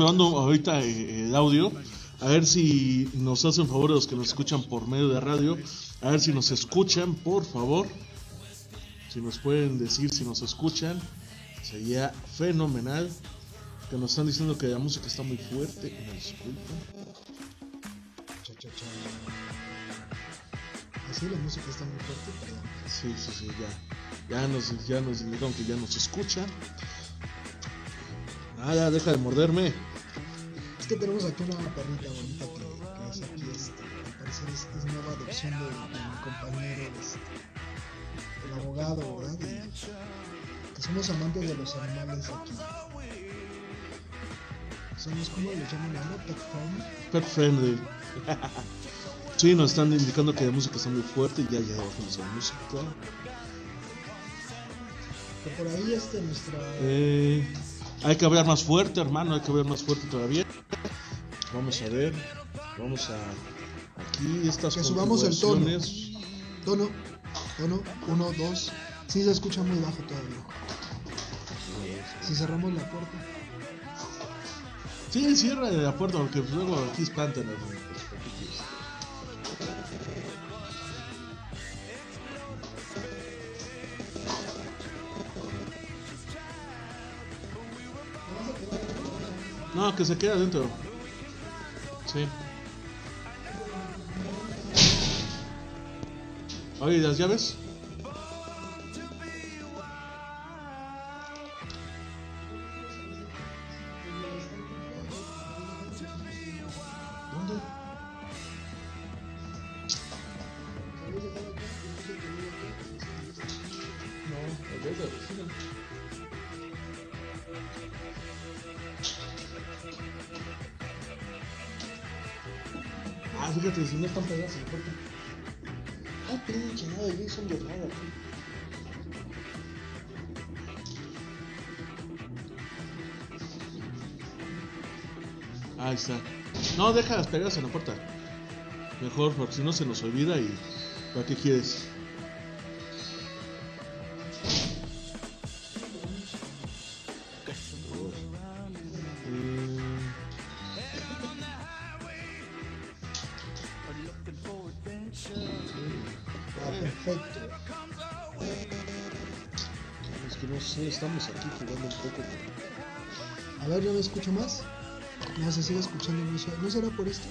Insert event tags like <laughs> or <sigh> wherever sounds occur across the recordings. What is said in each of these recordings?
probando ahorita eh, el audio. A ver si nos hacen favor los que nos escuchan por medio de radio. A ver si nos escuchan, por favor. Si nos pueden decir si nos escuchan. Sería fenomenal. Que nos están diciendo que la música está muy fuerte. Una disculpa. Así la música está muy fuerte. Sí, sí, sí, ya. Ya nos, ya nos dijeron que ya nos escuchan. Ah, ya, deja de morderme. Que tenemos aquí una perrita bonita que, que es aquí, este, al parecer es, es nueva adopción de, de mi compañero, este, el abogado, ¿verdad? Y que somos amantes de los animales aquí. Somos, ¿cómo le llaman ahora? Pet friendly. Pet friendly. Sí, nos están indicando que la música está muy fuerte. Ya, ya bajamos la música. Que por ahí este, nuestra... Eh, hay que hablar más fuerte, hermano. Hay que hablar más fuerte todavía. Vamos a ver. Vamos a. Aquí estas Que subamos el tono. Tono, tono, uno, dos. Sí se escucha muy bajo todavía. Si cerramos la puerta. Sí, cierra la puerta porque luego aquí espantan a No, que se quede adentro. Sí. Oye, ¿y las llaves? Pegadas en la puerta. Mejor, porque si no se nos olvida y. ¿Para qué quieres? Perfecto. Es que no sé, estamos aquí jugando un poco. A ver, yo me escucho más. No, se sigue escuchando suave. ¿No será por esto?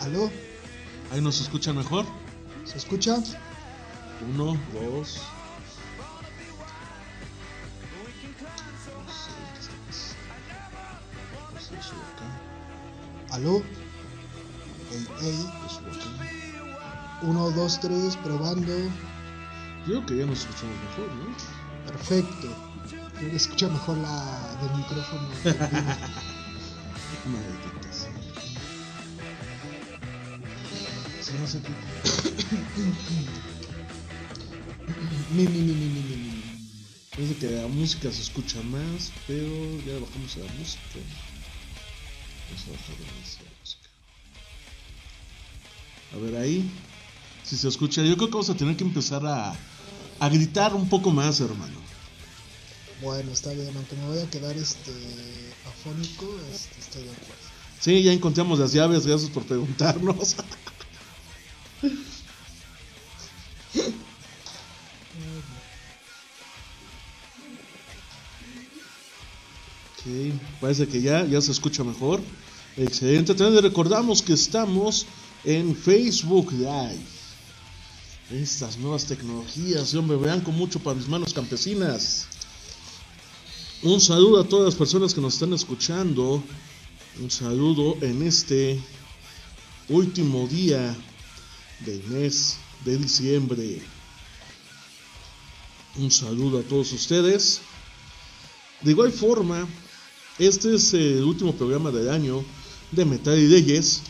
¿Aló? Ahí nos escuchan mejor. ¿Se escucha? Uno, dos. ¿Aló? Ey, ey. Uno, dos, tres, probando. Yo creo que ya nos escuchamos mejor, ¿no? Perfecto. Escucha mejor la del micrófono. <laughs> sea. Sí, no qué. <coughs> mi, mi, mi, mi, mi, mi. Parece que la música se escucha más, pero ya bajamos la música. Vamos a bajar la música. A ver ahí. Si se escucha, yo creo que vamos a tener que empezar a, a gritar un poco más, hermano. Bueno, está bien, aunque me voy a quedar este afónico, este, estoy de acuerdo. Sí, ya encontramos las llaves, gracias por preguntarnos. <laughs> ok, parece que ya, ya se escucha mejor. Excelente, también recordamos que estamos en Facebook Live. Estas nuevas tecnologías, hombre, vean con mucho para mis manos campesinas. Un saludo a todas las personas que nos están escuchando. Un saludo en este último día del mes de diciembre. Un saludo a todos ustedes. De igual forma, este es el último programa del año de Metal y Leyes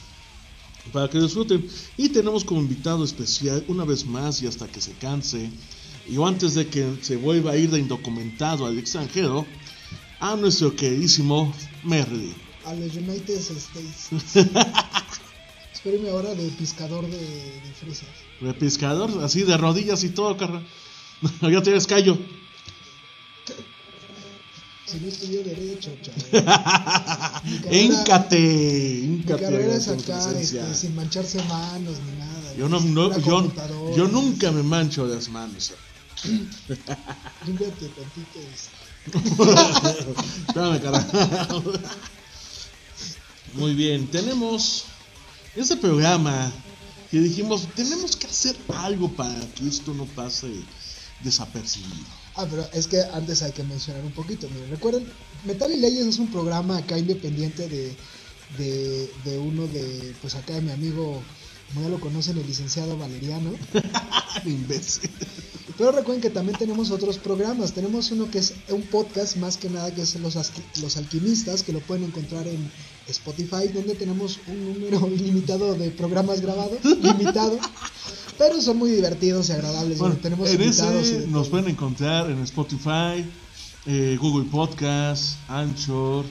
para que disfruten. Y tenemos como invitado especial, una vez más y hasta que se canse, y antes de que se vuelva a ir de indocumentado al extranjero, a nuestro queridísimo Merly. A los United States. <laughs> Espéreme ahora de pescador de, de fresas. De pescador, así de rodillas y todo, carnal. <laughs> ya tienes callo. Si no estudió derecho, chaval. <laughs> Mi carrera- Mi es acá, este, sin mancharse manos ni nada. Yo, no, no- yo nunca me mancho las manos. <clears throat> Límpiate tantito. este. Espérame, carajo. Muy bien, tenemos este programa que dijimos, tenemos que hacer algo para que esto no pase desapercibido. Ah, pero es que antes hay que mencionar un poquito. Miren, recuerden, Metal y Leyes es un programa acá independiente de, de, de uno de, pues acá de mi amigo, como ya lo conocen, el licenciado Valeriano. <laughs> Imbécil. Pero recuerden que también tenemos otros programas. Tenemos uno que es un podcast, más que nada, que es Los, Los Alquimistas, que lo pueden encontrar en Spotify, donde tenemos un número <laughs> ilimitado de programas grabados, limitado. Pero son muy divertidos y agradables. Bueno, tenemos en invitados ese nos pueden encontrar en Spotify, eh, Google Podcast, Anchor.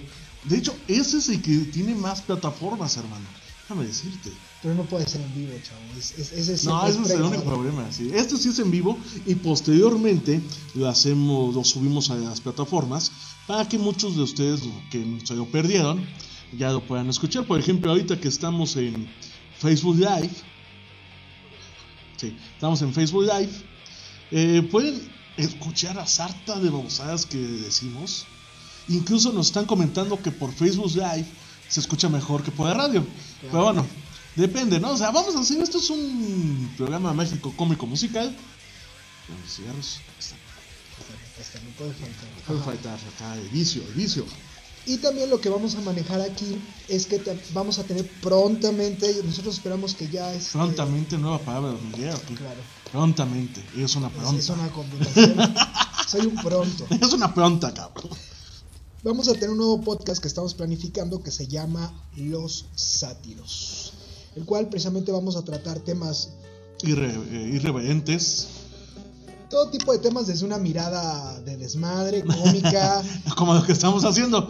De hecho, ese es el que tiene más plataformas, hermano. Déjame decirte. Pero no puede ser en vivo, chavo. Es, es- ese No, ese es el único problema. sí. Este sí es en vivo y posteriormente lo hacemos, lo subimos a las plataformas para que muchos de ustedes que se lo perdieron ya lo puedan escuchar. Por ejemplo, ahorita que estamos en Facebook Live, sí, estamos en Facebook Live, eh, pueden escuchar a sarta de babosadas que decimos. Incluso nos están comentando que por Facebook Live se escucha mejor que por la radio. Pero bueno, depende, ¿no? O sea, vamos a hacer, esto es un programa mágico cómico musical. Con cigarros. Hasta, no puede faltar. Puede faltar acá el vicio, el vicio. Y también lo que vamos a manejar aquí es que te- vamos a tener prontamente, nosotros esperamos que ya es Prontamente, nueva palabra de Miguel. Claro, Prontamente, es una es, pronta. es una combinación. <laughs> Soy un pronto. Es una pronta, cabrón. Vamos a tener un nuevo podcast que estamos planificando que se llama Los Sátiros, el cual precisamente vamos a tratar temas, Irre- eh, irreverentes. todo tipo de temas desde una mirada de desmadre, cómica <laughs> Como lo que estamos haciendo.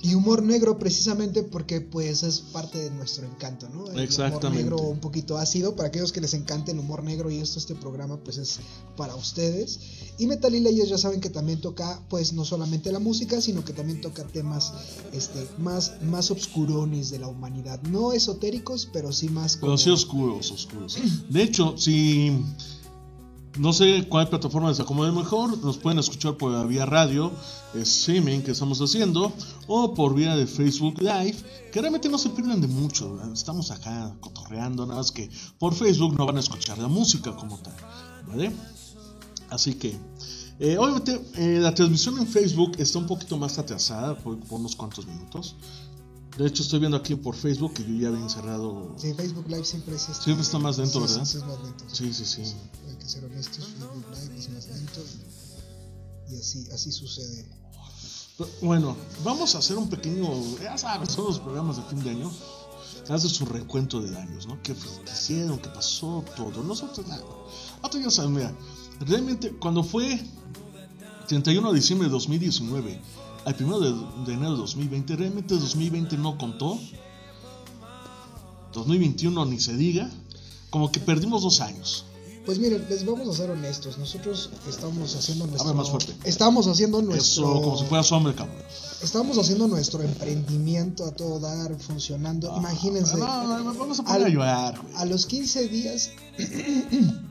Y humor negro precisamente porque pues es parte de nuestro encanto, ¿no? El Exactamente. humor negro un poquito ácido, para aquellos que les encante el humor negro y esto, este programa pues es para ustedes. Y Metal y Leyes ya saben que también toca pues no solamente la música, sino que también toca temas este, más, más obscurones de la humanidad. No esotéricos, pero sí más como... Pero sí oscuros, oscuros. De hecho, si no sé cuál plataforma les acomode mejor, nos pueden escuchar por la vía radio, streaming que estamos haciendo, o por vía de Facebook Live, que realmente no se pierden de mucho. ¿verdad? Estamos acá cotorreando, nada más que por Facebook no van a escuchar la música como tal, ¿vale? Así que, eh, obviamente, eh, la transmisión en Facebook está un poquito más atrasada por, por unos cuantos minutos. De hecho, estoy viendo aquí por Facebook que yo ya había encerrado. Sí, Facebook Live siempre es... este- Siempre está más lento, sí, ¿verdad? Sí, es más lento. Sí, sí, que ser honestos, Facebook Live es más lento y, así, así sucede. Bueno, vamos a hacer un pequeño. Ya sabes, son los programas de fin de año. Hace su recuento de daños, ¿no? ¿Qué qué hicieron? ¿Qué pasó? Todo. Nosotros nada. Nosotros ya saben, mira. Realmente, cuando fue 31 de diciembre de 2019 al 1 de, de enero de 2020, realmente 2020 no contó. 2021 ni se diga. Como que perdimos dos años. Pues miren, les vamos a ser honestos. Nosotros estamos haciendo nuestro. más fuerte. Estamos haciendo nuestro. Eso, como si fuera su hombre, cabrón. Estamos haciendo nuestro emprendimiento a todo dar, funcionando. Imagínense. Ah, No, no, no, vamos a poner Al- a llorar, güey. A los 15 días. <clears throat>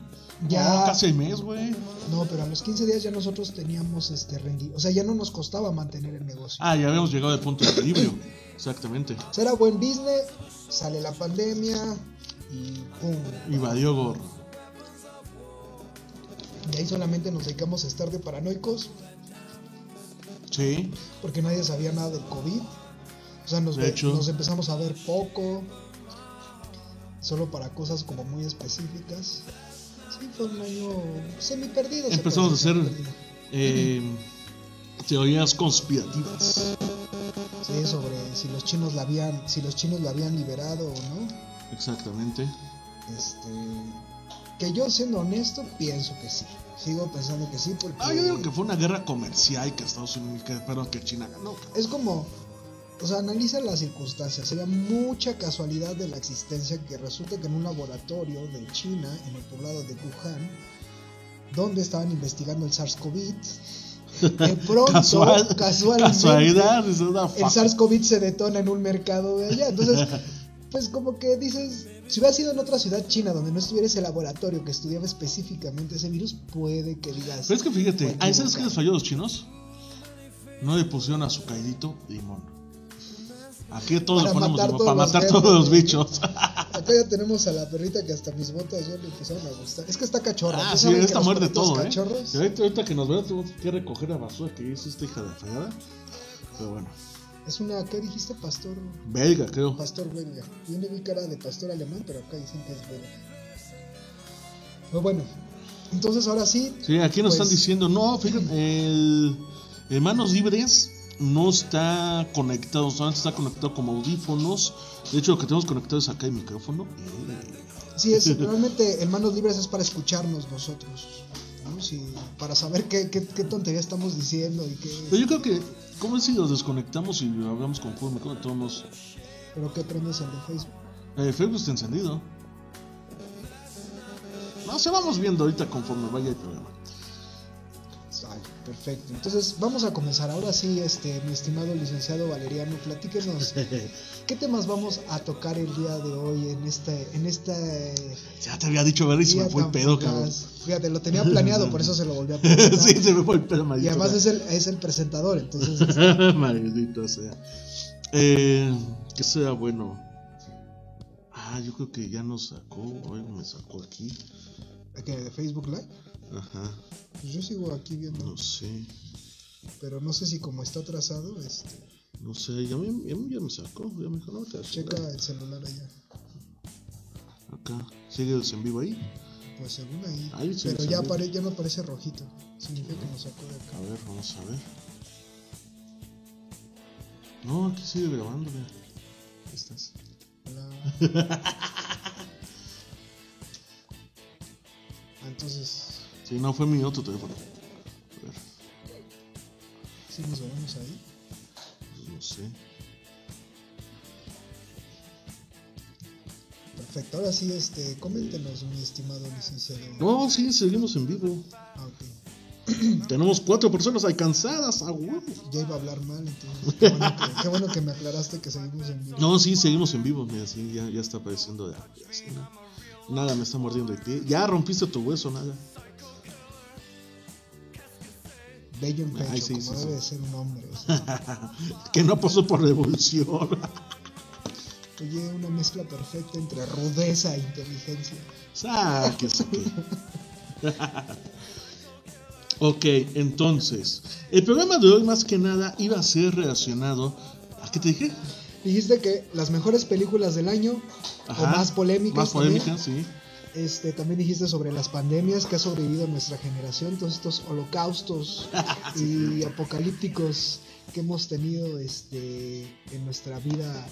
Ya. Oh, casi el mes, güey. No, pero a los 15 días ya nosotros teníamos este rendi- O sea, ya no nos costaba mantener el negocio. Ah, ya habíamos llegado al punto de equilibrio. Exactamente. Era buen business, sale la pandemia y pum. Y valió gorro. Y ahí solamente nos dedicamos a estar de paranoicos Sí. porque nadie sabía nada del COVID. O sea, nos, De ve- hecho. nos empezamos a ver poco, solo para cosas como muy específicas. Sí, fue un año semi perdido. Empezamos a hacer eh, teorías conspirativas. Sí, sobre si los chinos la habían, si los chinos la habían liberado o no. Exactamente. Este, que yo siendo honesto pienso que sí. Sigo pensando que sí porque Ah, yo digo que fue una guerra comercial que Estados Unidos, que, perdón, que China ganó. es como, o sea, analiza las circunstancias. Sería mucha casualidad de la existencia que resulta que en un laboratorio de China, en el poblado de Wuhan, donde estaban investigando el SARS-CoV, de pronto, <laughs> Casual, casualmente, casualidad, el SARS-CoV se detona en un mercado de allá. Entonces, <laughs> pues como que dices, si hubiera sido en otra ciudad china donde no estuviera ese laboratorio que estudiaba específicamente ese virus, puede que digas. Pero es que fíjate, ¿ah, ¿sabes qué les falló a los chinos? No le pusieron a su caidito limón. Aquí todos Para le ponemos matar limón para matar germes, todos los bichos. <laughs> Acá ya tenemos a la perrita que hasta mis botas ya le empezaron a gustar. Es que está cachorra. Ah, ¿Tú sí, que esta muerde todo, ¿eh? cachorros? Ahorita, ahorita que nos vean tenemos que recoger la basura que hizo esta hija de fregada. Pero bueno, Es una, ¿qué dijiste? Pastor. belga, creo. Pastor belga. Yo le vi cara de pastor alemán, pero acá dicen que es belga. Pero bueno, entonces ahora sí. Sí, aquí nos pues, están diciendo, no, fíjate, el, el Manos Libres no está conectado, solamente está conectado como audífonos. De hecho, lo que tenemos conectado es acá el micrófono. Sí, es, <laughs> realmente el manos libres es para escucharnos nosotros. ¿no? Sí, para saber qué, qué, qué tontería estamos diciendo y qué. Pero yo creo que, ¿cómo es si los desconectamos y hablamos conforme con todos? Pero qué prendes el de Facebook. El Facebook está encendido. No se vamos viendo ahorita conforme vaya el programa. Perfecto. Entonces vamos a comenzar. Ahora sí, este, mi estimado licenciado Valeriano, platíquenos <laughs> qué temas vamos a tocar el día de hoy en este, en este Ya te había dicho, ¿verdad? Y se me fue el pedo, cabrón. Fíjate, lo tenía planeado, por eso se lo volví a presentar. <laughs> sí, se me fue el pedo, y maldito. además sea. es el, es el presentador, entonces <laughs> este, Maldito sea. Eh, que sea bueno. Ah, yo creo que ya nos sacó. Hoy me sacó aquí. ¿qué, de Facebook Live. Ajá. Pues yo sigo aquí viendo, No sé. pero no sé si como está atrasado, este, No sé. Ya me, ya, me- ya me sacó. Ya me dijo, no, te checa el celular allá. Acá. Sigue el en vivo ahí. Pues según ahí. Ahí sí, pero ya, apare- ya no aparece rojito. Significa que nos sacó de acá. A ver, vamos a ver. No, aquí sigue grabando. mira. Ahí estás. Hola. <laughs> Ah, entonces, Sí, no fue mi otro teléfono. A ver, sí nos veremos ahí. no sé. Perfecto. Ahora sí, este, coméntenos, mi estimado licenciado. No, sí, seguimos en vivo. Ah, ok. <clears throat> Tenemos cuatro personas alcanzadas, a huevo. Ya iba a hablar mal, entonces. Qué bueno que, qué bueno que me aclaraste que seguimos en vivo. No, sí, seguimos en vivo. Mira, sí, ya, ya está apareciendo. Ya, ya, sí, no. Nada me está mordiendo el pie. Ya rompiste tu hueso, nada. Bello en pecho, Ay, sí, como sí, debe sí. ser un hombre. o sea. <laughs> que no pasó por revolución. <laughs> Oye, una mezcla perfecta entre rudeza e inteligencia. Sáquese que. <laughs> ok, entonces. El programa de hoy, más que nada, iba a ser relacionado. ¿A qué te dije? Dijiste que las mejores películas del año, o Ajá, más polémicas. Más polémicas, sí. Este, también dijiste sobre las pandemias que ha sobrevivido nuestra generación, todos estos holocaustos <laughs> y apocalípticos que hemos tenido este, en nuestra vida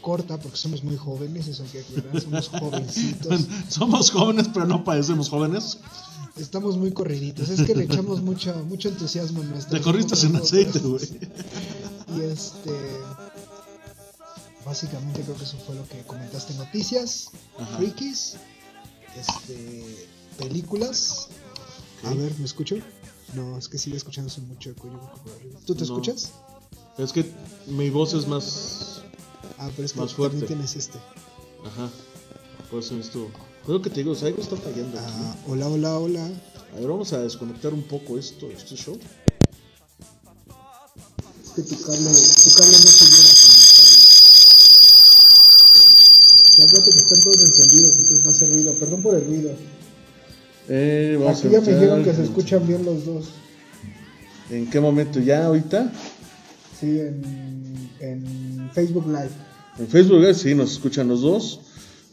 corta, porque somos muy jóvenes, eso hay que aclarar, somos jovencitos, <laughs> Somos jóvenes, pero no parecemos jóvenes. estamos muy corriditos, es que le echamos mucho, mucho entusiasmo a nuestra Te corriste en aceite, güey. Y este, básicamente creo que eso fue lo que comentaste, noticias, Ajá. frikis, este, películas. A ver, ¿me escucho? No, es que sigue escuchándose mucho eco. ¿Tú te No. escuchas? Es que mi voz es más. Ah, pero es que Más también fuerte. tienes este. Ajá. Por eso esto. Creo que te digo, algo está fallando aquí. Ah, hola, hola, hola. A ver, vamos a desconectar un poco esto, este show. Es que tu cable, tu cable no se lleva con cable. Ya acuérdate que están todos encendidos, entonces va a hacer ruido. Perdón por el ruido. Eh, vamos Aquí a ya me dijeron que se escuchan bien los dos. ¿En qué momento? ¿Ya ahorita? Sí, en, en Facebook Live. En Facebook eh, sí, nos escuchan los dos.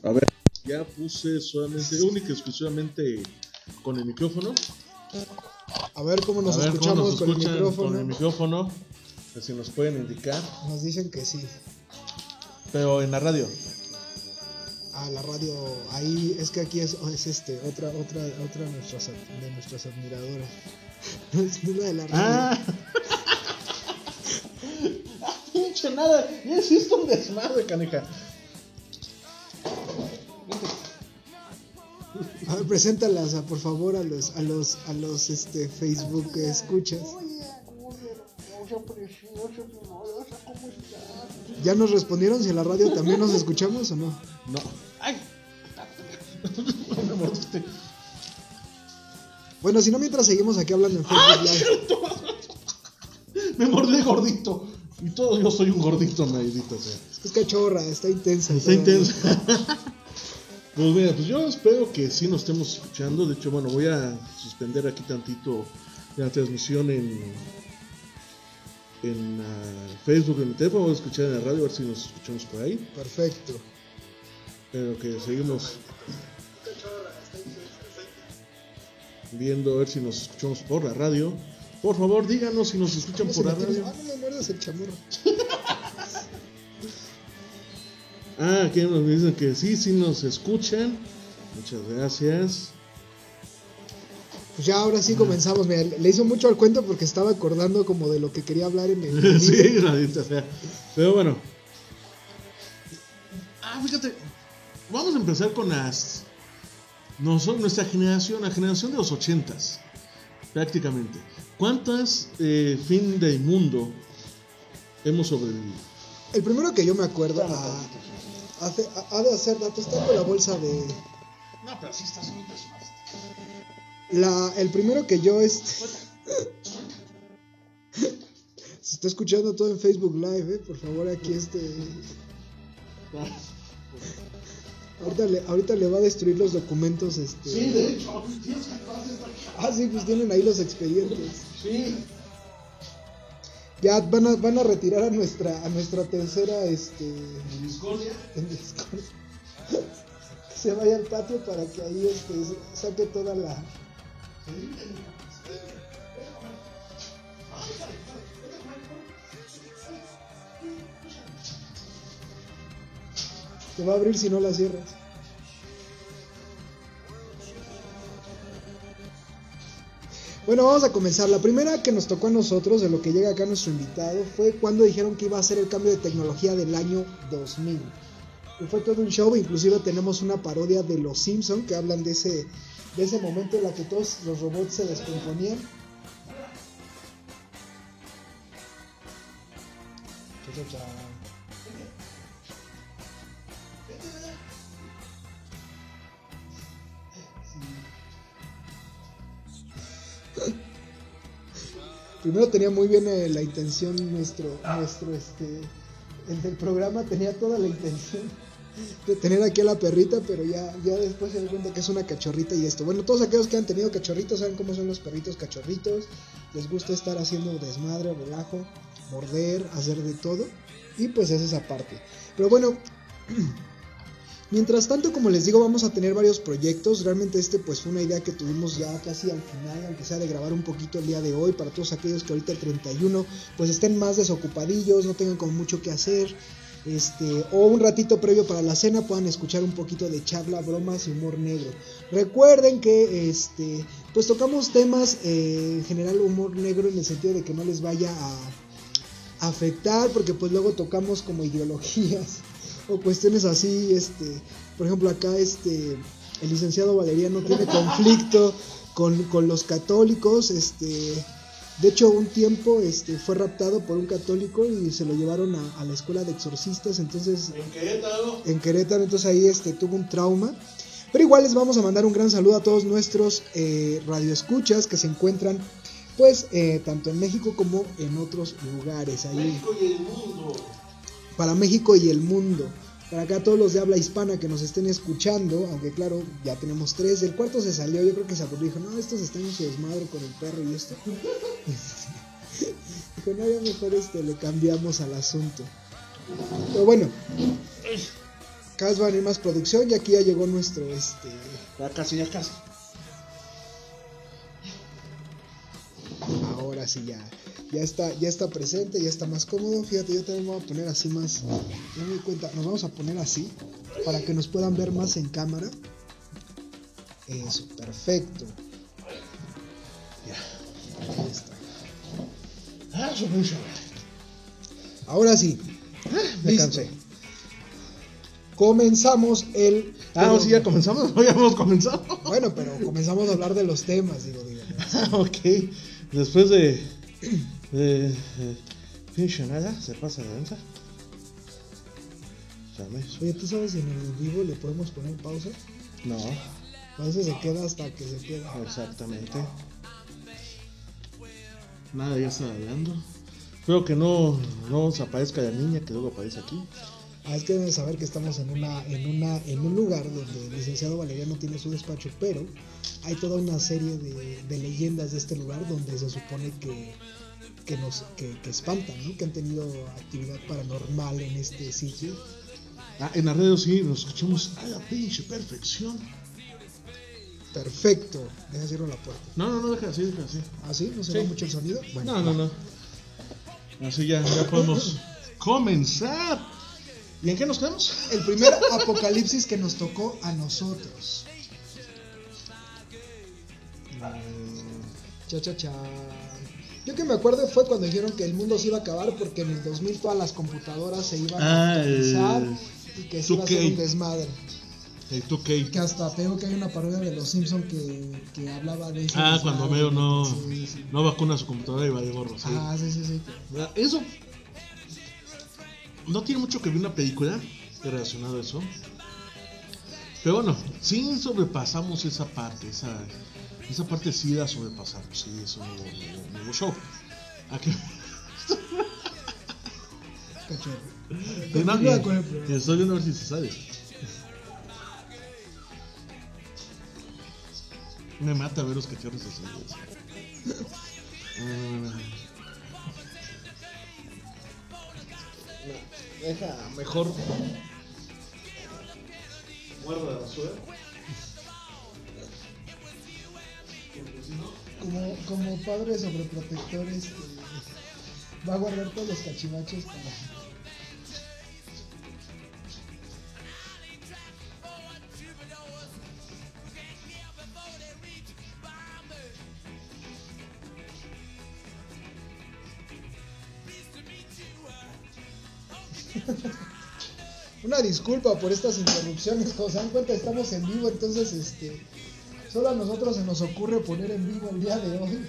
A ver, ya puse solamente, única y exclusivamente con el micrófono. A ver cómo nos a ver escuchamos cómo nos con el micrófono. con el micrófono. Que si nos pueden indicar. Nos dicen que sí. Pero en la radio. Ah, la radio, ahí es que aquí es, es este, otra, otra, otra de nuestras, de nuestras admiradoras. No es no la de la radio. ¡Ah! Pinche nada, ya hiciste un desmadre, caneja. A ver, preséntalas, a, por favor, a los, a los, a los, este, Facebook que escuchas. ¿Ya nos respondieron si en la radio también nos escuchamos o no? No. ¡Ay! Me <laughs> mordiste. Bueno, si no, mientras seguimos aquí hablando en Facebook Live. Me mordí gordito. Y todo yo soy un gordito, maldito sea. Es que es cachorra, está intensa. Está intensa. <laughs> Pues mira, pues yo espero que sí nos estemos escuchando. De hecho, bueno, voy a suspender aquí tantito la transmisión en en ah, Facebook, en mi teléfono, a escuchar en la radio, a ver si nos escuchamos por ahí. Perfecto. Pero que seguimos viendo a ver si nos escuchamos por la radio. Por favor, díganos si nos escuchan por la radio. <laughs> Ah. Ah, aquí nos dicen que sí, sí nos escuchan. Muchas gracias. Pues ya ahora sí comenzamos. Mira, le hizo mucho al cuento porque estaba acordando como de lo que quería hablar en el. <laughs> sí, maldita <laughs> sea. Pero bueno. Ah, fíjate. Vamos a empezar con las. Noso- nuestra generación, la generación de los ochentas. Prácticamente. ¿Cuántas eh, fin del mundo hemos sobrevivido? El primero que yo me acuerdo ah, ha de hacer datos. Tengo la bolsa de. No, pero sí estás muy desfasado. La, el primero que yo es. Se está escuchando todo en Facebook Live, eh. Por favor, aquí este. Ahorita le, ahorita le va a destruir los documentos, este. Sí, de hecho, Ah, sí, pues tienen ahí los expedientes. Sí. Ya van a, van a retirar a nuestra, a nuestra tercera, este. En discordia. en Discord. <laughs> Que se vaya al patio para que ahí este, saque toda la. Se va a abrir si no la cierras. Bueno, vamos a comenzar. La primera que nos tocó a nosotros, de lo que llega acá nuestro invitado, fue cuando dijeron que iba a ser el cambio de tecnología del año 2000. Y fue todo un show, inclusive tenemos una parodia de Los Simpson que hablan de ese, de ese momento en la que todos los robots se descomponían. Primero tenía muy bien eh, la intención nuestro, nuestro este, el del programa tenía toda la intención de tener aquí a la perrita, pero ya, ya después se cuenta que es una cachorrita y esto. Bueno, todos aquellos que han tenido cachorritos saben cómo son los perritos cachorritos. Les gusta estar haciendo desmadre, relajo, morder, hacer de todo. Y pues es esa parte. Pero bueno, <clears throat> Mientras tanto, como les digo, vamos a tener varios proyectos. Realmente este pues fue una idea que tuvimos ya casi al final, aunque sea de grabar un poquito el día de hoy, para todos aquellos que ahorita el 31 pues estén más desocupadillos, no tengan como mucho que hacer. Este, o un ratito previo para la cena puedan escuchar un poquito de charla, bromas y humor negro. Recuerden que este, pues tocamos temas eh, en general humor negro en el sentido de que no les vaya a afectar, porque pues luego tocamos como ideologías <laughs> o cuestiones así, este, por ejemplo acá este, el licenciado Valeriano tiene <laughs> conflicto con, con los católicos, este, de hecho un tiempo este, fue raptado por un católico y se lo llevaron a, a la escuela de exorcistas, entonces En Querétaro. en Querétaro, entonces ahí este, tuvo un trauma. Pero igual les vamos a mandar un gran saludo a todos nuestros eh, radioescuchas que se encuentran pues eh, tanto en México como en otros lugares. Ahí, México y el mundo. para México y el mundo. Para acá todos los de habla hispana que nos estén escuchando, aunque claro, ya tenemos tres. El cuarto se salió, yo creo que se aburrió. Dijo, no, estos están en su desmadre con el perro y esto. <laughs> Dijo, no, ya mejor este, le cambiamos al asunto. Pero bueno, cada vez va a venir más producción y aquí ya llegó nuestro, este... Ya casi, ya casi. Ahora sí ya, ya está, ya está presente, ya está más cómodo. Fíjate, yo también me voy a poner así más. Ya me di cuenta, nos vamos a poner así para que nos puedan ver más en cámara. Eso, perfecto. Ya, ahí está. Ah. Ahora sí, Me Listo. cansé. comenzamos el. Ah, pero- sí, ya comenzamos. <laughs> No, ya hemos comenzado. Bueno, pero comenzamos a hablar de los temas, digo, digo. <laughs> Ah, ok. Después de. Pinche nada, se pasa de danza. Oye, ¿tú sabes si en el vivo le podemos poner pausa? No, A veces se queda hasta que se queda. exactamente. Nada, ya está hablando. Espero que no, no aparezca la niña que luego aparece aquí. Ah, es que deben saber que estamos en una, en una, en un lugar donde el licenciado Valeriano tiene su despacho, pero hay toda una serie de, de leyendas de este lugar donde se supone que, que nos, que, que espantan, ¿no? Que han tenido actividad paranormal en este sitio. Ah, en la radio sí, nos escuchamos a la pinche perfección. Perfecto. Deja cierro la puerta. No, no, no, deja así, deja así. ¿Ah, sí? ¿No se Sí. va mucho el sonido? Bueno, No, no, no. Así ya, ya podemos comenzar. ¿Y en qué nos quedamos? El primer <laughs> apocalipsis que nos tocó a nosotros. Cha, cha, cha. Yo que me acuerdo fue cuando dijeron que el mundo se iba a acabar porque en el 2000 todas las computadoras se iban a Ah, el actualizar y que se iba a hacer 2K. un desmadre. El 2K. Que hasta tengo que hay una parodia de los Simpsons que, que hablaba de eso. Ah, cuando Homero no, Sí, sí. no vacuna su computadora y va de gorro. sí. Ah, sí, sí, sí. Eso no tiene mucho que ver una película relacionada a eso. Pero bueno, sí sobrepasamos esa parte, esa, esa parte sí la sobrepasamos, sí, eso no, no, no hubo show. ¿A qué? Cachorro. Que no, Continúa que- con el programa. si se sale. Me mata ver los cachorros así. Mm. No, Deja mejor. Guarda la basura. Como, como padre sobreprotector, este, va a guardar todos los cachivaches para. <laughs> Una disculpa por estas interrupciones, como se dan cuenta estamos en vivo, entonces este solo a nosotros se nos ocurre poner en vivo el día de hoy.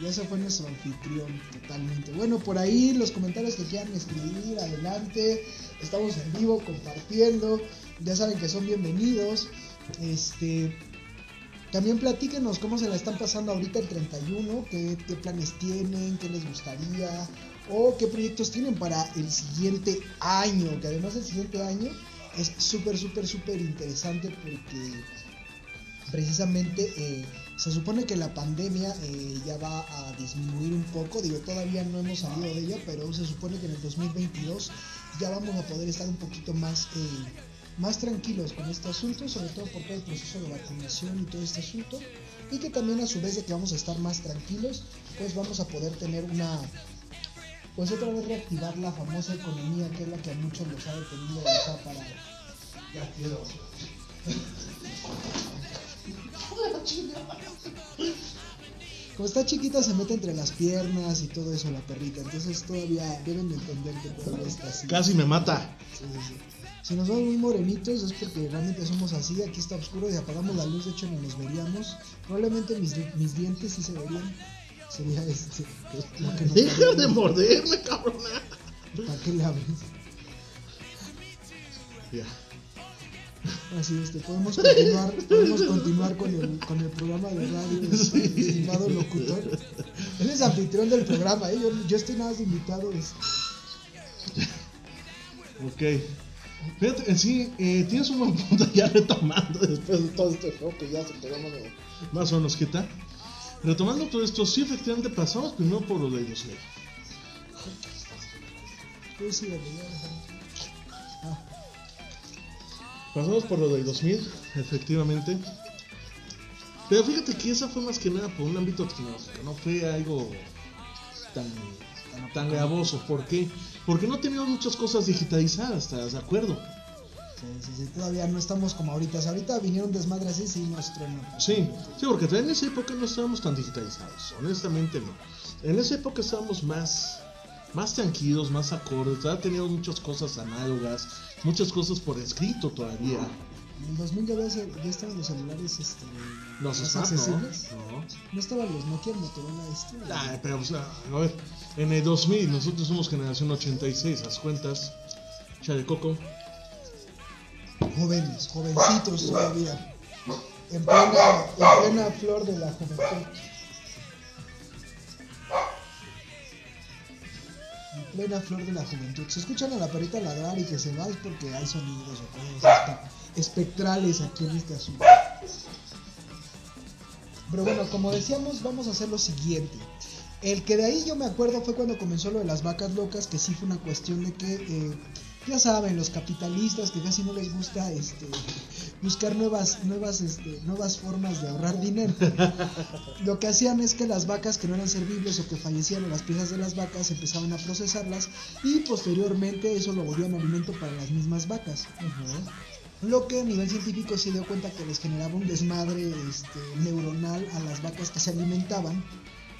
Y ese fue nuestro anfitrión totalmente. Bueno, por ahí los comentarios que quieran escribir, adelante. Estamos en vivo compartiendo. Ya saben que son bienvenidos. Este, también platíquenos cómo se la están pasando ahorita el 31, qué, qué planes tienen, qué les gustaría o qué proyectos tienen para el siguiente año, que además el siguiente año es súper, súper, súper interesante porque precisamente eh, se supone que la pandemia eh, ya va a disminuir un poco, digo, todavía no hemos salido de ella, pero se supone que en el 2022 ya vamos a poder estar un poquito más, eh, más tranquilos con este asunto, sobre todo por todo el proceso de vacunación y todo este asunto, y que también a su vez de que vamos a estar más tranquilos, pues vamos a poder tener una, pues otra vez reactivar la famosa economía, que es la que a muchos los ha detenido parado. Ya quiero. Como está chiquita se mete entre las piernas y todo eso la perrita, entonces todavía deben de entender que todavía está así. Casi me mata. Sí, sí, sí. Si nos vemos muy morenitos es porque realmente somos así, aquí está oscuro y apagamos la luz, de hecho no nos veríamos. Probablemente mis, mis dientes sí se verían. Sería este. nos Deja de morderme, cabrona. ¿Para qué le abres? Ya. Así este, podemos continuar, podemos continuar con el, con el programa de radio, este, estimado locutor. Él es anfitrión del programa, ¿eh? yo, yo estoy nada más invitado. este. Ok. Fíjate, en sí, eh, tienes un buen punto ya retomando después de todo este juego que ya se quedó más o- más o menos quieta. Retomando todo esto, sí, efectivamente pasamos primero por lo de 2000. Sí, dale, ya, déjame. Ah, Pasamos por lo del 2000, efectivamente. Pero fíjate que esa fue más que nada por un ámbito tecnológico, no fue algo tan, tan gravoso. ¿Por qué? Porque no teníamos muchas cosas digitalizadas, ¿estás de acuerdo? Sí, sí, sí, todavía no estamos como ahorita. O sea, ahorita vinieron desmadres así, sí, nos truena. Sí, sí, porque en esa época no estábamos tan digitalizados, honestamente no. En esa época estábamos más, más tranquilos, más acordes, todavía teníamos muchas cosas análogas, muchas cosas por escrito todavía. En el 2000 ya, estaban los celulares este, Los más smart, accesibles. ¿no? No. No estaban los Nokia, Motorola, este. Ay, pero, o sea, a ver, en el 2000, nosotros somos generación 86, haz cuentas. Chale Coco. Jóvenes, jovencitos todavía. En plena, en plena flor de la juventud. En plena flor de la juventud. Se escuchan a la perrita ladrar y que se va es porque hay sonidos o cosas espe- espectrales aquí en este asunto. Pero bueno, como decíamos, vamos a hacer lo siguiente. El que de ahí yo me acuerdo fue cuando comenzó lo de las vacas locas, que sí fue una cuestión de que, eh, ya saben, los capitalistas que casi no les gusta este, buscar nuevas, nuevas, este, nuevas formas de ahorrar dinero. Lo que hacían es que las vacas que no eran servibles o que fallecían o las piezas de las vacas empezaban a procesarlas y posteriormente eso lo volvían alimento para las mismas vacas. Lo que a nivel científico se dio cuenta que les generaba un desmadre este, neuronal a las vacas que se alimentaban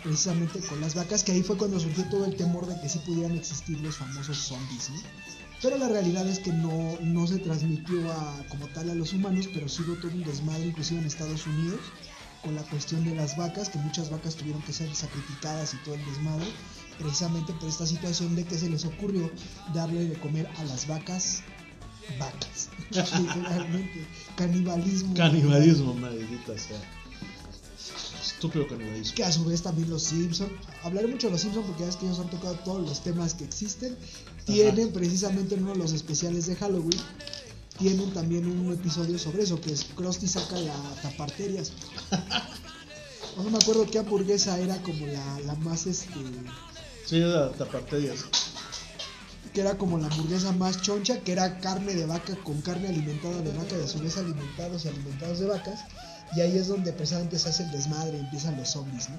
precisamente con las vacas, que ahí fue cuando surgió todo el temor de que sí pudieran existir los famosos zombies, ¿no? Pero la realidad es que no, no se transmitió a, como tal a los humanos, pero sí hubo todo un desmadre, inclusive en Estados Unidos, con la cuestión de las vacas, que muchas vacas tuvieron que ser sacrificadas y todo el desmadre, precisamente por esta situación de que se les ocurrió darle de comer a las vacas vacas. <laughs> Literalmente, canibalismo. Canibalismo, maldita sea. Estúpido canibalismo. que a su vez también los Simpson hablaré mucho de los Simpson porque ya es que ellos han tocado todos los temas que existen tienen precisamente en uno de los especiales de Halloween tienen también un episodio sobre eso que es Krusty saca la taparterias <laughs> no me acuerdo qué hamburguesa era como la, la más este Sí, era taparterias. que era como la hamburguesa más choncha, que era carne de vaca con carne alimentada de vaca y a su vez alimentados y alimentados de vacas. Y ahí es donde precisamente se hace el desmadre y empiezan los zombies, ¿no?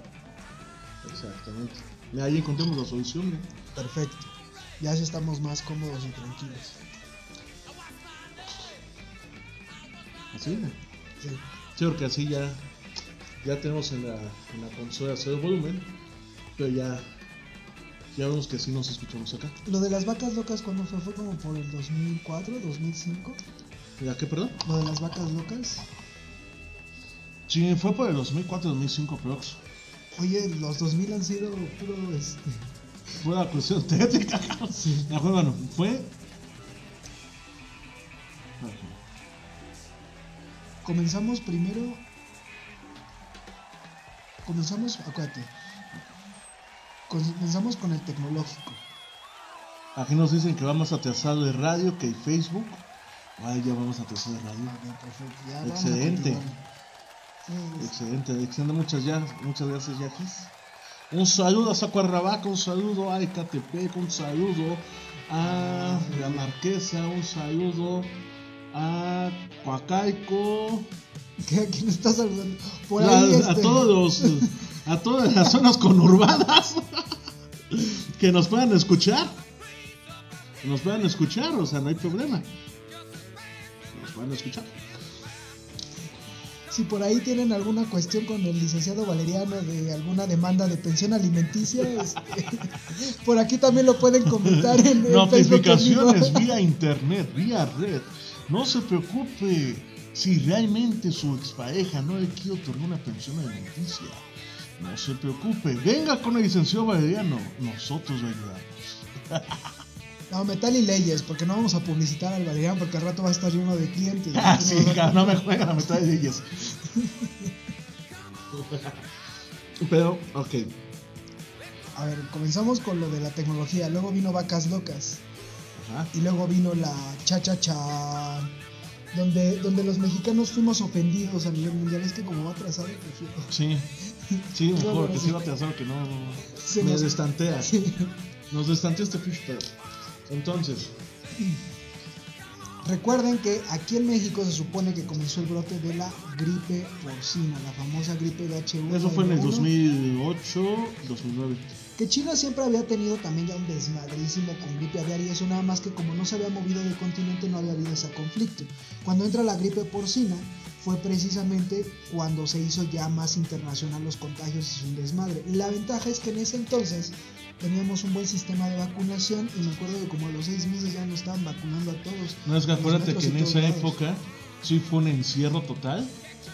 Exactamente. Ahí encontramos la solución. ¿no? Perfecto. Ya sí estamos más cómodos y tranquilos. Así, ¿no? Sí. Sí, porque así ya, ya tenemos en la, en la consola cero volumen, pero ya, ya vemos que sí nos escuchamos acá. Lo de las vacas locas, cuando fue? Fue como por el 2004, 2005. ¿Ya qué, perdón? Lo de las vacas locas. Sí, fue por el 2004-2005, prox. Oye, los 2000 han sido puro este. Fue la cuestión técnica. Sí. Fue, bueno, fue... Comenzamos primero. Comenzamos, acuérdate. Comenzamos con el tecnológico. Aquí nos dicen que vamos atrasado de radio que hay Facebook. Ay, ya vamos atrasado de radio. Ok, perfecto. Ya vamos a Excelente. Sí, Excelente, excelente. Muchas, ya, muchas gracias, Yaquis. Un saludo a Zacuarrabaca, un saludo a Ecatepec, un saludo a la Marquesa, un saludo a Coacaico, <laughs> ¿Qué- ¿A quién está saludando? Por ahí a este, todos los, a todas las zonas conurbadas <laughs> que nos puedan escuchar. Que nos puedan escuchar, o sea, no hay problema. Nos puedan escuchar. Si por ahí tienen alguna cuestión con el licenciado Valeriano de alguna demanda de pensión alimenticia, este, <laughs> por aquí también lo pueden comentar en Facebook Notificaciones vivo. vía internet, vía red. No se preocupe si realmente su expareja no le quiere otorgar una pensión alimenticia. No se preocupe, venga con el licenciado Valeriano, nosotros le ayudamos. <laughs> No, metal y leyes, porque no vamos a publicitar al Valerian porque al rato va a estar lleno de clientes. Ah, sí, <laughs> no no me juegan a metal de ellos. Pero, ok. A ver, comenzamos con lo de la tecnología. Luego vino Vacas Locas. Ajá. Y luego vino la cha-cha-cha. Donde, donde los mexicanos fuimos ofendidos a nivel mundial. Es que como va atrasado, prefiero. Sí. Sí, <laughs> No, mejor bueno, que sí. va a pensar que no. Se me nos- destantea. <laughs> Sí. Nos destantea este fish. Entonces, Recuerden que aquí en México se supone que comenzó el brote de la gripe porcina, la famosa gripe de H1. eso fue en el 2008. 2008, 2009. Que China siempre había tenido también ya un desmadrísimo con gripe aviar y eso nada más que como no se había movido del continente no había habido ese conflicto. Cuando entra la gripe porcina fue precisamente cuando se hizo ya más internacional los contagios y es un desmadre. La ventaja es que en ese entonces teníamos un buen sistema de vacunación y me acuerdo que como a los seis meses ya nos estaban vacunando a todos. No es que acuérdate que en esa lados. época sí fue un encierro total.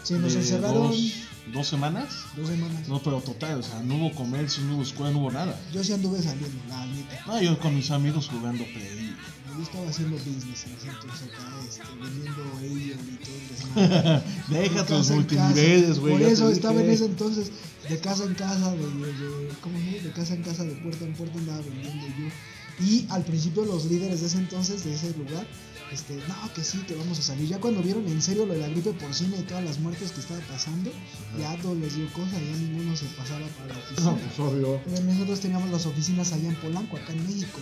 Sí, nos encerraron Dos, dos semanas. dos semanas. No, pero total, o sea, no hubo comercio, no hubo escuela, no hubo nada. Yo sí anduve saliendo, la neta. No, yo con mis amigos jugando Play. Yo estaba haciendo business en ese entonces acá, este, vendiendo ellos y todo el <laughs> desmadre. Deja De tus multiniveles, güey. Por eso estaba en ese entonces de casa en casa, de, de- de- ¿cómo se De casa en casa, de puerta en puerta andaba vendiendo yo. Y al principio los líderes de ese entonces, de ese lugar, este, no, que sí, que vamos a salir. Ya cuando vieron en serio lo de la gripe porcina y todas las muertes que estaba pasando, ya a todos les dio cosa, ya ninguno se pasaba para la <laughs> oficina. No, pues obvio. Pero nosotros teníamos las oficinas allá en Polanco, acá en México.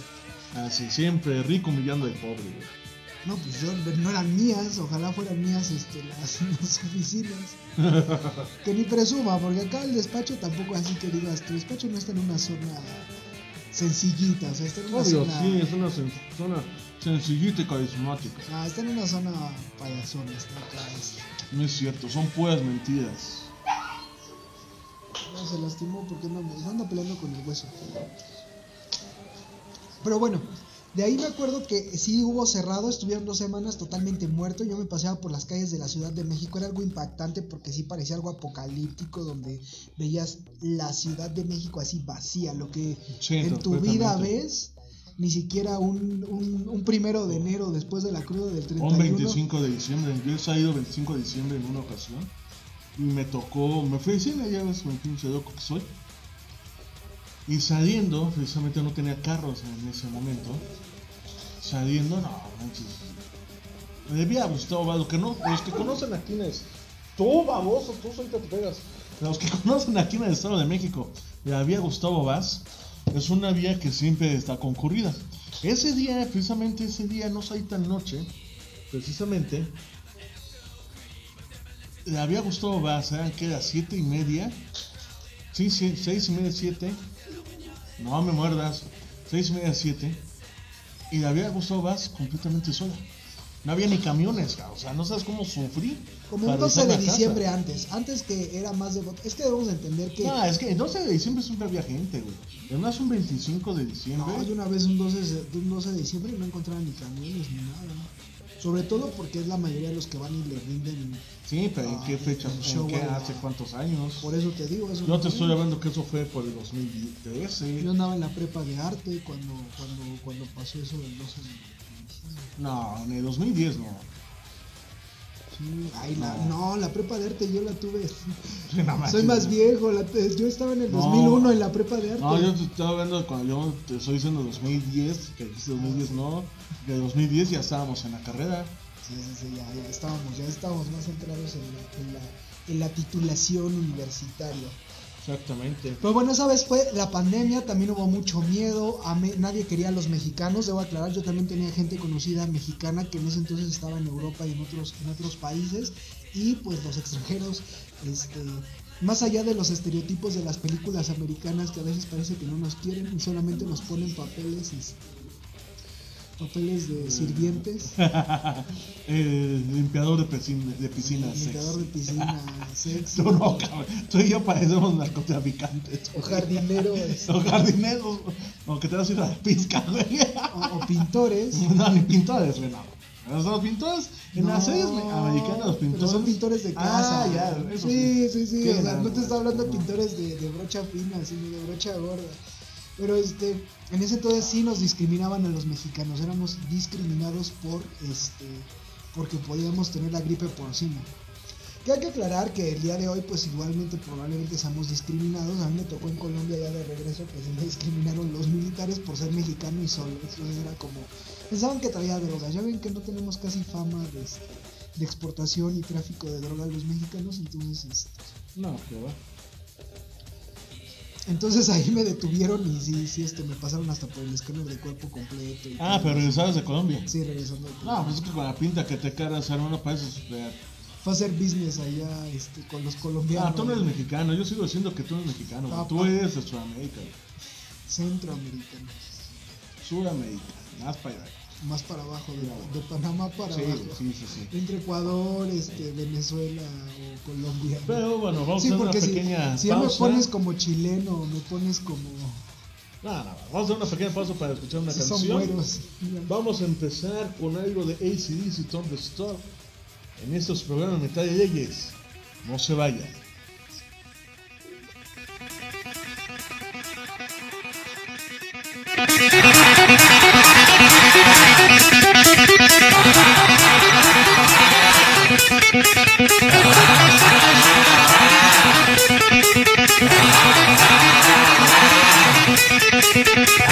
Así siempre, rico humillando al pobre, güey. No, pues yo, no eran mías, ojalá fueran mías este, las, <laughs> las oficinas. <laughs> que ni presuma, porque acá el despacho tampoco así que digas, tu despacho no está en una zona sencillita, o sea, está en una Obvio, zona... sí, es una zona sencillita y carismática. Ah, está en una zona acá. este. No es cierto, son puras mentiras. No, se lastimó porque no me anda peleando con el hueso. Pero bueno, de ahí me acuerdo que sí hubo cerrado, estuvieron dos semanas totalmente muerto. Yo me paseaba por las calles de la Ciudad de México, era algo impactante porque sí parecía algo apocalíptico donde veías la Ciudad de México así vacía, lo que Sí, en tu vida ves. Ni siquiera un, un, un primero de enero después de la cruda del 31. Un 25 de diciembre, yo he salido 25 de diciembre en una ocasión y me tocó, me fui al cine, ya ves, un pinche loco que soy. Y saliendo, precisamente no tenía carros en ese momento. Saliendo, no, manches. Me debía Gustavo Vaz, lo que no, los que conocen el, tú baboso, tú solita te pegas. Los que <laughs> conocen aquí en el Estado de México, la vía Gustavo Vaz es una vía que siempre está concurrida. Ese día, precisamente ese día, no salí tan noche, precisamente, le había gustado eran que las siete y media, sí, sí, seis y media, siete, no me muerdas, seis y media, siete, y le había gustado Vaz completamente sola. No había ni camiones, ca- o sea, no sabes cómo sufrí. Como un 12 regresar de casa. diciembre antes, antes que era más de... Es que debemos entender que... No, es que el 12 de diciembre siempre había gente, güey. Además, un 25 de diciembre. No, yo una vez un 12, de, un 12 de diciembre no encontraba ni camiones ni nada. Sobre todo porque es la mayoría de los que van y le rinden. Sí, pero ¿en qué fecha? el ¿En show, qué? ¿Hace cuántos años? Por eso te digo, eso Yo no te estoy hablando que eso fue por el 2013. Yo andaba en la prepa de arte cuando, cuando, cuando pasó eso del 12 de diciembre. No, en el 2010 no. Sí, ay, la, No. no, la prepa de arte yo la tuve. <laughs> No. Soy más viejo, la- yo estaba en el No. 2001 en la prepa de arte. No, yo te estaba hablando cuando yo te estoy diciendo 2010, que dijiste 2010 no. De 2010 ya estábamos en la carrera. Sí, sí, sí, ya, ya estábamos, ya estábamos más centrados en la, en la, en la titulación universitaria. Exactamente. Pero bueno, esa vez fue la pandemia, también hubo mucho miedo, a nadie quería a los mexicanos, debo aclarar, yo también tenía gente conocida mexicana que en ese entonces estaba en Europa y en otros, en otros países, y pues los extranjeros, este, más allá de los estereotipos de las películas americanas que a veces parece que no nos quieren y solamente nos ponen papeles, este, papeles de sirvientes, <laughs> el limpiador de, piscina, de piscinas. limpiador de <laughs> sexy. piscina, sexy, Tú no, cabrón. Tú y yo parecemos narcotraficantes. o jardinero, este, O jardineros. O que te vas a ir a la pizca, güey. o, o pintores. <laughs> No, ni pintores, güey, no. Los pintores, en No, las series americanas, los pero pintores. son pintores de casa. Ah, ya, eso sí, sí, sí. O sea, no te está hablando de pintores de, de brocha fina, sino de brocha gorda. Pero este, en ese entonces sí nos discriminaban a los mexicanos, éramos discriminados por este, porque podíamos tener la gripe porcina. Que hay que aclarar que el día de hoy, pues igualmente probablemente seamos discriminados. A mí me tocó en Colombia ya de regreso que se me discriminaron los militares por ser mexicano y solo. Eso era como. Pensaban que traía drogas. Ya ven que no tenemos casi fama de, este, exportación y tráfico de drogas los mexicanos, entonces. Este, No, va. Entonces ahí me detuvieron y sí, sí, este, me pasaron hasta por el escáner de cuerpo completo. y Ah, pero eso. regresabas de Colombia. Sí, regresando. de No, Colombia. pues es que con la pinta que te caras, hermano, pareces de... Fue a hacer business allá este, con los colombianos. Ah, tú no eres mexicano, yo sigo diciendo que tú no eres mexicano. Ah, tú eres de Sudamérica. Centroamericano. Sudamérica, más para allá. Más para abajo, de, de Panamá para Sí, abajo. sí, sí, sí. Entre Ecuador, este, Venezuela o Colombia. Pero bueno, vamos sí, a hacer una porque si, pequeña si ya me pausa. pones como chileno, me pones como. No, vamos a hacer una pequeña pausa para escuchar una Si son canción. Vamos a empezar con algo de ACDC Thunderstorm en estos programas de Leyes. No se vayan. Thank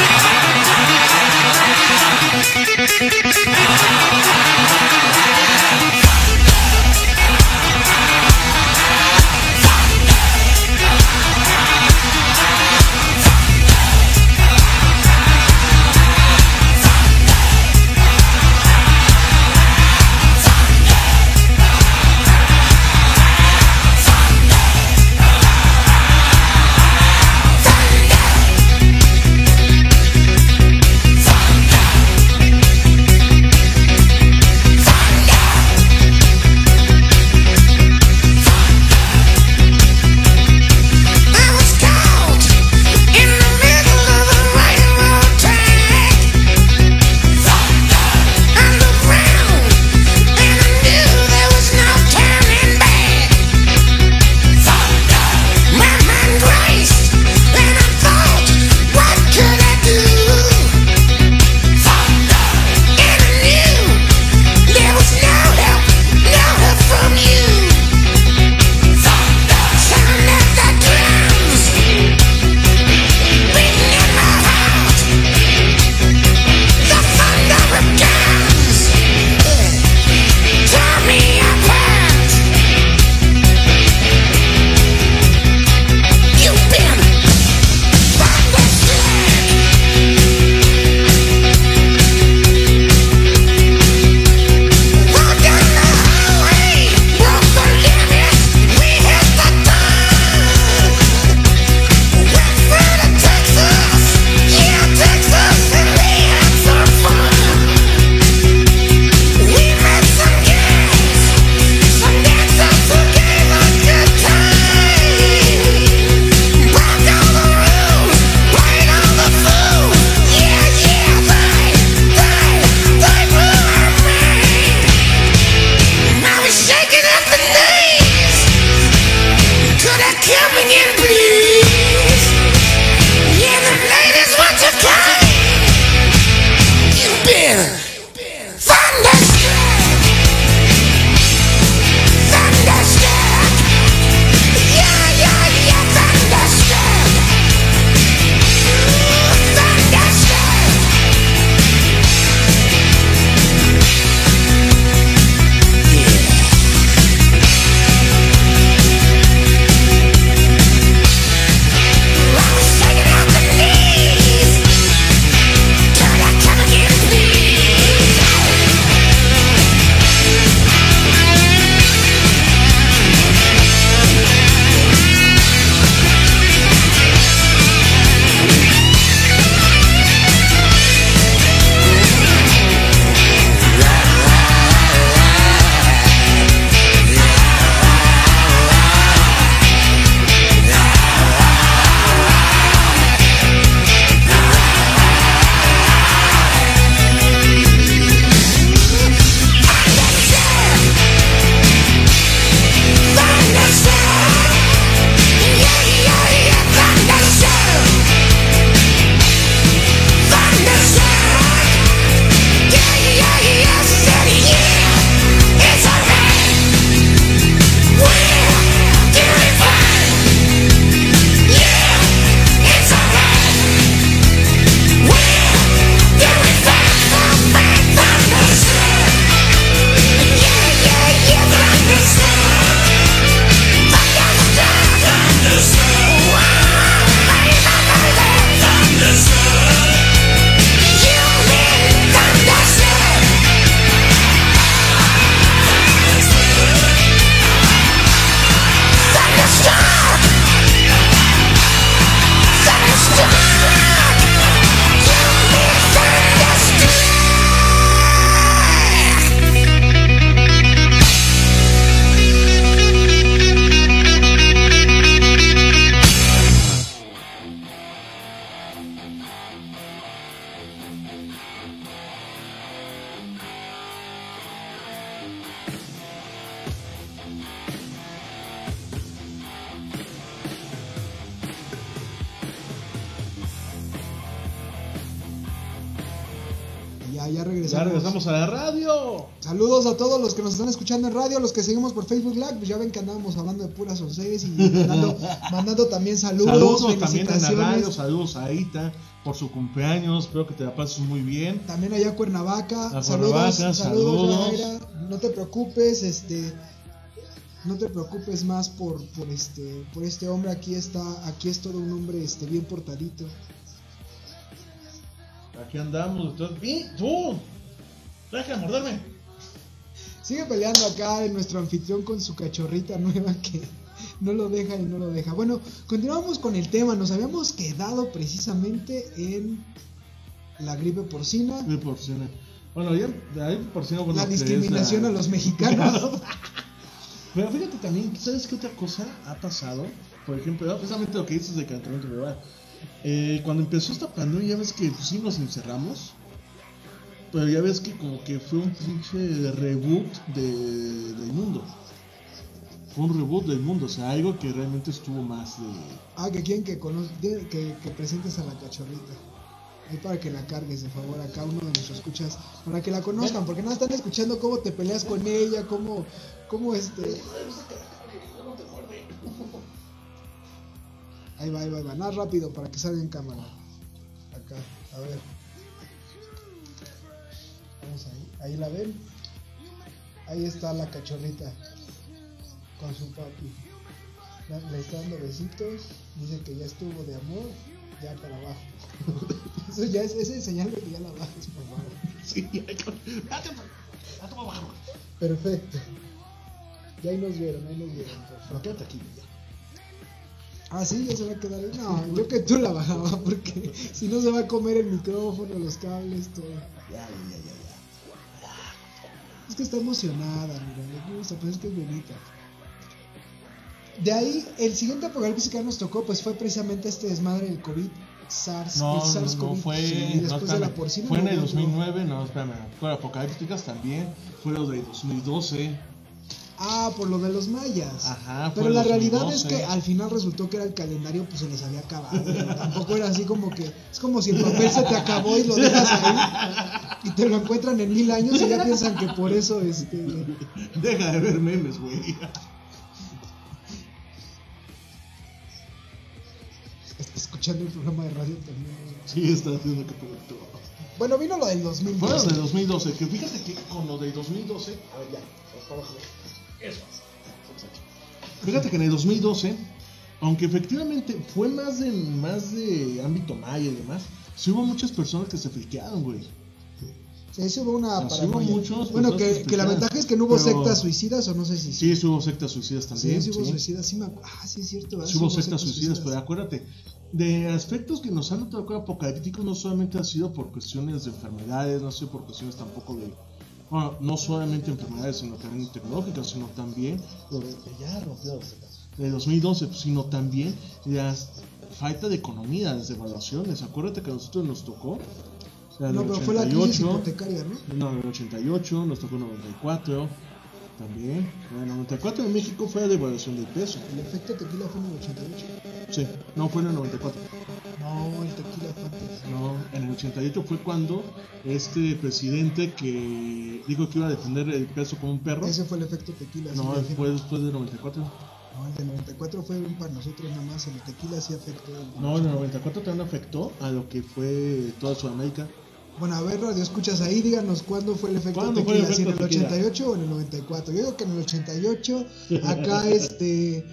radio, los que seguimos por Facebook Live, pues ya ven que andábamos hablando de puras onces y mandando, <laughs> mandando también saludos, Saludos también en la radio, saludos a Aita por su cumpleaños, espero que te la pases muy bien. También allá a Cuernavaca, A saludos, Cuernavaca, saludos, saludos. Yajaira. no te preocupes, este no te preocupes más por, por este por este hombre, aquí está, aquí es todo un hombre este bien portadito. Aquí andamos, entonces, ¡y tú! ¡Deja de morderme! Sigue peleando acá en nuestro anfitrión con su cachorrita nueva que no lo deja y no lo deja. Bueno, continuamos con el tema. Nos habíamos quedado precisamente en la gripe porcina, De porcina. Bueno, de ahí porcina, bueno, la discriminación la- a los mexicanos. <laughs> Pero fíjate también, ¿sabes qué otra cosa ha pasado? Por ejemplo, precisamente lo que dices de calentamiento global. Eh, cuando empezó esta pandemia, ya ves que pues, sí nos encerramos. Pero ya ves que como que fue un pinche reboot de- del mundo. Fue un reboot del mundo, o sea, algo que realmente estuvo más de... ah, que quieren que, que, que presentes a la cachorrita. Ahí para que la cargues, de favor, acá uno de nuestros escuchas, para que la conozcan, porque no están escuchando cómo te peleas con ella, cómo, cómo este... Ahí va, ahí va, ahí va, nada rápido para que salga en cámara. Acá, a ver. Ahí, la ven. Ahí está la cachorrita con su papi. Le está dando besitos, dice que ya estuvo de amor, ya para abajo. <laughs> Eso ya es, ese es señal de que ya la bajes, por favor. <laughs> Sí, ya. Perfecto. Ya ahí nos vieron, ahí nos vieron. Pero quédate aquí, ya. Ah, sí, ya se va a quedar ahí. No, yo que tú la bajaba, porque <laughs> si no se va a comer el micrófono, los cables, todo. Ya, ya, ya. Es que está emocionada, mira, le gusta, pues es que es bonita. De ahí, el siguiente apocalipsis que nos tocó, pues fue precisamente este desmadre del COVID, SARS, No, el SARS no, fue, sí, no, después de espérame, la porcina. fue en el no, 2009, no, espérame, fue Apocalípticas también, fue lo de 2012, Ah, por lo de los mayas. ajá, Pero la realidad 2012. es que al final resultó que era el calendario, pues se les había acabado. ¿no? Tampoco era así como que. Es como si el papel se te acabó y lo dejas ahí. Y te lo encuentran en mil años y ya piensan que por eso este. Deja de ver memes, güey. está escuchando el programa de radio también. Sí, está haciendo que todo. Bueno, vino lo del Fue lo 2012. de 2012, que fíjate que con lo de 2012, a ver ya. Eso. Fíjate que en el 2012, aunque efectivamente fue más de más de ámbito maya y demás, sí hubo muchas personas que se friquearon, güey. Sí, sí hubo una O sea, sí hubo muchos Bueno, que, que la ventaja es que no hubo pero- sectas suicidas, o no sé si. Sí, sí hubo sectas suicidas también. sí hubo sí. suicidas, sí me Ah, sí es cierto. ¿verdad? Sí hubo Sí sectas suicidas, pero acuérdate, de aspectos que nos han tocado apocalípticos no solamente ha sido por cuestiones de enfermedades, no ha sido por cuestiones tampoco de, bueno, no solamente enfermedades, sino también tecnológicas, sino también lo de, ya rompió de 2012, pues, sino también la falta de economía, las devaluaciones. Acuérdate que a nosotros nos tocó. la No, del pero fue la crisis 88, hipotecaria, ¿no? no, en el 88, nos tocó en el 94 también. En el 94 en México fue la devaluación del peso. El efecto tequila fue en el 88. Sí, no fue en el 94. No, el tequila fue antes. No, en el 88 fue cuando este presidente que dijo que iba a defender el peso como un perro. Ese fue el efecto tequila. No, fue después del 94. No, el del 94 fue para nosotros nada más. El tequila sí afectó. No, en el 94 también afectó a lo que fue toda Sudamérica. Bueno, a ver, radio escuchas ahí, díganos cuándo fue el efecto ¿Cuándo fue el tequila, si en el efecto tequila? 88 o en el 94. Yo digo que en el 88, acá <laughs> este,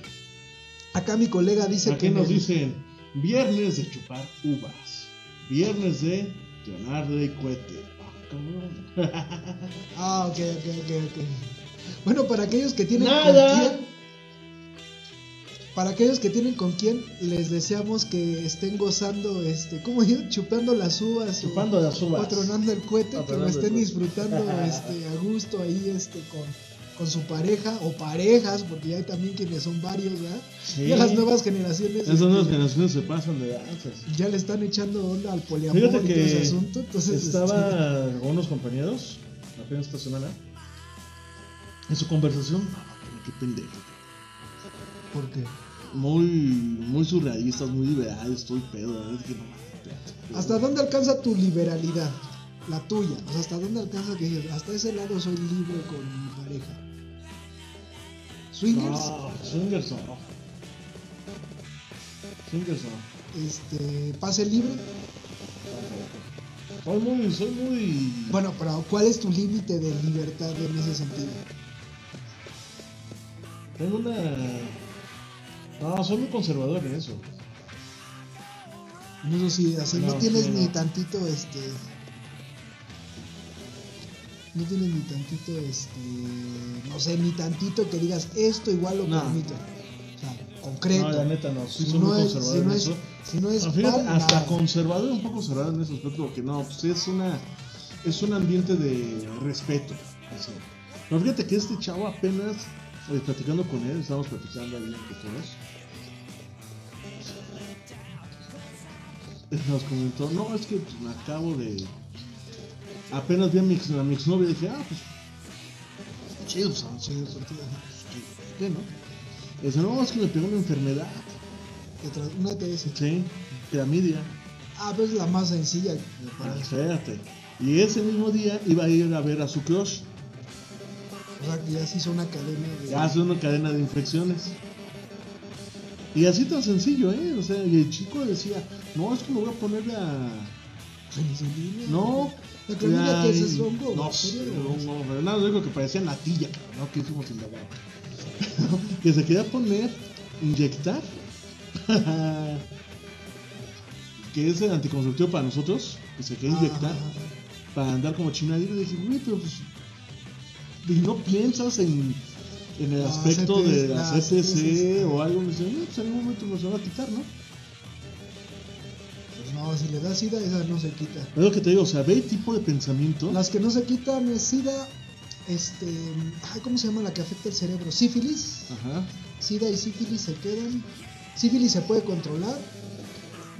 acá mi colega dice que en nos el- dicen viernes de chupar uvas, viernes de llenar de cohete. Ah. <laughs> Ah, ok, ok, ok, ok. Bueno, para aquellos que tienen Nada. Para aquellos que tienen con quién, les deseamos que estén gozando, este, ¿cómo digo? Chupando las uvas. o- Chupando las uvas. O tronando el cohete, que lo estén disfrutando este, a gusto ahí este, con, con su pareja o parejas, porque ya hay también quienes son varios, ¿verdad? Sí. Ya las nuevas generaciones Esas nuevas este, generaciones se pasan de lanzas. ya le están echando onda al poliamor Fíjate y todo que ese asunto. Entonces, este, Estaba con unos compañeros apenas esta semana en su conversación. ah, Qué pendejo. ¿Por qué? Muy, muy surrealistas, muy liberales, todo el pedo. ¿verdad? Dije, no mames. ¿Hasta dónde alcanza tu liberalidad? La tuya. O sea, ¿hasta dónde alcanza que digas? Hasta ese lado soy libre con mi pareja. Swingers, No, swingers no. Swingers no. este, pase libre. Soy muy, soy muy. Bueno, pero ¿cuál es tu límite de libertad en ese sentido? Tengo una. No, soy muy conservador en eso. No sé si así no, No, tienes sí, ni tantito este. No tienes ni tantito este. No sé, ni tantito que digas esto igual lo No. permito. O sea, concreto. No, la neta no. Sí, si, soy no muy es, conservador si, no en es, eso. si no es No, fíjate, hasta nada. conservador, un poco cerrado en ese aspecto, porque no, pues es una. Es un ambiente de respeto. así. Pero fíjate que este chavo apenas, eh, platicando con él, estábamos platicando ahí todos. <laughs> Nos comentó, no, es que pues, me acabo de. Apenas vi a mi, ex- a mi exnovia y dije, ah, pues. Chido, pues, pues, ¿qué, no? Y dice, no, es que me pegó una enfermedad. Una ETS. Sí, clamidia. Ah, pues la más sencilla para. Espérate. Y ese mismo día iba a ir a ver a su crush. O sea, que ya se hizo una academia de. Ya hace una cadena de infecciones. Y así tan sencillo, ¿eh? O sea, y el chico decía, no, es que me voy a poner a... No. La clamidia que es, es hongo. No, hongo, pero nada, digo que parecía natilla, cabrón, ¿no? Que hicimos indagar. <laughs> que se quería poner, inyectar, <laughs> que es el anticonceptivo para nosotros, que se quería inyectar. Ah, para andar como china y dije, güey, pero pues. Y no piensas en, en el Las aspecto de la las CTC o algo. Me dice, no, pues en algún momento nos van a quitar, ¿no? Pues no, si le da sida, esa no se quita. Es lo que te digo, o sea, ve el tipo de pensamiento. Las que no se quitan es sida, este, ay, ¿cómo se llama la que afecta el cerebro? Sífilis. Ajá. Sida y sífilis se quedan. Sífilis se puede controlar.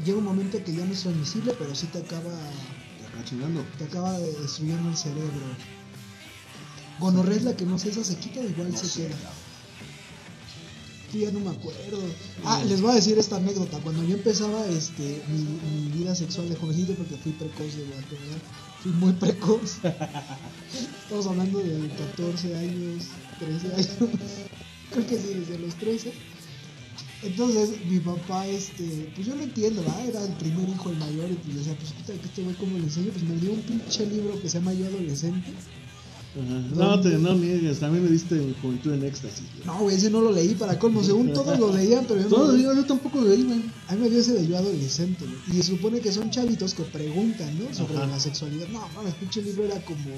Llega un momento que ya no es transmisible, pero sí te acaba, Te acaba chingando. te acaba de destruyendo el cerebro. Gonorrea es la que no sé, esa se quita, igual se queda. Ya no me acuerdo. Ah, les voy a decir esta anécdota. Cuando yo empezaba este, mi, vida sexual de jovencito, porque fui precoz de verdad, ¿verdad? Fui muy precoz. Estamos hablando de 14 años, 13 años. Creo que sí, desde los 13. Entonces, mi papá, este, pues yo lo entiendo, ¿verdad? Era el primer hijo, el mayor, y pues decía, pues quita que este güey como le enseño, pues me dio un pinche libro que se llama Yo Adolescente. Ajá. No, te, no niegues, también me diste juventud en éxtasis. No, güey, ese no lo leí para colmo. Según todos lo leían, pero yo no yo, yo tampoco lo leí, güey. A mí me dio ese de yo adolescente, güey. Y se supone que son chavitos que preguntan, ¿no? Sobre Ajá. la sexualidad. No, mames, pinche libro era como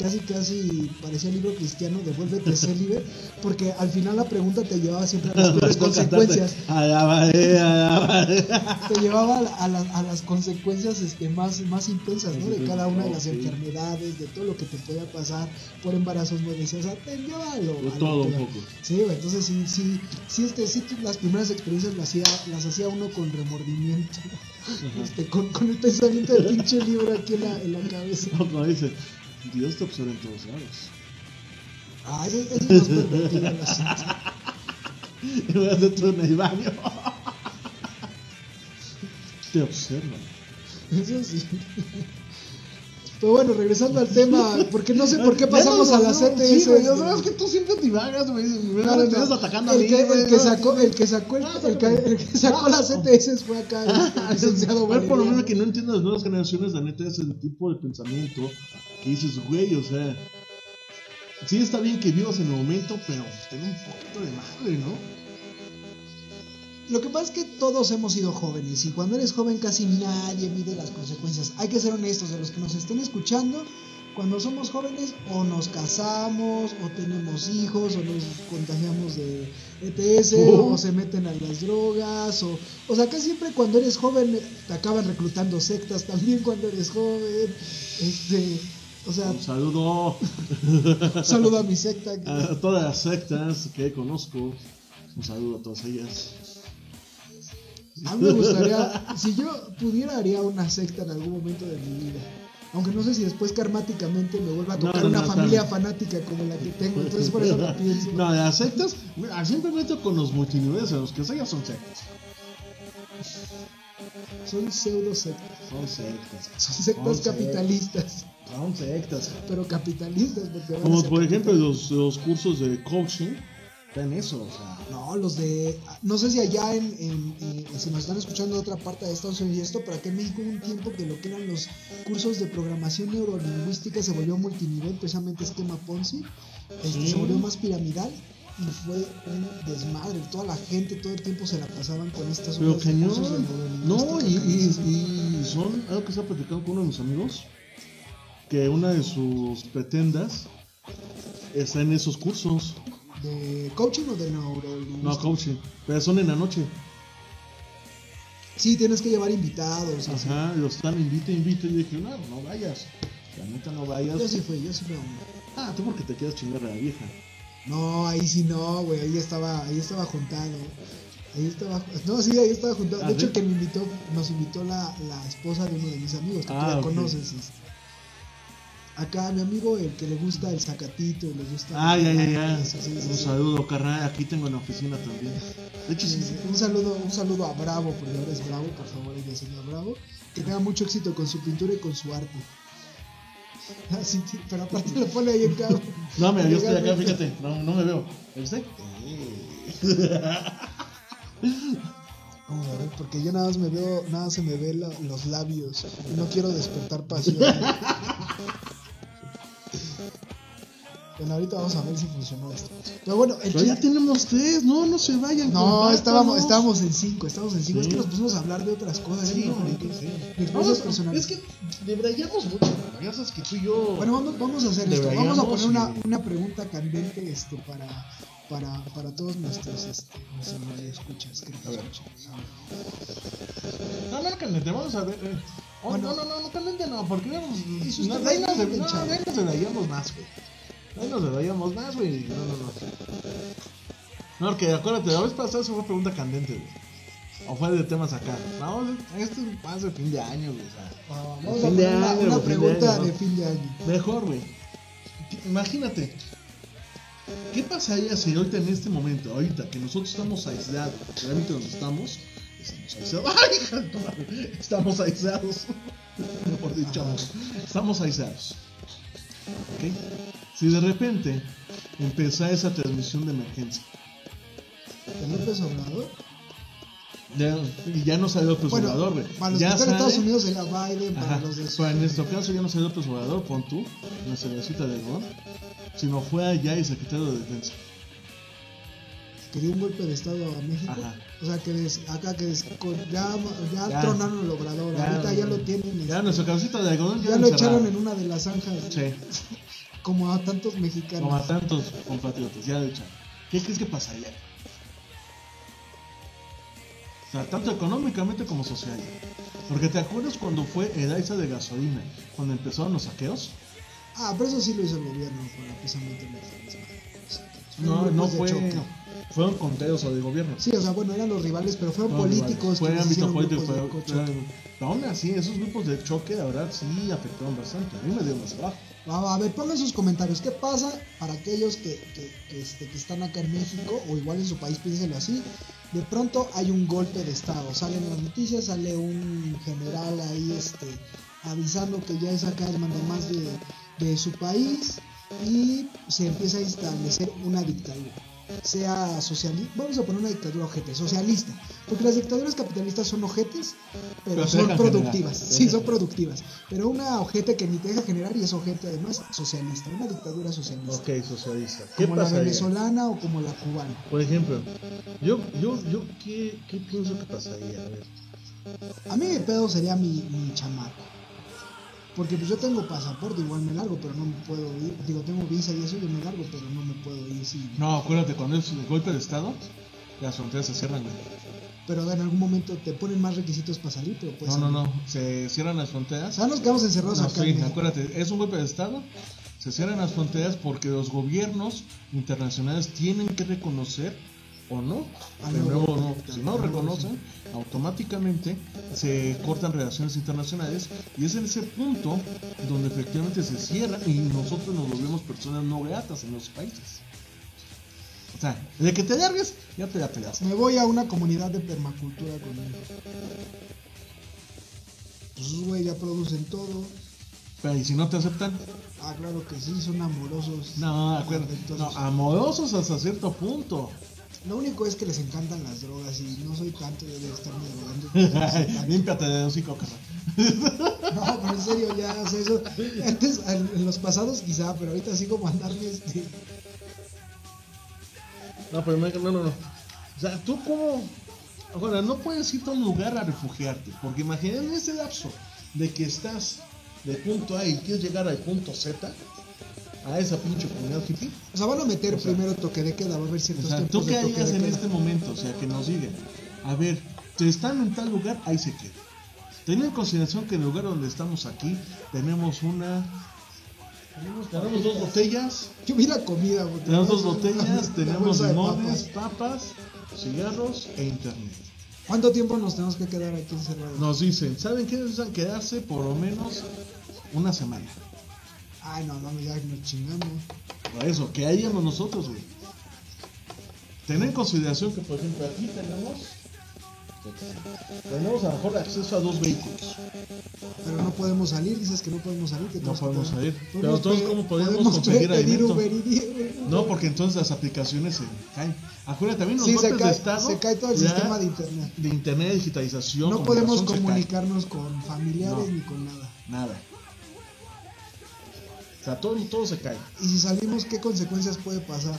casi, casi parecía libro cristiano, devuélvete célibe. Porque al final la pregunta te llevaba siempre a las <laughs> consecuencias. Alabaré, alabaré. <laughs> Te llevaba a, la- a las- a las consecuencias este, más, más intensas, ¿no? De cada una de las enfermedades, de todo lo que te podía pasar por embarazos no deseados. O sea, te llevaba a lo, a lo Todo un poco. Sí, entonces sí, sí, sí, este, sí, las primeras experiencias las hacía, las hacía uno con remordimiento, este, con, con el pensamiento del pinche libro aquí en la, en la cabeza. <laughs> No, dice, Dios te observa en todos lados. Ah, ese, ese es más pervertido. Y voy a hacer tú en el baño. <laughs> Te observan. Eso <laughs> sí. Pero bueno, regresando al tema, porque no sé por qué pasamos a vamos, ETS. Sí, güey, yo creo es que tú siempre divagas, güey. Me No, no, atacando a el mí, que, güey, el que sacó, el que sacó, el, Ah, el que, el que sacó las ETS fue acá este, el <laughs> licenciado Güey, por lo menos que no entiendas las nuevas generaciones, la neta, ese tipo de pensamiento que dices, güey, o sea, sí está bien que vivas en el momento, pero ten un poquito de madre, ¿no? Lo que pasa es que todos hemos sido jóvenes y cuando eres joven casi nadie mide las consecuencias. Hay que ser honestos de los que nos estén escuchando. Cuando somos jóvenes o nos casamos o tenemos hijos o nos contagiamos de ETS Oh. <laughs> o se meten a las drogas o o sea, casi siempre cuando eres joven te acaban reclutando sectas también cuando eres joven. Este, o sea, Un saludo <laughs> saludo a mi secta. que- a todas las sectas que conozco. Un saludo a todas ellas. A mí me gustaría, si yo pudiera, haría una secta en algún momento de mi vida. Aunque no sé si después karmáticamente me vuelva a tocar no, una no, familia fanática como la que tengo. Entonces por eso lo <laughs> pienso. No, las sectas, siempre meto con los multiniveles, los que sea son sectas. Son pseudo sectas. Son sectas. Son sectas Son capitalistas. Son sectas. Pero capitalistas. Porque Como por ejemplo los, los cursos de coaching. Están eso, o sea. No, los de. No sé si allá en, en, en- si nos están escuchando de otra parte de Estados Unidos y esto, pero aquí en México hubo un tiempo que lo que eran los cursos de programación neurolingüística se volvió multinivel, precisamente esquema Ponzi. Este, Sí. Se volvió más piramidal y fue un desmadre. Toda la gente todo el tiempo se la pasaban con estas Pero de No, neurolingüística, y, que y, y son algo que estaba platicando con uno de mis amigos. Que una de sus pretendas está en esos cursos. ¿De coaching o de neurolingüística? No, coaching. Pero son en la noche. Sí, tienes que llevar invitados. Ajá, los están invite, invite. Y dije, no, no vayas. La neta no vayas. Yo sí fui, yo sí fui a uno. Ah, tú porque te quieres chingar a la vieja. No, ahí sí no, güey, ahí estaba, ahí estaba juntado. Ahí estaba, no, sí, ahí estaba juntado. Ah, De hecho, ¿sí? que me invitó, nos invitó la, la esposa de uno de mis amigos, que Ah, tú ya ok. conoces. es- Acá, mi amigo, el que le gusta el zacatito, le gusta. Ah, ya, ya, ya. Eso, sí, sí, Un sí. saludo, carnal. Aquí tengo en la oficina también. De hecho, sí, Sí, Un saludo, un saludo a Bravo, porque ahora es Bravo, por favor, y señor Bravo. Que tenga mucho éxito con su pintura y con su arte. <laughs> Así, sí, pero aparte lo pone ahí en cabo. No, mira, yo estoy acá, fíjate. No, no me veo. ¿Viste? Vamos a ver, porque yo nada más me veo, nada se me ve la- los labios. Y no quiero despertar pasión. <laughs> bueno, ahorita vamos a ver si funcionó esto. Pero bueno, ya tenemos tres. No, no se vayan. No, estábamos, estábamos en cinco, estábamos en cinco. Sí. Es que nos pusimos a hablar de otras cosas. Sí, ¿no? sí. Vamos, personales. es que debrayamos mucho. Ya sabes que tú y yo. Bueno, vamos, vamos a hacer esto. Vamos a poner una, una pregunta candente este, para, para, para todos nuestros, este, nuestros que nos A ver. No, no, candente, vamos a ver. eh. Oh, Bueno. no, no, no, no, candente no, porque vamos. No, ahí nos ahí debrayamos más, güey. Ahí nos debrayamos más, güey. No, no, no. No, porque acuérdate, la vez pasada eso fue pregunta candente, güey. O fue de temas acá. No, esto es más de fin de año, güey. o sea. Ah, Vamos a fin de una, año, una de pregunta de fin de año. Mejor, güey. Imagínate. ¿Qué pasaría si ahorita en este momento, ahorita que nosotros estamos aislados, realmente nos estamos, estamos aislados, <laughs> ¡ay, hija! Estamos aislados, <laughs> mejor dicho, estamos aislados. ¿Ok? Si de repente empezara esa transmisión de emergencia ¿De López Obrador? ya- y ya no sale López Bueno, Obrador, güey, para los ya en Estados sale- Unidos sería Biden, para Ajá. los de Pero en nuestro caso ya no salió López Obrador, pon tú, nuestra cervecita de algodón, sino fue allá y secretario de defensa. que dio un golpe de estado a México. Ajá. O sea, que des- acá que des- con- ya, ya, Ya. tronaron el obrador. Ahorita ya lo tienen. Ya nuestra cabecita de algodón ya lo echaron en una de las zanjas, Sí, <laughs> como a tantos mexicanos. como a tantos compatriotas, ya lo echaron. ¿Qué crees que pasaría? O sea, tanto económicamente como socialmente. Porque te acuerdas cuando fue el alza de gasolina, cuando empezaron los saqueos? Ah, pero eso sí lo hizo el gobierno, para precisamente No, no grupos de fue. choque. Fueron conteos o de gobierno. Sí, o sea, bueno, eran los rivales, pero fueron políticos Fue ámbito político. de Fue, aún así, esos grupos de choque, la verdad, sí afectaron bastante. A mí me dio más abajo. Ah, A ver, pongan sus comentarios. ¿Qué pasa para aquellos que, que, este, que están acá en México o igual en su país, piénsenlo así? De pronto hay un golpe de Estado. Salen las noticias, sale un general ahí este, avisando que ya es acá el mandamás de, de su país y se empieza a establecer una dictadura. Sea socialista, vamos a poner una dictadura ojete, socialista, porque las dictaduras capitalistas son ojetes, pero, son productivas, generar. sí, son productivas, pero una ojete que ni te deja generar y es ojete además socialista, una dictadura socialista, Ok, socialista. ¿Qué como la venezolana o como la cubana. Por ejemplo, yo, yo, yo, ¿qué, qué pienso que pasaría? A ver. A mí mi pedo sería mi, mi chamaco. Porque pues yo tengo pasaporte, igual me largo, pero no me puedo ir. Digo, tengo visa y eso, yo me largo, pero no me puedo ir si... No, acuérdate, cuando es el golpe de Estado, las fronteras se cierran, güey. Pero en algún momento te ponen más requisitos para salir, pero pues... No, no, no, se cierran las fronteras. O sea, nos quedamos encerrados No, acá. sí, en acuérdate, es un golpe de Estado, se cierran las fronteras porque los gobiernos internacionales tienen que reconocer o no, Al de nuevo no, no reconocen, automáticamente se cortan relaciones internacionales y es en ese punto donde efectivamente se cierran y nosotros nos volvemos personas no gratas en los países. O sea, de que te largues, ya te la pelaste. Me voy a una comunidad de permacultura con él. Pues esos güey ya producen todo. Pero ¿y si no te aceptan? Ah, claro que sí, son amorosos. No, acuérdate. No, amorosos hasta cierto punto. Lo único es que les encantan las drogas y no soy tanto yo de estarme drogando. Límpiate de hocico. No, pero en serio, ya, o sea, eso. Antes, en los pasados quizá, pero ahorita así como andarme este. No, pero no, no, no. O sea, tú como... Ahora, no puedes ir a un lugar a refugiarte, porque imagínate en ese lapso de que estás de punto A y quieres llegar al punto Z, a esa pinche comunidad hippie. O sea, van a meter O sea, primero toque de queda, va a haber O ciertos sea, tiempos ¿tú qué harías en queda. este momento? O sea, que nos digan, a ver, te están en tal lugar, ahí se queda. Ten en consideración que en el lugar donde estamos aquí tenemos una... Tenemos dos botellas, Yo vi la comida, güey. tenemos dos botellas, tenemos limones, papas. papas, cigarros e internet. ¿Cuánto tiempo nos tenemos que quedar aquí encerrados? Nos dicen, ¿saben qué necesitan quedarse por lo menos una semana? Ay, no, no, ya nos chingamos. Por eso, que hayamos nosotros, güey. Ten en consideración que, por ejemplo, aquí tenemos. Tenemos a lo mejor acceso a dos vehículos. Pero no podemos salir, dices que no podemos salir. Que No podemos salir. Pero entonces, pe- ¿cómo podemos podemos conseguir alimento? No, porque entonces las aplicaciones se caen. Acuérdate, también los Sí, golpes cae, de Estado. se cae todo el sistema de internet. De internet, digitalización. No podemos comunicarnos con familiares No. ni con nada. Nada. O sea, todo, todo se cae. Y si salimos, ¿qué consecuencias puede pasar?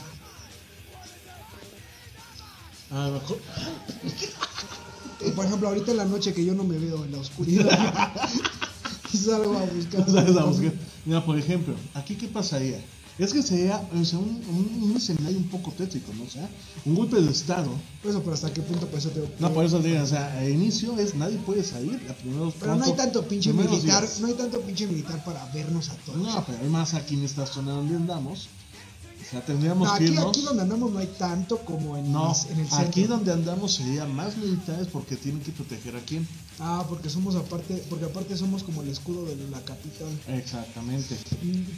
A lo mejor. <laughs> Por ejemplo, ahorita en la noche que yo no me veo en la oscuridad <laughs> <laughs> y salgo a buscar. ¿Sabes? A buscar. Mira, por ejemplo, aquí qué pasaría. Es que sería o sea, un, un, un escenario un poco tétrico, ¿no? O sea, un golpe de Estado. Por eso, pero hasta qué punto, por eso te No, por eso digo, o sea, al inicio es nadie puede salir. A primeros Pero no hay tanto pinche militar, días. no hay tanto pinche militar para vernos a todos. No, pero además aquí en esta zona donde andamos, sea, tendríamos No, que aquí, aquí donde andamos no hay tanto como en, No, las- en el centro. aquí donde andamos sería más militares porque tienen que proteger a quién. Ah, porque somos aparte, porque aparte somos como el escudo de la capital. Exactamente.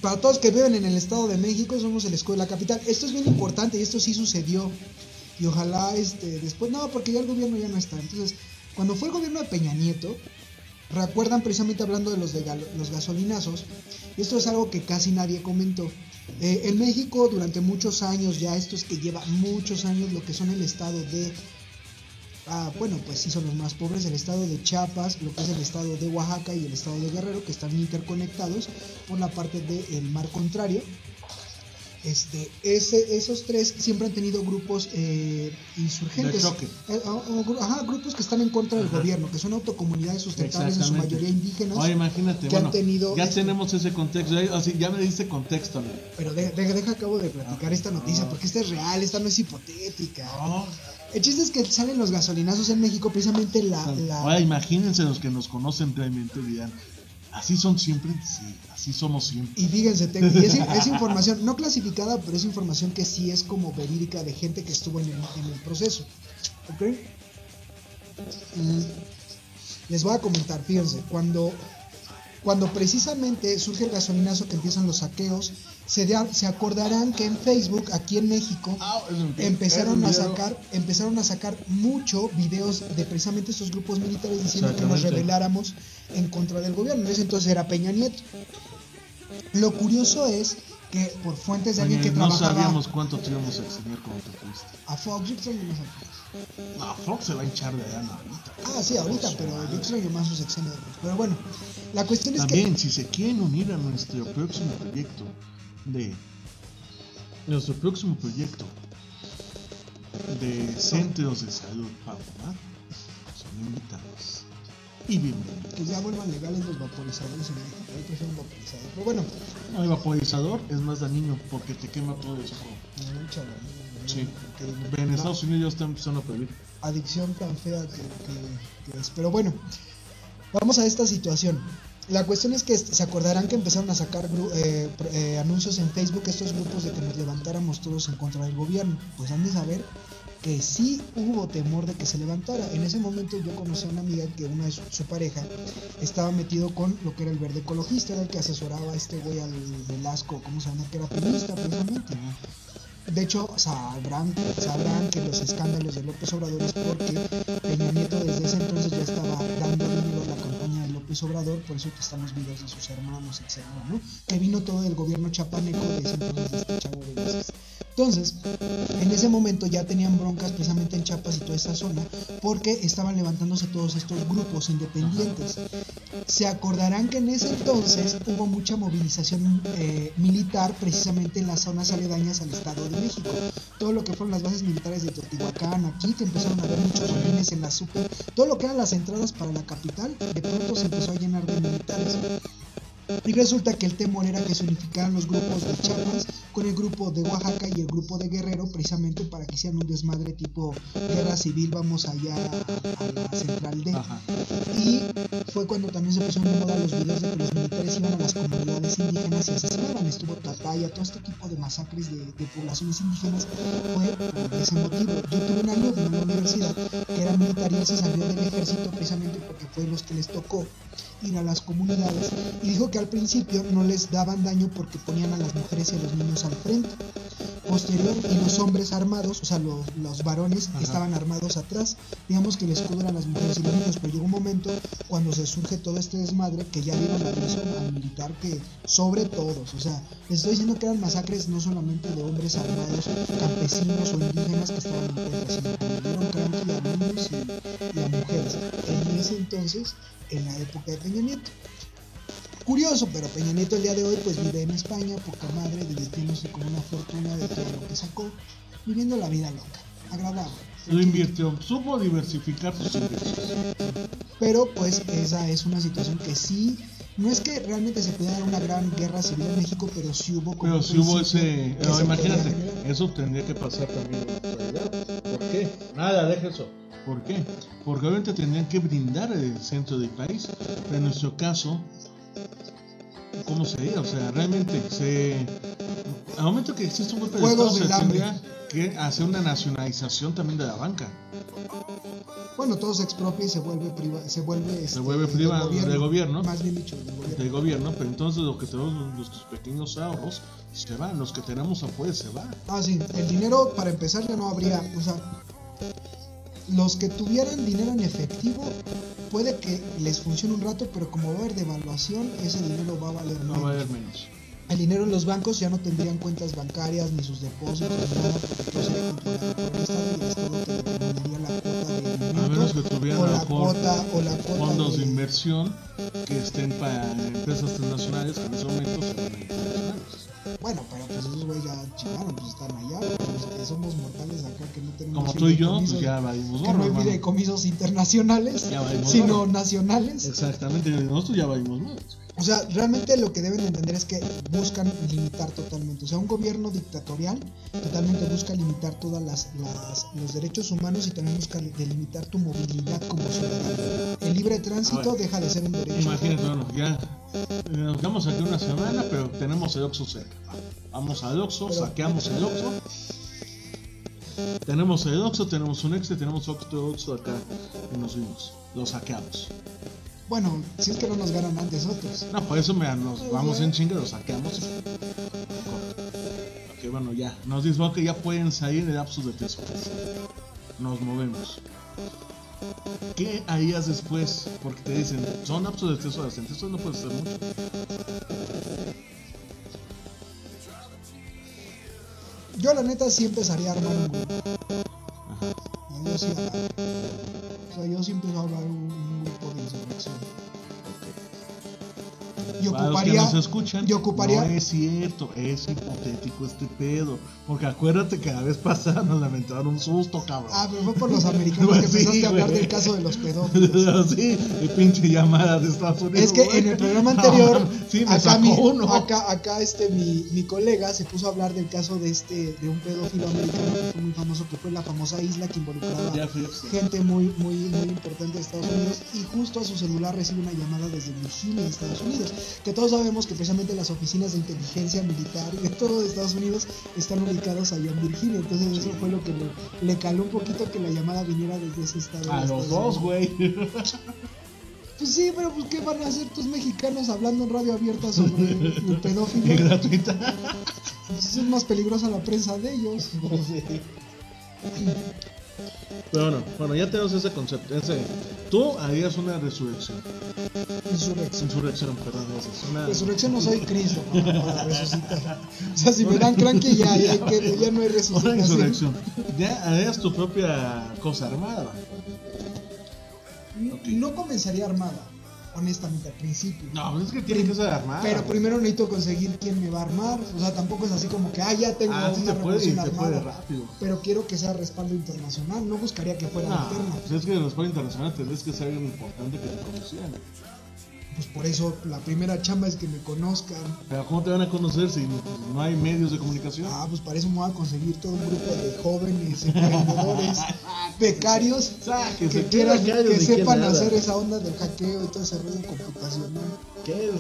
Para todos que viven en el Estado de México, somos el escudo de la capital. Esto es bien importante y esto sí sucedió. Y ojalá este después, no, porque ya el gobierno ya no está. Entonces, cuando fue el gobierno de Peña Nieto, recuerdan precisamente hablando de los de los gasolinazos, esto es algo que casi nadie comentó. Eh, en México durante muchos años, ya esto es que lleva muchos años, lo que son el estado de Ah, bueno, pues sí son los más pobres, el estado de Chiapas, lo que es el estado de Oaxaca y el estado de Guerrero, que están interconectados por la parte del mar contrario. Este, ese, esos tres siempre han tenido grupos eh, insurgentes. Eh, o- o gru- ajá, grupos que están en contra del Ajá. gobierno, que son autocomunidades sustentables, en su mayoría indígenas. Oye, imagínate, que han bueno, tenido ya este- tenemos ese contexto, ya, así, ya me diste contexto, amigo. Pero de- de- deja, acabo de platicar esta noticia, Ah. porque esta es real, esta no es hipotética. No. El chiste es que salen los gasolinazos en México, precisamente la... imagínense los que nos conocen realmente dirán, así son siempre, sí, así somos siempre. Y fíjense, te- y es, es <laughs> información no clasificada, pero es información que sí es como verídica de gente que estuvo en el, en el proceso. ¿Ok? Les voy a comentar, fíjense, cuando, cuando precisamente surge el gasolinazo que empiezan los saqueos, se, se acordarán que en Facebook, aquí en México, empezaron a sacar empezaron a sacar mucho videos de precisamente estos grupos militares diciendo que nos rebeláramos en contra del gobierno. En ese entonces era Peña Nieto. Lo curioso es que por fuentes de alguien que no trabajaba sabíamos cuánto te íbamos a extrañar como te fuiste. a Fox, yo extraño más a Fox. No, Fox se va a hinchar de gana ahorita. Ah, sí, ahorita, pero yo extraño más sus Fox. Pero bueno, la cuestión es También, si se quieren unir a nuestro próximo proyecto de nuestro próximo proyecto de centros de salud Papá, son invitados y bienvenidos. que, que ya vuelvan legales los vaporizadores en México. Yo prefiero un vaporizador. Pero bueno, No, el vaporizador es más dañino porque te quema todo el ojo. mucha la- Sí. En Estados Unidos ya están empezando a prohibir. adicción tan fea que, que- que es. Pero bueno, vamos a esta situación. La cuestión es que se acordarán que empezaron a sacar eh, eh, anuncios en Facebook estos grupos de que nos levantáramos todos en contra del gobierno. Pues han de saber que sí hubo temor de que se levantara. En ese momento yo conocí a una amiga que una de su, pareja estaba metido con lo que era el verde ecologista, era el que asesoraba a este güey al Velasco, ¿cómo se llama? Que era feminista precisamente. De hecho, sabrán, sabrán que los escándalos de López Obrador es porque Peña Nieto desde ese entonces ya estaba dando dinero a la López Obrador, por eso que están los videos de sus hermanos, etcétera, ¿no? Que vino todo el gobierno chapaneco de ese entonces de este chavo de Vázquez. Entonces, en ese momento ya tenían broncas precisamente en Chiapas y toda esa zona, porque estaban levantándose todos estos grupos independientes. Se acordarán que en ese entonces hubo mucha movilización eh, militar precisamente en las zonas aledañas al Estado de México. Todo lo que fueron las bases militares de Teotihuacán, aquí que empezaron a haber muchos aviones en la super, todo lo que eran las entradas para la capital, de pronto se empezó a llenar de militares. Y resulta que el temor era que se unificaran los grupos de Chiapas con el grupo de Oaxaca y el grupo de Guerrero, precisamente para que hicieran un desmadre tipo guerra civil, vamos allá a, la central D. Y fue cuando también se pusieron de moda los videos de que los militares iban a las comunidades indígenas y asesinaban. Estuvo Tataya, todo este tipo de masacres de, poblaciones indígenas fue por ese motivo. Yo tuve un alumno en la universidad que era militar y se salió del ejército precisamente porque fue los que les tocó ir a las comunidades y dijo que al principio no les daban daño porque ponían a las mujeres y a los niños al frente. Posterior, y los hombres armados, o sea, los, varones estaban armados atrás. Digamos que el escudo eran las mujeres y los niños, pero llegó un momento cuando se surge todo este desmadre que ya dieron aviso al militar que sobre todos, o sea, les estoy diciendo que eran masacres no solamente de hombres armados, campesinos o indígenas que estaban en contra, sino que dieron tranqui a niños y, y a mujeres. En ese entonces, en la época de Peña Nieto. Curioso, pero Peña Nieto el día de hoy pues vive en España, poca madre, divirtiéndose con una fortuna de todo lo que sacó, viviendo la vida loca, agradable. Lo invirtió, supo diversificar sus ingresos. Pero pues esa es una situación que sí, no es que realmente se pudiera dar una gran guerra civil en México, pero sí hubo como Pero sí hubo ese, no, imagínate, eso tendría que pasar también ¿Por qué? Nada, deja eso. ¿Por qué? Porque obviamente tendrían que brindar el centro del país. Pero en nuestro caso, ¿cómo sería? O sea, realmente se. Al momento que existe un golpe de Estado, se tendría que hacer una nacionalización también de la banca. Bueno, todo se expropia y se vuelve priva, se vuelve, este, se vuelve privado de gobierno, Más bien dicho, del gobierno. Del gobierno, pero entonces lo que tenemos nuestros pequeños ahorros se van, los que tenemos afuera se van. Ah, sí, el dinero para empezar ya no habría, o sea, los que tuvieran dinero en efectivo puede que les funcione un rato, pero como va a haber devaluación, ese dinero va a valer no Va a valer menos. El dinero en los bancos ya no tendrían cuentas bancarias ni sus depósitos ni nada, porque todo sería controlado por el Estado y el Estado te determinaría la cuota de alimento o, la cuota, o la cuota fondos de, inversión que estén para empresas transnacionales que en ese momento son internacionales. Bueno, pero pues esos güeyes ya chingaron, pues están allá. Que somos mortales acá que no tenemos. Como tú y yo, pues ya valimos Que no hay fideicomisos internacionales, sino nacionales. Exactamente, nosotros ya valimos más. O sea, realmente lo que deben entender es que buscan limitar totalmente. O sea, un gobierno dictatorial totalmente busca limitar todas las, los derechos humanos y también busca delimitar tu movilidad como ciudadano. El libre tránsito deja de ser un derecho. Imagínate, bueno, ya nos quedamos aquí una semana, pero tenemos el Oxxo cerca. Vamos al Oxxo, saqueamos el Oxxo. Tenemos el Oxxo, tenemos un extra, tenemos otro Oxxo acá y nos vimos. Lo saqueamos. Bueno, si es que no nos ganan antes otros. No, por eso me, nos vamos en chinga, lo saqueamos. Ok, bueno, ya. Nos dice que ya pueden salir de lapsus de tres horas. Nos movemos. ¿Qué harías después? Porque te dicen, son lapsos de tres horas, entonces no puede ser mucho. Yo la neta sí empezaría a armar un grupo. Ajá. O sea, yo sí empiezo a hablar un grupo de insurrección y ocuparía, los que nos escuchan, yo ocuparía, no es cierto, es hipotético este pedo. Porque acuérdate que la vez pasada nos lamentaron un susto, cabrón. Ah, pero fue por los americanos que empezaste a hablar del caso de los pedófilos. sí, de pinche llamada de Estados Unidos. Es que en el programa anterior, acá, mi, acá, acá, este, mi, mi colega se puso a hablar del caso de este de un pedófilo americano que fue muy famoso, que fue la famosa isla que involucraba gente muy, muy, muy importante de Estados Unidos. Y justo a su celular recibe una llamada desde Virginia, Estados Unidos que todos sabemos que precisamente las oficinas de inteligencia militar de todo Estados Unidos están ubicadas allá en Virginia. Entonces eso fue lo que le, caló un poquito que la llamada viniera desde ese estado. A los dos, güey. Pues sí, pero pues ¿qué van a hacer tus mexicanos hablando en radio abierta sobre <laughs> el pedófilo? gratuita. Entonces es más peligrosa la prensa de ellos. <laughs> Pero bueno, bueno, ya tenemos ese concepto. Ese, tú harías una resurrección. Insurrección. Insurrección, perdón. es una- Resurrección no soy Cristo no, para <laughs> resucitar. O sea, si me dan cranky ya, ya, no hay Una resucitación. insurrección. Ya harías tu propia cosa armada. No, no comenzaría armada, honestamente, al principio. No, pues es que tiene que ser armada. Pero primero necesito conseguir quién me va a armar. O sea, tampoco es así como que, ah, ya tengo Ah, sí se puede revolución se puede armada. rápido. Pero quiero que sea respaldo internacional. No buscaría que fuera No, interna. pues es que en el sport internacional tendrías que ser alguien importante que te conocieran. Pues por eso la primera chamba es que me conozcan. Pero ¿cómo te van a conocer si no hay medios de comunicación? Ah, pues para eso me voy a conseguir todo un grupo de jóvenes emprendedores, <laughs> becarios, que ¿qué quieran, que sepan nada? hacer esa onda del hackeo y todo ese rollo computacional. ¿Qué es,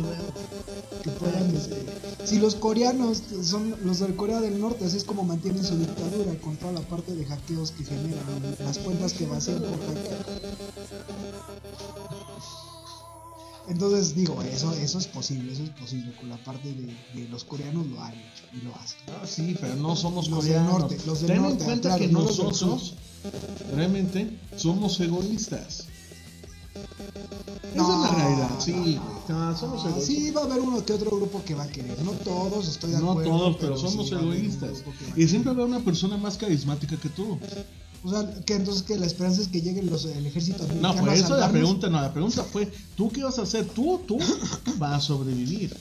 que puedan este, si los coreanos son los del Corea del Norte así es como mantienen su dictadura con toda la parte de hackeos que generan las cuentas que vacían por hackeo entonces digo eso eso es posible eso es posible con la parte de, de los coreanos lo han hecho y lo hacen Ah, sí, pero no somos Los del norte, los del Ten norte, en cuenta claro, que no nosotros realmente somos egoístas. Esa No, es la realidad. no, Sí, no. No, somos Ah, egoístas. sí va a haber uno que otro grupo que va a querer no todos estoy de no acuerdo todos, pero somos sí haber egoístas. grupo que va a Y siempre habrá una persona más carismática que tú. O sea, que entonces que la esperanza es que lleguen los el ejército No, por eso la pregunta, no, la pregunta fue, ¿tú qué vas a hacer? Tú, tú vas a sobrevivir.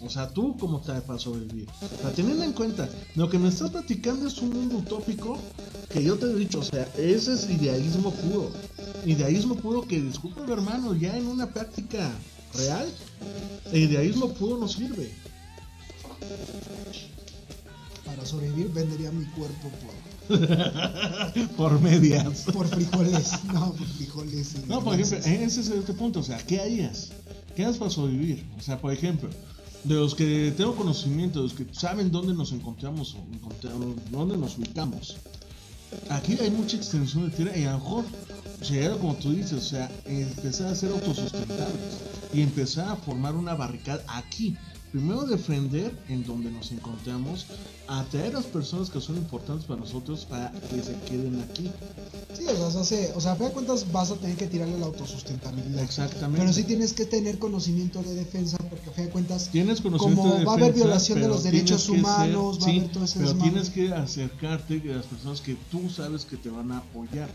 O sea, tú cómo estás para sobrevivir. O sea, teniendo en cuenta, lo que me estás platicando es un mundo utópico que yo te he dicho, o sea, ese es idealismo puro. Idealismo puro que, disculpa hermano, ya en una práctica real, el idealismo puro no sirve. Para sobrevivir vendería mi cuerpo por, <laughs> Por medias. por frijoles. No, por frijoles. No, por ejemplo, ese es este punto, o sea, ¿qué harías? ¿Qué haces para sobrevivir? O sea, por ejemplo, de los que tengo conocimiento, de los que saben dónde nos encontramos dónde nos ubicamos. Aquí hay mucha extensión de tierra y a lo mejor llegar como tú dices, o sea, empezar a ser autosustentables y empezar a formar una barricada aquí. Primero defender en donde nos encontramos, atraer a las personas que son importantes para nosotros para que se queden aquí. Sí, o sea, o sea, a fin de cuentas vas a tener que tirarle la autosustentabilidad. Exactamente. Pero sí tienes que tener conocimiento de defensa, porque a fin de cuentas, Tienes conocimiento como de va a haber violación de los derechos humanos, ser- va a haber todo ese Pero desmadre. tienes que acercarte a las personas que tú sabes que te van a apoyar.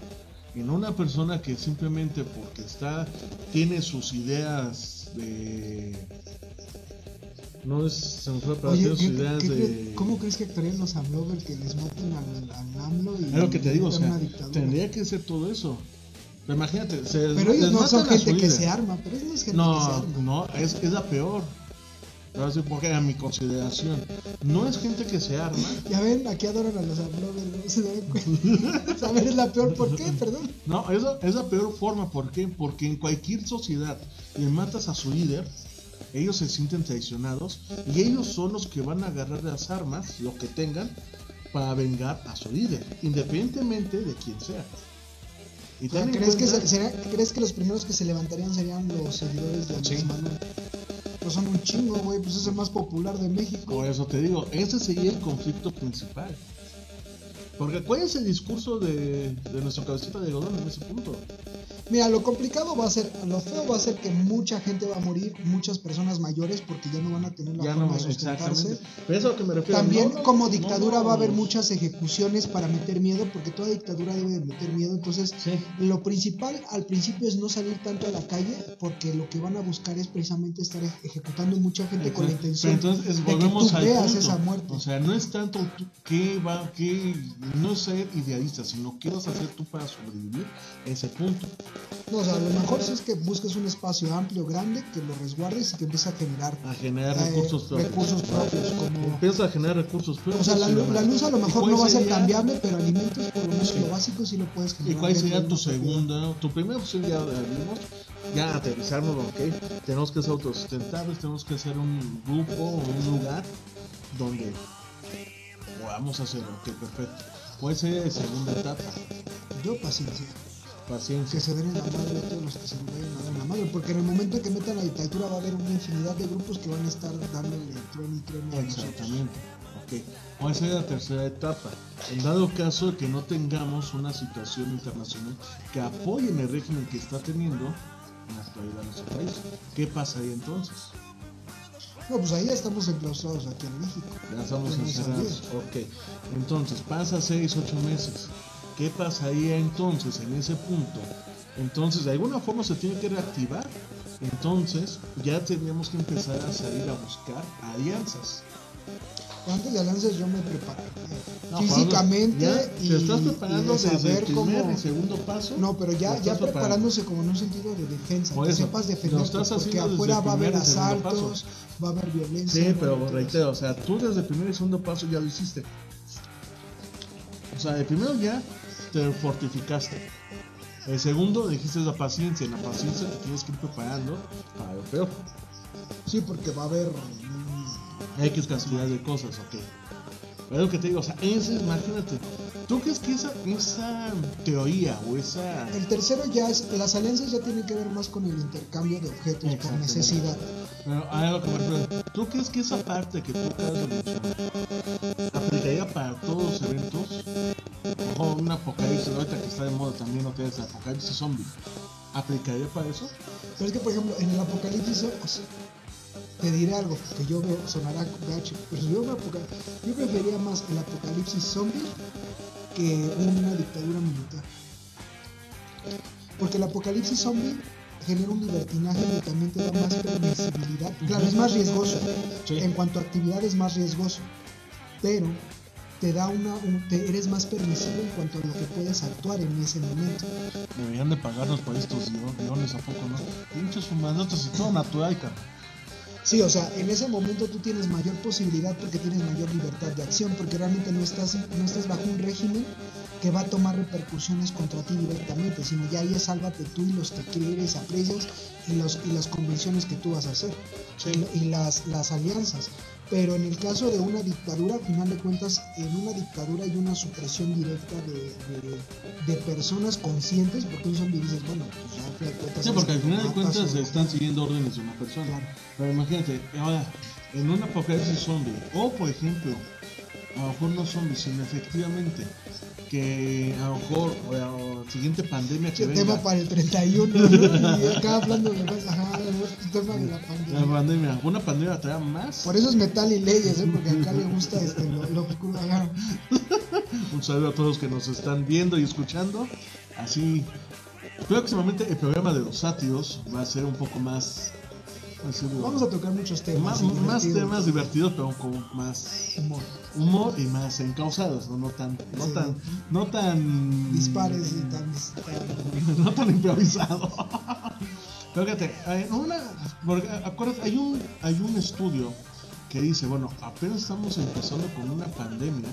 Y no una persona que simplemente porque está, tiene sus ideas de. No es, se me fue para Oye, sus ¿qué- ideas qué- de. ¿cómo crees que actuarían los AMLOver que les maten al, al AMLO? Y Es lo que te digo, o sea, tendría que ser todo eso. Pero imagínate, se Pero ellos les no son gente que se arma, pero ellos no es gente que se No, arma. no, es, es la peor. Voy a mi consideración. No es gente que se arma, Ya ven, aquí adoran a los AMLOver, ¿no? Se dan cuenta. <laughs> A ver, es la peor, ¿por qué? Perdón. No, esa es la peor forma. ¿Por qué? Porque en cualquier sociedad le matas a su líder, ellos se sienten traicionados y ellos son los que van a agarrar las armas, lo que tengan, para vengar a su líder, independientemente de quién sea. Y ¿crees, que se- será- ¿Crees que los primeros que se levantarían serían los seguidores de Andrés Sí. Manuel? Pues son un chingo, güey, pues es el más popular de México. Por eso te digo, ese sería el conflicto principal. Porque ¿cuál es el discurso de, de nuestro cabecita de algodón en ese punto? Mira, lo complicado va a ser, lo feo va a ser que mucha gente va a morir, muchas personas mayores, porque ya no van a tener la Ya forma no, de sustentarse. exactamente. Pero eso a lo que me refiero. También no, como dictadura no, va a haber muchas ejecuciones para meter miedo, porque toda dictadura debe de meter miedo. Entonces, Sí. lo principal al principio es no salir tanto a la calle, porque lo que van a buscar es precisamente estar ej- ejecutando mucha gente con la intención Pero entonces de que tú al veas punto. esa muerte. O sea, no es tanto tú- qué va, qué, no ser idealista, sino qué vas a hacer tú para sobrevivir ese punto. No, o sea, lo mejor sí es que busques un espacio amplio, grande, que lo resguardes y que empieces a generar A generar eh, recursos propios. recursos propios, como Empieza a generar recursos propios. O sea, la, y luz a lo ¿Y mejor cuál no va a ser cambiable, pero alimentos, por lo menos Sí. lo básico sí lo puedes ¿Y generar. cuál dentro sería tu segunda? Tu primera opción ya vimos. Ya aterrizarnos, ok. Tenemos que ser autosustentables, tenemos que ser un grupo o un lugar donde podamos hacer, ok, perfecto. ¿Cuál sería la segunda etapa? Yo paciencia. Paciencia. que se den en la madre a todos los que se den en la madre, porque en el momento en que metan la dictadura va a haber una infinidad de grupos que van a estar dándole tren y tren a nosotros. Exactamente. Ok. ¿Cuál sería la tercera etapa? En dado caso de que no tengamos una situación internacional que apoye en el régimen que está teniendo en la actualidad nuestro país, ¿qué pasaría entonces? No, pues ahí ya estamos enclaustrados aquí en México. Ya estamos encerrados. Ok. Entonces, pasa 6, 8 meses. ¿Qué pasaría entonces en ese punto? Entonces, de alguna forma se tiene que reactivar. Entonces, ya tendríamos que empezar a salir a buscar alianzas. Antes de alianzas yo me preparo No, físicamente Pablo, y, te estás preparando de desde el saber primer cómo... y segundo paso. No, pero ya, ya preparando. preparándose como en un sentido de defensa, Por que eso, sepas estás porque afuera va a haber asaltos, va a haber violencia. Sí, pero reitero, o sea, tú desde el primer y segundo paso ya lo hiciste. O sea, el primero ya te fortificaste. El segundo dijiste la paciencia. En la paciencia te tienes que ir preparando para lo peor. Sí, porque va a haber... X cantidad de cosas, ok. Pero es lo que te digo, o sea, ese, imagínate. ¿Tú crees que esa, esa teoría o esa. El tercero ya es, las alianzas ya tienen que ver más con el intercambio de objetos por necesidad. Pero algo que me refiero. ¿Tú crees que esa parte que tú acabas de mencionar aplicaría para todos los eventos? Ojo, un apocalipsis, ahorita que está de moda también otra vez, el apocalipsis zombie. ¿Aplicaría para eso? Pero es que, por ejemplo, en el apocalipsis, o te diré algo que yo veo, sonará gacho, pero si yo, yo prefería más el apocalipsis zombie que una dictadura militar. Porque el apocalipsis zombie genera un libertinaje y también te da más permisibilidad. Claro, es más riesgoso. Sí. En cuanto a actividad es más riesgoso. Pero te da una, un- te- eres más permisivo en cuanto a lo que puedes actuar en ese momento. Deberían de pagarnos por estos guio- guiones, ¿a poco no? Pinches humanos y todo natural. Sí, o sea, en ese momento tú tienes mayor posibilidad porque tienes mayor libertad de acción, porque realmente no estás, no estás bajo un régimen que va a tomar repercusiones contra ti directamente, sino ya ahí es sálvate tú y los que quieres, aprecias y, los, y las convenciones que tú vas a hacer y, y las, las alianzas. Pero en el caso de una dictadura, al final de cuentas, en una dictadura hay una supresión directa de, de, de personas conscientes, porque un zombie dices, bueno, pues ya al final de cuentas Sí, porque al final de cuentas se están siguiendo órdenes de una persona. Claro. Pero imagínate, ahora, en un apocalipsis zombie, o por ejemplo, a lo mejor no zombie, sino efectivamente, que a lo mejor, o la o siguiente pandemia que venga, tema para el 31, ¿no? Y acá hablando de más, ajá, el tema de la la pandemia. pandemia, una pandemia traerá más. Por eso es metal y leyes, ¿eh? Porque acá le gusta este, lo, lo. <laughs> Un saludo a todos los que nos están viendo y escuchando. Así, próximamente el programa de los sátiros va a ser un poco más. Vamos a tocar muchos temas. más, temas divertidos, pero con más Humor. humor y más encausados, no, no tan, no Sí. tan, no tan Dispares y tan. tan- <laughs> no tan improvisado. <laughs> Pero fíjate, una, porque, acuérdate, hay un, hay un estudio que dice, bueno, apenas estamos empezando con una pandemia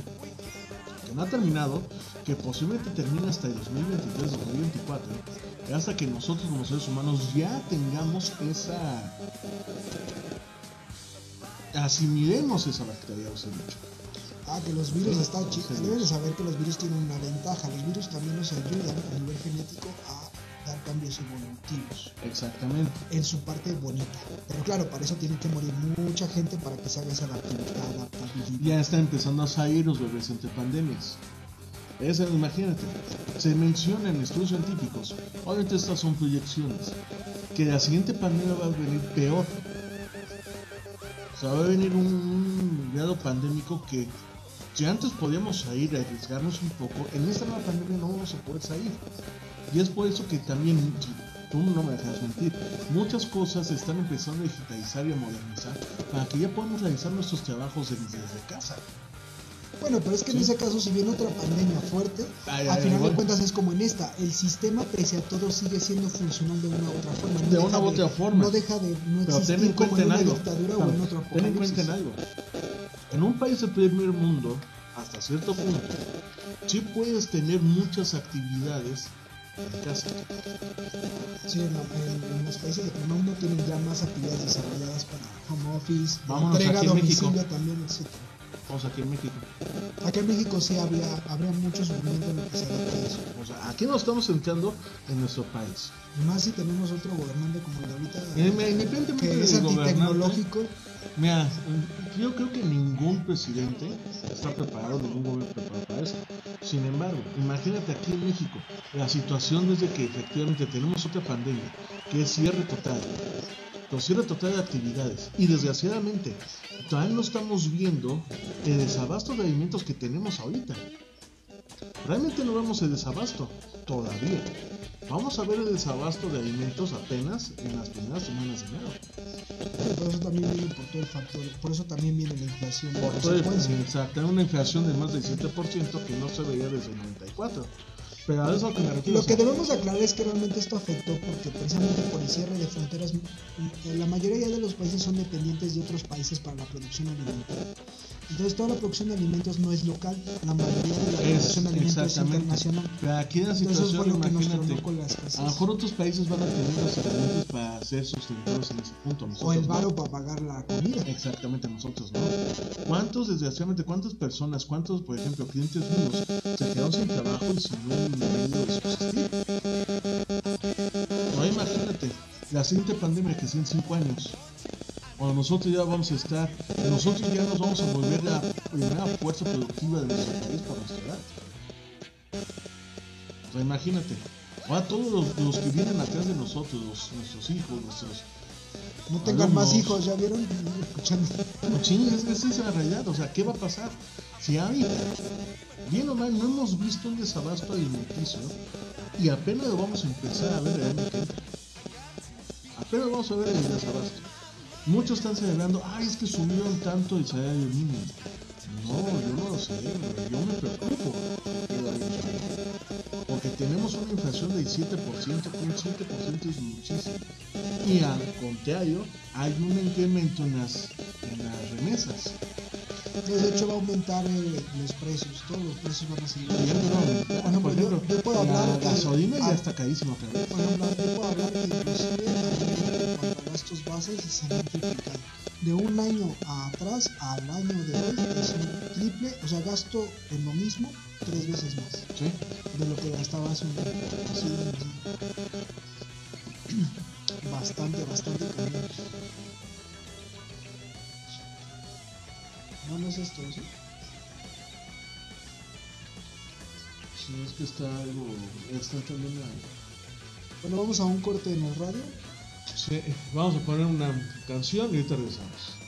que no ha terminado, que posiblemente termine hasta el 2023, 2024, y hasta que nosotros como seres humanos ya tengamos esa asimilemos esa bacteria o ese bicho. Ah, que los virus Sí, están sí. chicos. Deben de saber que los virus tienen una ventaja. Los virus también nos ayudan a nivel genético a dar cambios evolutivos. Exactamente. En su parte bonita. Pero claro, para eso tiene que morir mucha gente para que se haga esa adaptabilidad. ya está empezando a salir los bebés entre pandemias. Imagínate, se menciona en estudios científicos, obviamente estas son proyecciones, que la siguiente pandemia va a venir peor. O sea, va a venir un, un grado pandémico que si antes podíamos salir arriesgarnos un poco, en esta nueva pandemia no vamos a poder salir. Y es por eso que también, tú no me dejas mentir, muchas cosas se están empezando a digitalizar y a modernizar para que ya podamos realizar nuestros trabajos desde casa. Bueno, pero es que en ese caso, si viene otra pandemia fuerte, Ay, al ay, final ay, de cuentas es como en esta. El sistema, pese a todo, sigue siendo funcional de una u otra forma. No De una u otra forma. No deja de no Pero ten existir en como una algo. dictadura o en otro ten en cuenta en algo. En un país del primer mundo, hasta cierto punto, sí puedes tener muchas actividades en casa. Sí, en, en- en los países de primer mundo tienen ya más actividades desarrolladas para home office, Vámonos entrega a en México. domicilio también, Vamos aquí en México. Acá en México sí habría, habría mucho sufrimiento en lo que se eso. O sea, aquí nos estamos centrando en nuestro país? Más si tenemos otro gobernante como el de ahorita, Eh, Independientemente que es antitecnológico. Mira, yo creo que ningún presidente está preparado, ningún gobierno preparado para eso. Sin embargo, imagínate aquí en México, la situación es de que efectivamente tenemos otra pandemia, que es cierre total, con cierre total de actividades. Y desgraciadamente, todavía no estamos viendo el desabasto de alimentos que tenemos ahorita. Realmente no vemos el desabasto, todavía. Vamos a ver el desabasto de alimentos apenas en las primeras semanas de enero. Por eso también viene por todo el factor, por eso también viene la inflación. Por todo el- exacto, una inflación de más del 7% que no se veía desde el 94. Pero a eso que me refiero. Lo que debemos aclarar es que realmente esto afectó porque precisamente por el cierre de fronteras, mm, la mayoría de los países son dependientes de otros países para la producción alimentaria. Entonces toda la producción de alimentos no es local, la mayoría de la producción de alimentos es internacional. Pero aquí en la situación, imagínate. A lo mejor otros países van a tener los elementos para ser sustentados en ese punto. O nosotros el no. varo para pagar la comida. Exactamente, nosotros no. ¿Cuántos, desgraciadamente, cuántas personas, cuántos, por ejemplo, clientes míos se quedaron sin trabajo y sin un medio de subsistir? No, imagínate, la siguiente pandemia que sea en 5 años, cuando nosotros ya vamos a estar, nosotros ya nos vamos a volver la primera fuerza productiva de nuestro país por nuestra edad. O sea, imagínate, ahora todos los, los que vienen atrás de nosotros, los- nuestros hijos, nuestros No tengan más hijos, ¿ya vieron? Escuchando. no, sí, es que esa es la realidad. O sea, ¿qué va a pasar? Si ahorita, bien o mal, no hemos visto un desabasto alimenticio y apenas lo vamos a empezar a ver el año que. Apenas vamos a ver el desabasto. Muchos están celebrando, ay, es que subieron tanto el salario mínimo. No, yo no lo sé, yo me preocupo. Porque tenemos una inflación del 7%, que un 7% es muchísimo. Y al contrario, hay un incremento en las, en las remesas. De hecho va a aumentar eh, los precios, todos los precios van a seguir. Y ya no va a aumentar. Por ejemplo, yo, yo puedo la hablar que- gasolina ya está carísima. Por ejemplo, yo puedo hablar que inclusive gastos bases se han multiplicado. De un año atrás al año de hoy es un triple, o sea, gasto en lo mismo tres veces más ¿Sí? de lo que gastaba hace un año. Así de- <clears throat> Bastante, bastante cañón. No, no es esto, ¿sí? Sí, es que está algo. Está también. Bueno, vamos a un corte en el radio. Vamos a poner una canción y ahorita regresamos.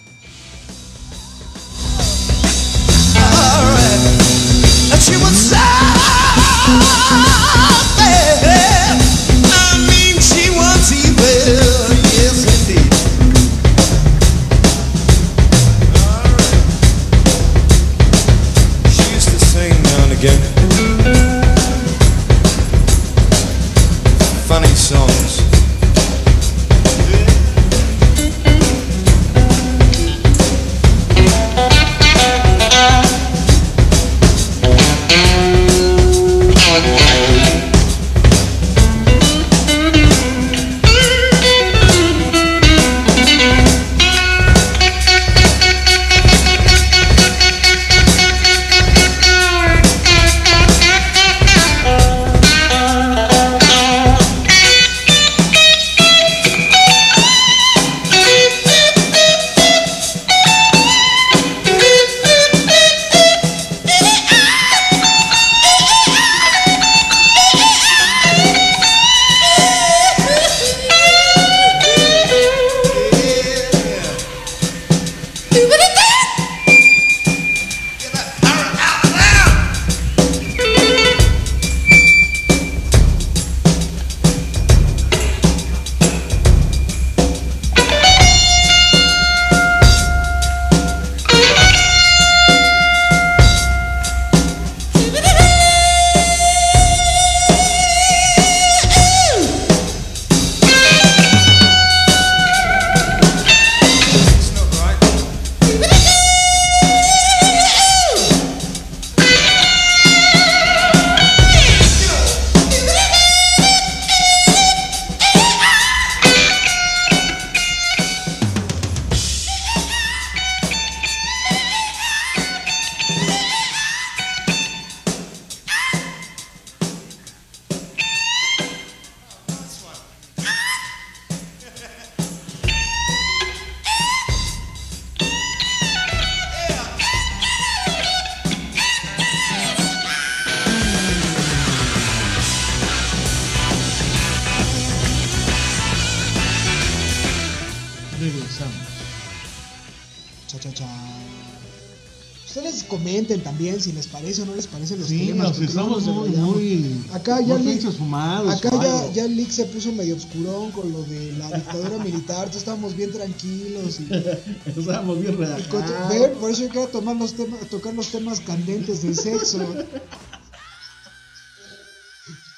Se puso medio obscurón con lo de la dictadura <laughs> militar. Todos estábamos bien tranquilos. Y, <laughs> Estábamos bien relajados. por eso yo quiero tomar los temas, tocar los temas candentes del sexo.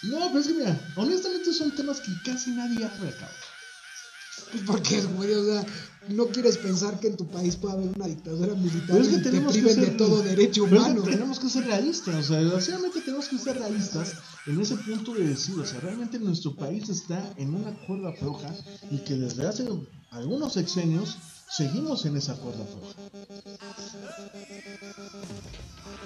No, pero es que mira, honestamente son temas que casi nadie habla, cabrón. Pues porque, güey, o sea, no quieres pensar que en tu país puede haber una dictadura militar Pero es que y te tenemos que de ser- todo derecho pero es que humano. tenemos que ser realistas, o sea, desgraciadamente tenemos que ser realistas en ese punto de decir, o sea, realmente nuestro país está en una cuerda floja y que desde hace algunos sexenios seguimos en esa cuerda floja.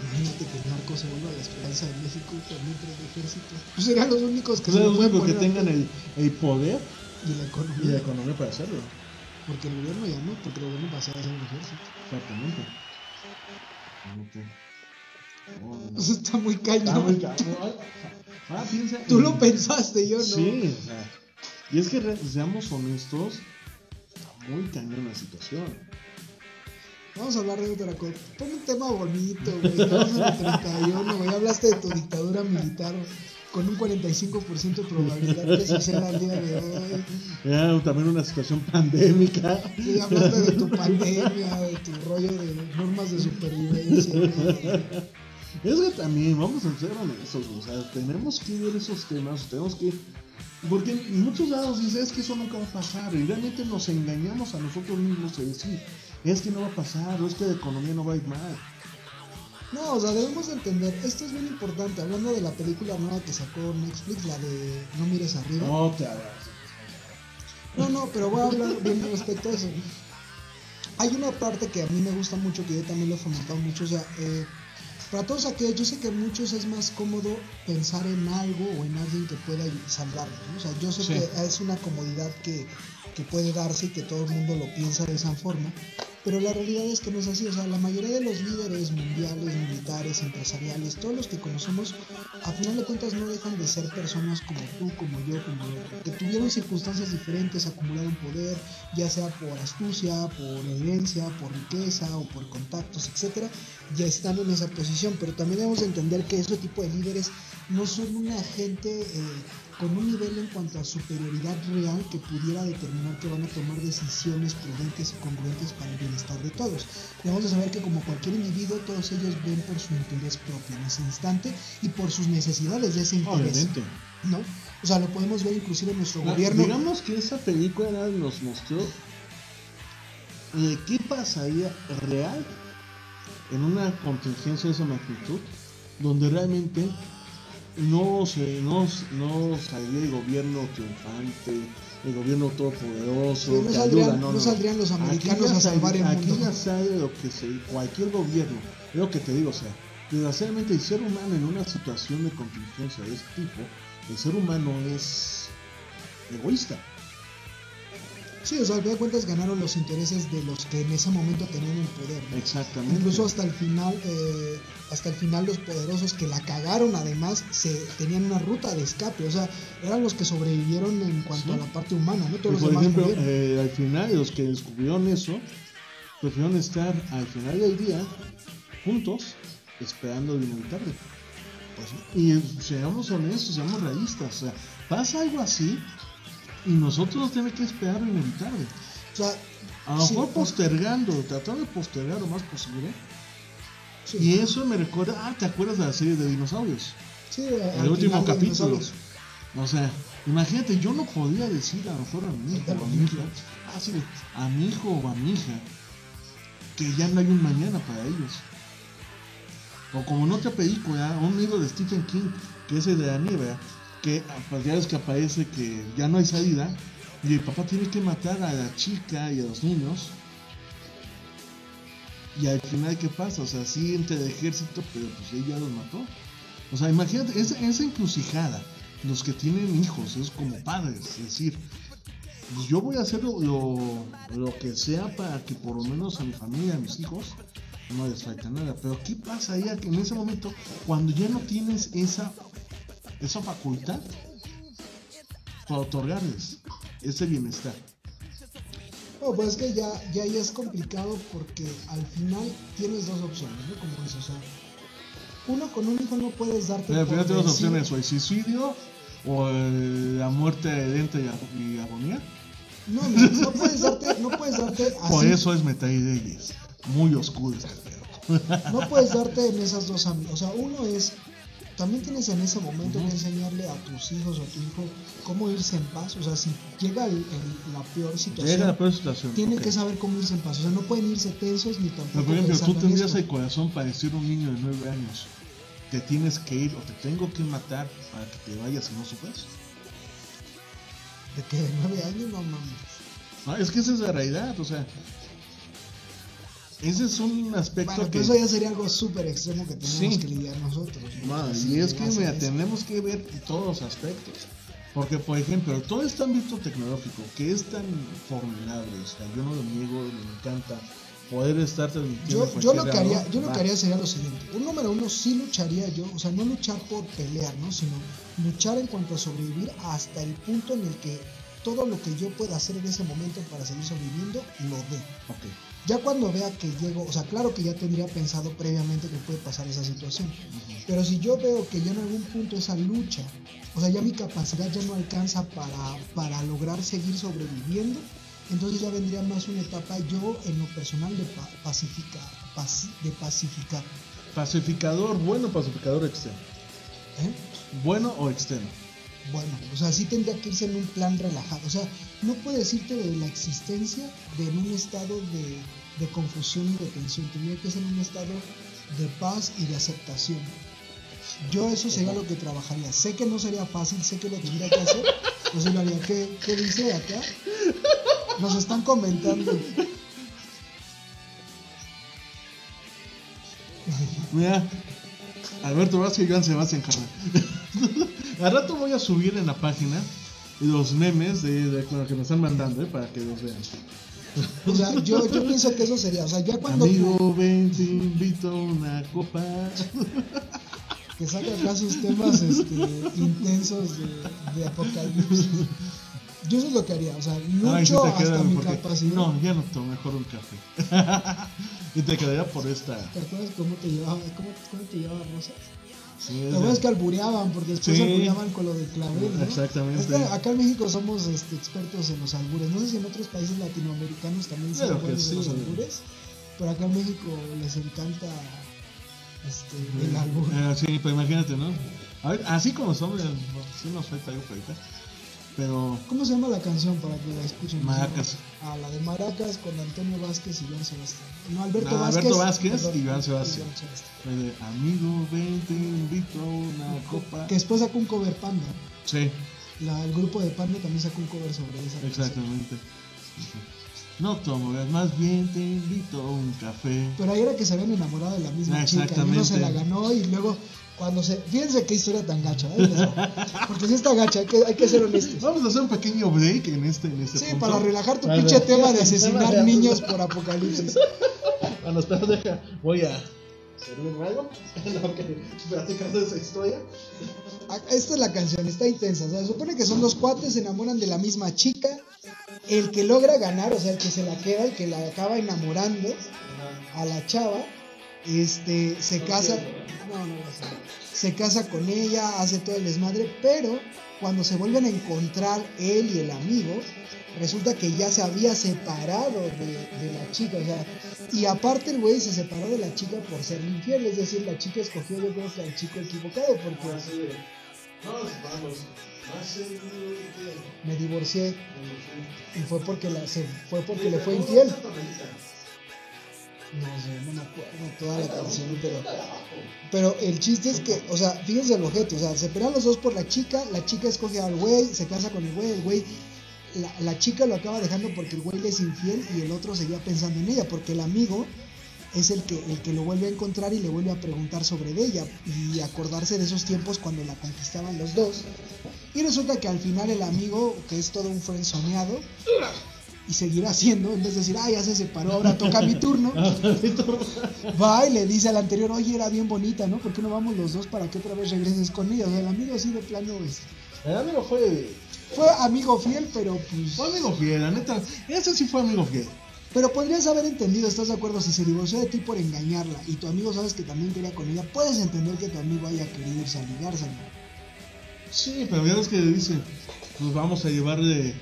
Imagínate que el narco se vuelva la esperanza de México también entre el ejército. Pues serían los únicos que se lo pueden que tengan el, el poder Y la y la economía. economía para hacerlo. Porque el gobierno ya no, porque el gobierno va a ser el ejército. Exactamente. Oh, Eso está muy está cañón. muy cabrón. Ah, piensa Tú lo pensaste, yo no. Sí, o sea. Y es que seamos honestos, está muy cañón la situación. Vamos a hablar de otra cosa. Pon un tema bonito, güey. Estamos en el 31, güey. Hablaste de tu dictadura militar güey, con un 45% de probabilidad que suceda el día de hoy. También una situación pandémica. Sí, hablaste de tu pandemia, de tu rollo de normas de supervivencia. Es que también, vamos a ser honestos, o sea, tenemos que ver esos temas, tenemos que... Porque en muchos lados dicen, es que eso nunca va a pasar, y realmente nos engañamos a nosotros mismos de decir, es que no va a pasar, o es que la economía no va a ir mal. No, o sea, debemos de entender, esto es bien importante, hablando de la película nueva que sacó Netflix, la de No mires arriba. No te hagas. No, no, pero voy a hablar bien respecto a eso. Hay una parte que a mí me gusta mucho, que yo también lo he fomentado mucho, o sea, eh, para todos aquellos, yo sé que a muchos es más cómodo pensar en algo o en alguien que pueda salvarnos, ¿no? O sea, yo sé Sí. que es una comodidad que, que puede darse y que todo el mundo lo piensa de esa forma, pero la realidad es que no es así, o sea, la mayoría de los líderes mundiales, militares, empresariales, todos los que conocemos, a final de cuentas no dejan de ser personas como tú, como yo, como que tuvieron circunstancias diferentes, acumularon poder, ya sea por astucia, por herencia, por riqueza o por contactos, etcétera, ya están en esa posición, pero también debemos de entender que ese tipo de líderes no son una gente eh, con un nivel en cuanto a superioridad real que pudiera determinar que van a tomar decisiones prudentes y congruentes para el bienestar de todos. Debemos de saber que como cualquier individuo, todos ellos ven por su interés propio en ese instante y por sus necesidades de ese interés. Obviamente. ¿no? O sea, lo podemos ver inclusive en nuestro La- gobierno. Digamos que esa película nos mostró qué pasaría real en una contingencia de esa magnitud, donde realmente no, se, no, no saldría el gobierno triunfante, el gobierno todopoderoso, no que saldrían- ayuda, no saldrían los Aquí americanos a salvar el Aquí mundo. ya sale lo que se, cualquier gobierno, es lo que te digo, o sea, desgraciadamente el ser humano en una situación de contingencia de este tipo, el ser humano es egoísta. Sí, o sea, al final de cuentas ganaron los intereses de los que en ese momento tenían el poder. ¿no? Exactamente. Incluso hasta el final, eh, hasta el final los poderosos que la cagaron además se tenían una ruta de escape, o sea, eran los que sobrevivieron en cuanto Sí. a la parte humana, ¿no? Todos los por demás ejemplo, eh, al final, los que descubrieron eso, prefirieron estar al final del día juntos, esperando el inevitable. Pues, y seamos honestos, seamos realistas. O sea, pasa algo así y nosotros tenemos que esperar lo inevitable. o sea, A lo mejor postergando, tratando de postergar lo más posible. sí, Y eso me recuerda, ah, ¿te acuerdas de la serie de dinosaurios? sí, El último capítulo. O sea, imagínate, yo no podía decir a lo mejor a mi hijo o a mi hija, <laughs> ah, sí, a mi hijo o a mi hija, que ya no hay un mañana para ellos. O como en otra película, un libro de Stephen King, que es el de la nieve, que ya ves que aparece que ya no hay salida, y el papá tiene que matar a la chica y a los niños. Y al final, ¿qué pasa? O sea, sí entra el ejército, pero pues él ya los mató. O sea, imagínate, esa, esa encrucijada, los que tienen hijos, es como padres, es decir, pues yo voy a hacer lo, lo, que sea para que por lo menos a mi familia, a mis hijos, no les falte nada. Pero ¿qué pasa ahí en ese momento cuando ya no tienes esa, esa facultad para otorgarles ese bienestar? No, pues es que ya, ya, es complicado porque al final tienes dos opciones, ¿no? Como dices, o sea, uno con un hijo no puedes darte. Pero al final tienes vencido. opciones, o el suicidio o el- la muerte de y, ag- y agonía. No, no, no puedes darte, no puedes darte <laughs> así. Por eso es Metal Days. Muy oscuro este pedo. No puedes darte en esas dos ámbitos. O sea, uno es, también tienes en ese momento que enseñarle a tus hijos o a tu hijo cómo irse en paz. O sea, si llega el- el- la peor situación, Llega la peor situación. tienen que saber cómo irse en paz. O sea, no pueden irse tensos ni Pero, tampoco por ejemplo, tú tendrías el corazón para decir a un niño de 9 años: Te tienes que ir o te tengo que matar para que te vayas y no sufras. De que de nueve años, no mames. No, es que esa es la realidad, o sea. Ese es un aspecto Bueno, que. eso ya sería algo súper extremo que tenemos Sí. que lidiar nosotros. y es que mira, tenemos que ver todos los aspectos. Porque, por ejemplo, todo este ámbito tecnológico que es tan formidable, o sea, yo no lo niego, me encanta poder estar transmitiendo. Yo, yo lo que haría, yo lo que haría sería lo siguiente. Un número uno sí lucharía yo, o sea, no luchar por pelear, ¿no? Sino luchar en cuanto a sobrevivir hasta el punto en el que todo lo que yo pueda hacer en ese momento para seguir sobreviviendo, lo dé. Ok. Ya cuando vea que llego, o sea, claro que ya tendría pensado previamente que puede pasar esa situación. Pero si yo veo que ya en algún punto esa lucha, o sea, ya mi capacidad ya no alcanza para, para lograr seguir sobreviviendo, entonces ya vendría más una etapa yo en lo personal de pa- pacificar, paci- de pacificar. Pacificador, bueno, pacificador externo. ¿eh? Bueno o externo. Bueno, o sea, sí tendría que irse en un plan relajado. O sea, no puedes irte de la existencia de en un estado de, de confusión y de tensión. Tendría que ser en un estado de paz y de aceptación. Yo eso sería lo que trabajaría. Sé que no sería fácil, sé que lo tendría que hacer. Pues lo haría. ¿Qué, qué dice acá? Nos están comentando. Mira, Alberto Vázquez y Joan Sebastián carnal. <laughs> Al rato voy a subir en la página los memes de, de que nos están mandando, ¿eh? para que los vean. O sea, yo, yo pienso que eso sería. O sea, ya cuando Amigo, ven, te invito a una copa. que saca acá sus temas este, intensos de, de apocalipsis. Yo eso es lo que haría, o sea, Ay, sí lucho te hasta mi porque- capacidad. No, ya no tomo mejor un café. <laughs> y te quedaría por esta. ¿Te acuerdas cómo te llevaba, cómo, cómo te llevaba Rosas? Sí, ¿Te es acuerdas de- que albureaban? Porque después Sí. albureaban con lo del clavel, ¿no? Exactamente. Es que acá en México somos este, expertos en los albures. No sé si en otros países latinoamericanos también se buenos de los sí. albures. Pero acá en México les encanta este, el albur. Eh, sí, pero imagínate, ¿no? A ver, así como somos, sí nos falta algo por ahorita. Pero ¿Cómo se llama la canción para que la escuchen? Maracas. Ah, la de Maracas con Antonio Vázquez y Joan Sebastián. No, Alberto Vázquez. Alberto Vázquez perdón, y Joan Sebastián. Sebastián. eh, amigo, ven, te invito a una copa. Que después sacó un cover Panda. Sí, La, el grupo de Panda también sacó un cover sobre esa canción. exactamente. No tomo, más bien te invito a un café. Pero ahí era que se habían enamorado de la misma chica. Y uno se la ganó y luego cuando se... Fíjense qué historia tan gacha. ¿eh? Porque si está gacha, hay que, hay que ser honestos. Vamos a hacer un pequeño break en este, en este Sí, punto. para relajar tu pinche tema de asesinar de- niños por apocalipsis. Ah, no, espera, deja. Voy a servirme algo. <laughs> No, que platicando esa historia. Esta es la canción, está intensa. O sea, se supone que son dos cuates, se enamoran de la misma chica. El que logra ganar, o sea, el que se la queda, el que la acaba enamorando a la chava, este, se casa. No, no. Se casa con ella, hace todo el desmadre, pero cuando se vuelven a encontrar él y el amigo, resulta que ya se había separado de, de la chica, o sea, y aparte el güey se separó de la chica por ser infiel, es decir, la chica escogió yo creo que al chico equivocado, porque que- me divorcié y fue porque la, se, fue porque le fue infiel. No sé, no me acuerdo toda la canción, pero, pero el chiste es que, o sea, fíjense el objeto, o sea, se pelean los dos por la chica, la chica escoge al güey, se casa con el güey, el güey, la, la chica lo acaba dejando porque el güey le es infiel y el otro seguía pensando en ella, porque el amigo es el que, el que lo vuelve a encontrar y le vuelve a preguntar sobre ella y acordarse de esos tiempos cuando la conquistaban los dos. Y resulta que al final el amigo, que es todo un friend soñado, y seguirá haciendo, en vez de decir, ah, ya se separó, ahora toca mi turno, <laughs> <laughs> va y le dice al anterior, oye, era bien bonita, ¿no? ¿Por qué no vamos los dos para que otra vez regreses con ella? O sea, el amigo así de plano es. El amigo fue. Fue amigo fiel, pero pues. Fue amigo fiel, la neta. Ese sí fue amigo fiel. Pero podrías haber entendido, ¿estás de acuerdo? Si se divorció de ti por engañarla y tu amigo sabes que también quería con ella, puedes entender que tu amigo haya querido irse a ligársela. Sí, pero ya ves que dice, pues vamos a llevarle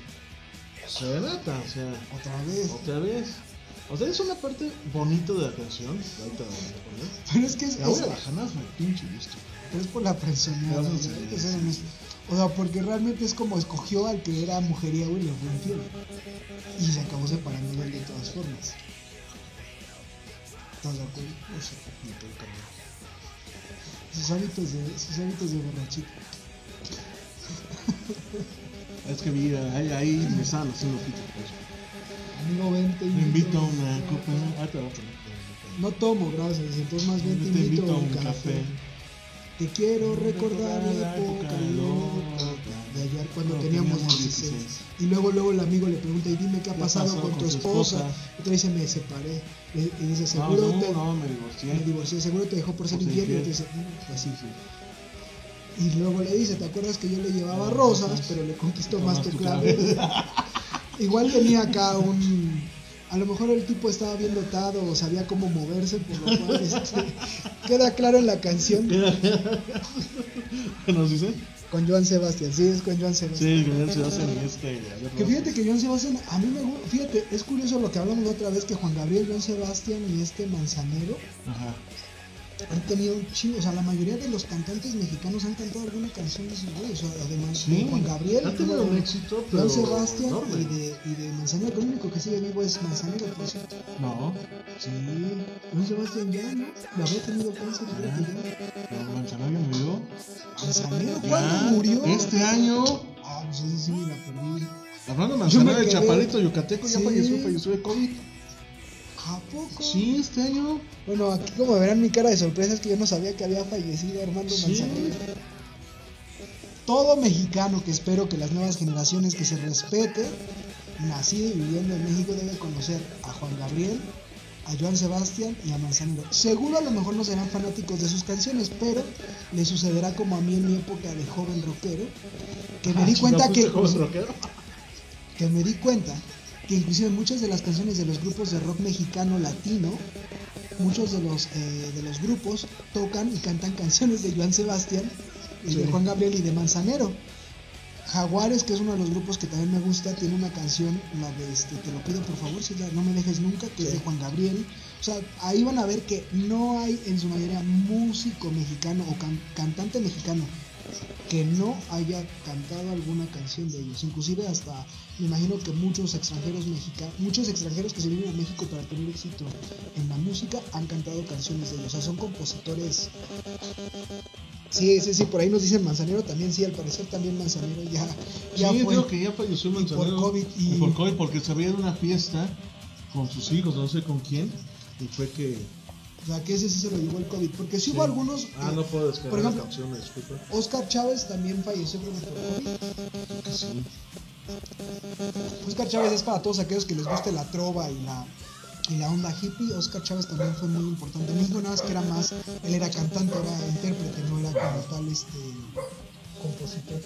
serenata, o sea, Otra vez. otra vez. O sea, es una parte bonita de la canción. Ahorita la. Pero es que es, La voy es- a bajar más, me pinche listo. pero es por la personalidad. Vamos a o sea, ver. hay que ser honesto. O sea, porque realmente es como escogió al que era mujeriego y le fue infiel. Y se acabó separando de él de todas formas. ¿Estás de acuerdo? No sé, ni puedo cambiar. Sus hábitos de, sus hábitos de borrachito. <laughs> Es que vi, ahí, ahí me estaban haciendo pues. Amigo, ven, te Me invito a una copa. Ah, te voy a poner. No tomo, gracias. Entonces más bien te, invito, a un café. Te quiero recordar la época loca de ayer cuando teníamos teníamos 16. 16. Y luego luego el amigo le pregunta, y dime qué ha ¿Qué pasado con, con tu esposa. esposa? Y te dice, me separé. Y y dice, No, seguro no, te no, me divorcié. me divorcié, seguro te dejó por ser infiel. Y te dice, "Mm, pues sí. Y luego le dice, ¿te acuerdas que yo le llevaba rosas, pero le conquistó más tu clave? <laughs> Igual tenía acá un... A lo mejor el tipo estaba bien dotado o sabía cómo moverse, por lo cual este, <laughs> queda claro en la canción ¿Qué nos dicen? con Joan Sebastián. Sí, es con Joan Sebastián. Sí, que ya se hacen este. Que fíjate que Joan Sebastián, a mí me gusta, fíjate, es curioso lo que hablamos la otra vez, que Juan Gabriel, Joan Sebastián y este Manzanero Ajá. Han tenido un chingo, o sea, la mayoría de los cantantes mexicanos han cantado alguna canción de esos güeyes, o sea, además Sí, de Juan Gabriel, ha tenido un éxito, pero Sebastián y de, y de Manzanero, que el único que sigue vivo es Manzanero, por cierto. No, Sí, Joan Sebastián ya, ¿no? Lo había tenido cáncer, creo que ya. no, Manzanario murió. Manzanero, Ya, ¿cuándo murió? Este año. Ah, pues ese sí me la perdí. Hablando de Manzanario, el chaparrito yucateco ya Sí. falleció, falleció de COVID. ¿A poco? Sí, este año. Bueno, aquí como verán mi cara de sorpresa es que yo no sabía que había fallecido Armando Sí. Manzanero. Todo mexicano que espero que las nuevas generaciones que se respete, nacido y viviendo en México, debe conocer a Juan Gabriel, a Joan Sebastián y a Manzanero. Seguro a lo mejor no serán fanáticos de sus canciones, pero le sucederá como a mí en mi época de joven rockero, que me Ah, di chinga, cuenta ¿fuiste que joven rockero? que me di cuenta que inclusive muchas de las canciones de los grupos de rock mexicano latino, muchos de los eh, de los grupos tocan y cantan canciones de Joan Sebastián y de. Juan Gabriel y de Manzanero. Jaguares, que es uno de los grupos que también me gusta, tiene una canción, la de este, Te lo pido por favor, si la No me dejes nunca, que es de Juan Gabriel. O sea, ahí van a ver que no hay en su mayoría músico mexicano o can- cantante mexicano que no haya cantado alguna canción de ellos. Inclusive hasta, me imagino que muchos extranjeros mexicanos, muchos extranjeros que se vienen a México para tener éxito en la música han cantado canciones de ellos. O sea, son compositores. Sí, sí, sí, por ahí nos dicen Manzanero también, sí, al parecer también Manzanero ya, ya sí, fue. creo que ya falleció Y por Manzanero. COVID y- por COVID, porque se había una fiesta con sus hijos, no sé con quién. Y fue que. O sea, que ese sí se lo llevó el COVID. Porque sí, Sí. hubo algunos. Ah, eh, no puedo descargar por ejemplo, la canción, me disculpa. Oscar Chávez también falleció por COVID. Creo que sí. Oscar Chávez es para todos aquellos que les guste la trova y la, y la onda hippie. Oscar Chávez también fue muy importante. En México nada más que era más, él era cantante, era intérprete, no era como tal este compositor.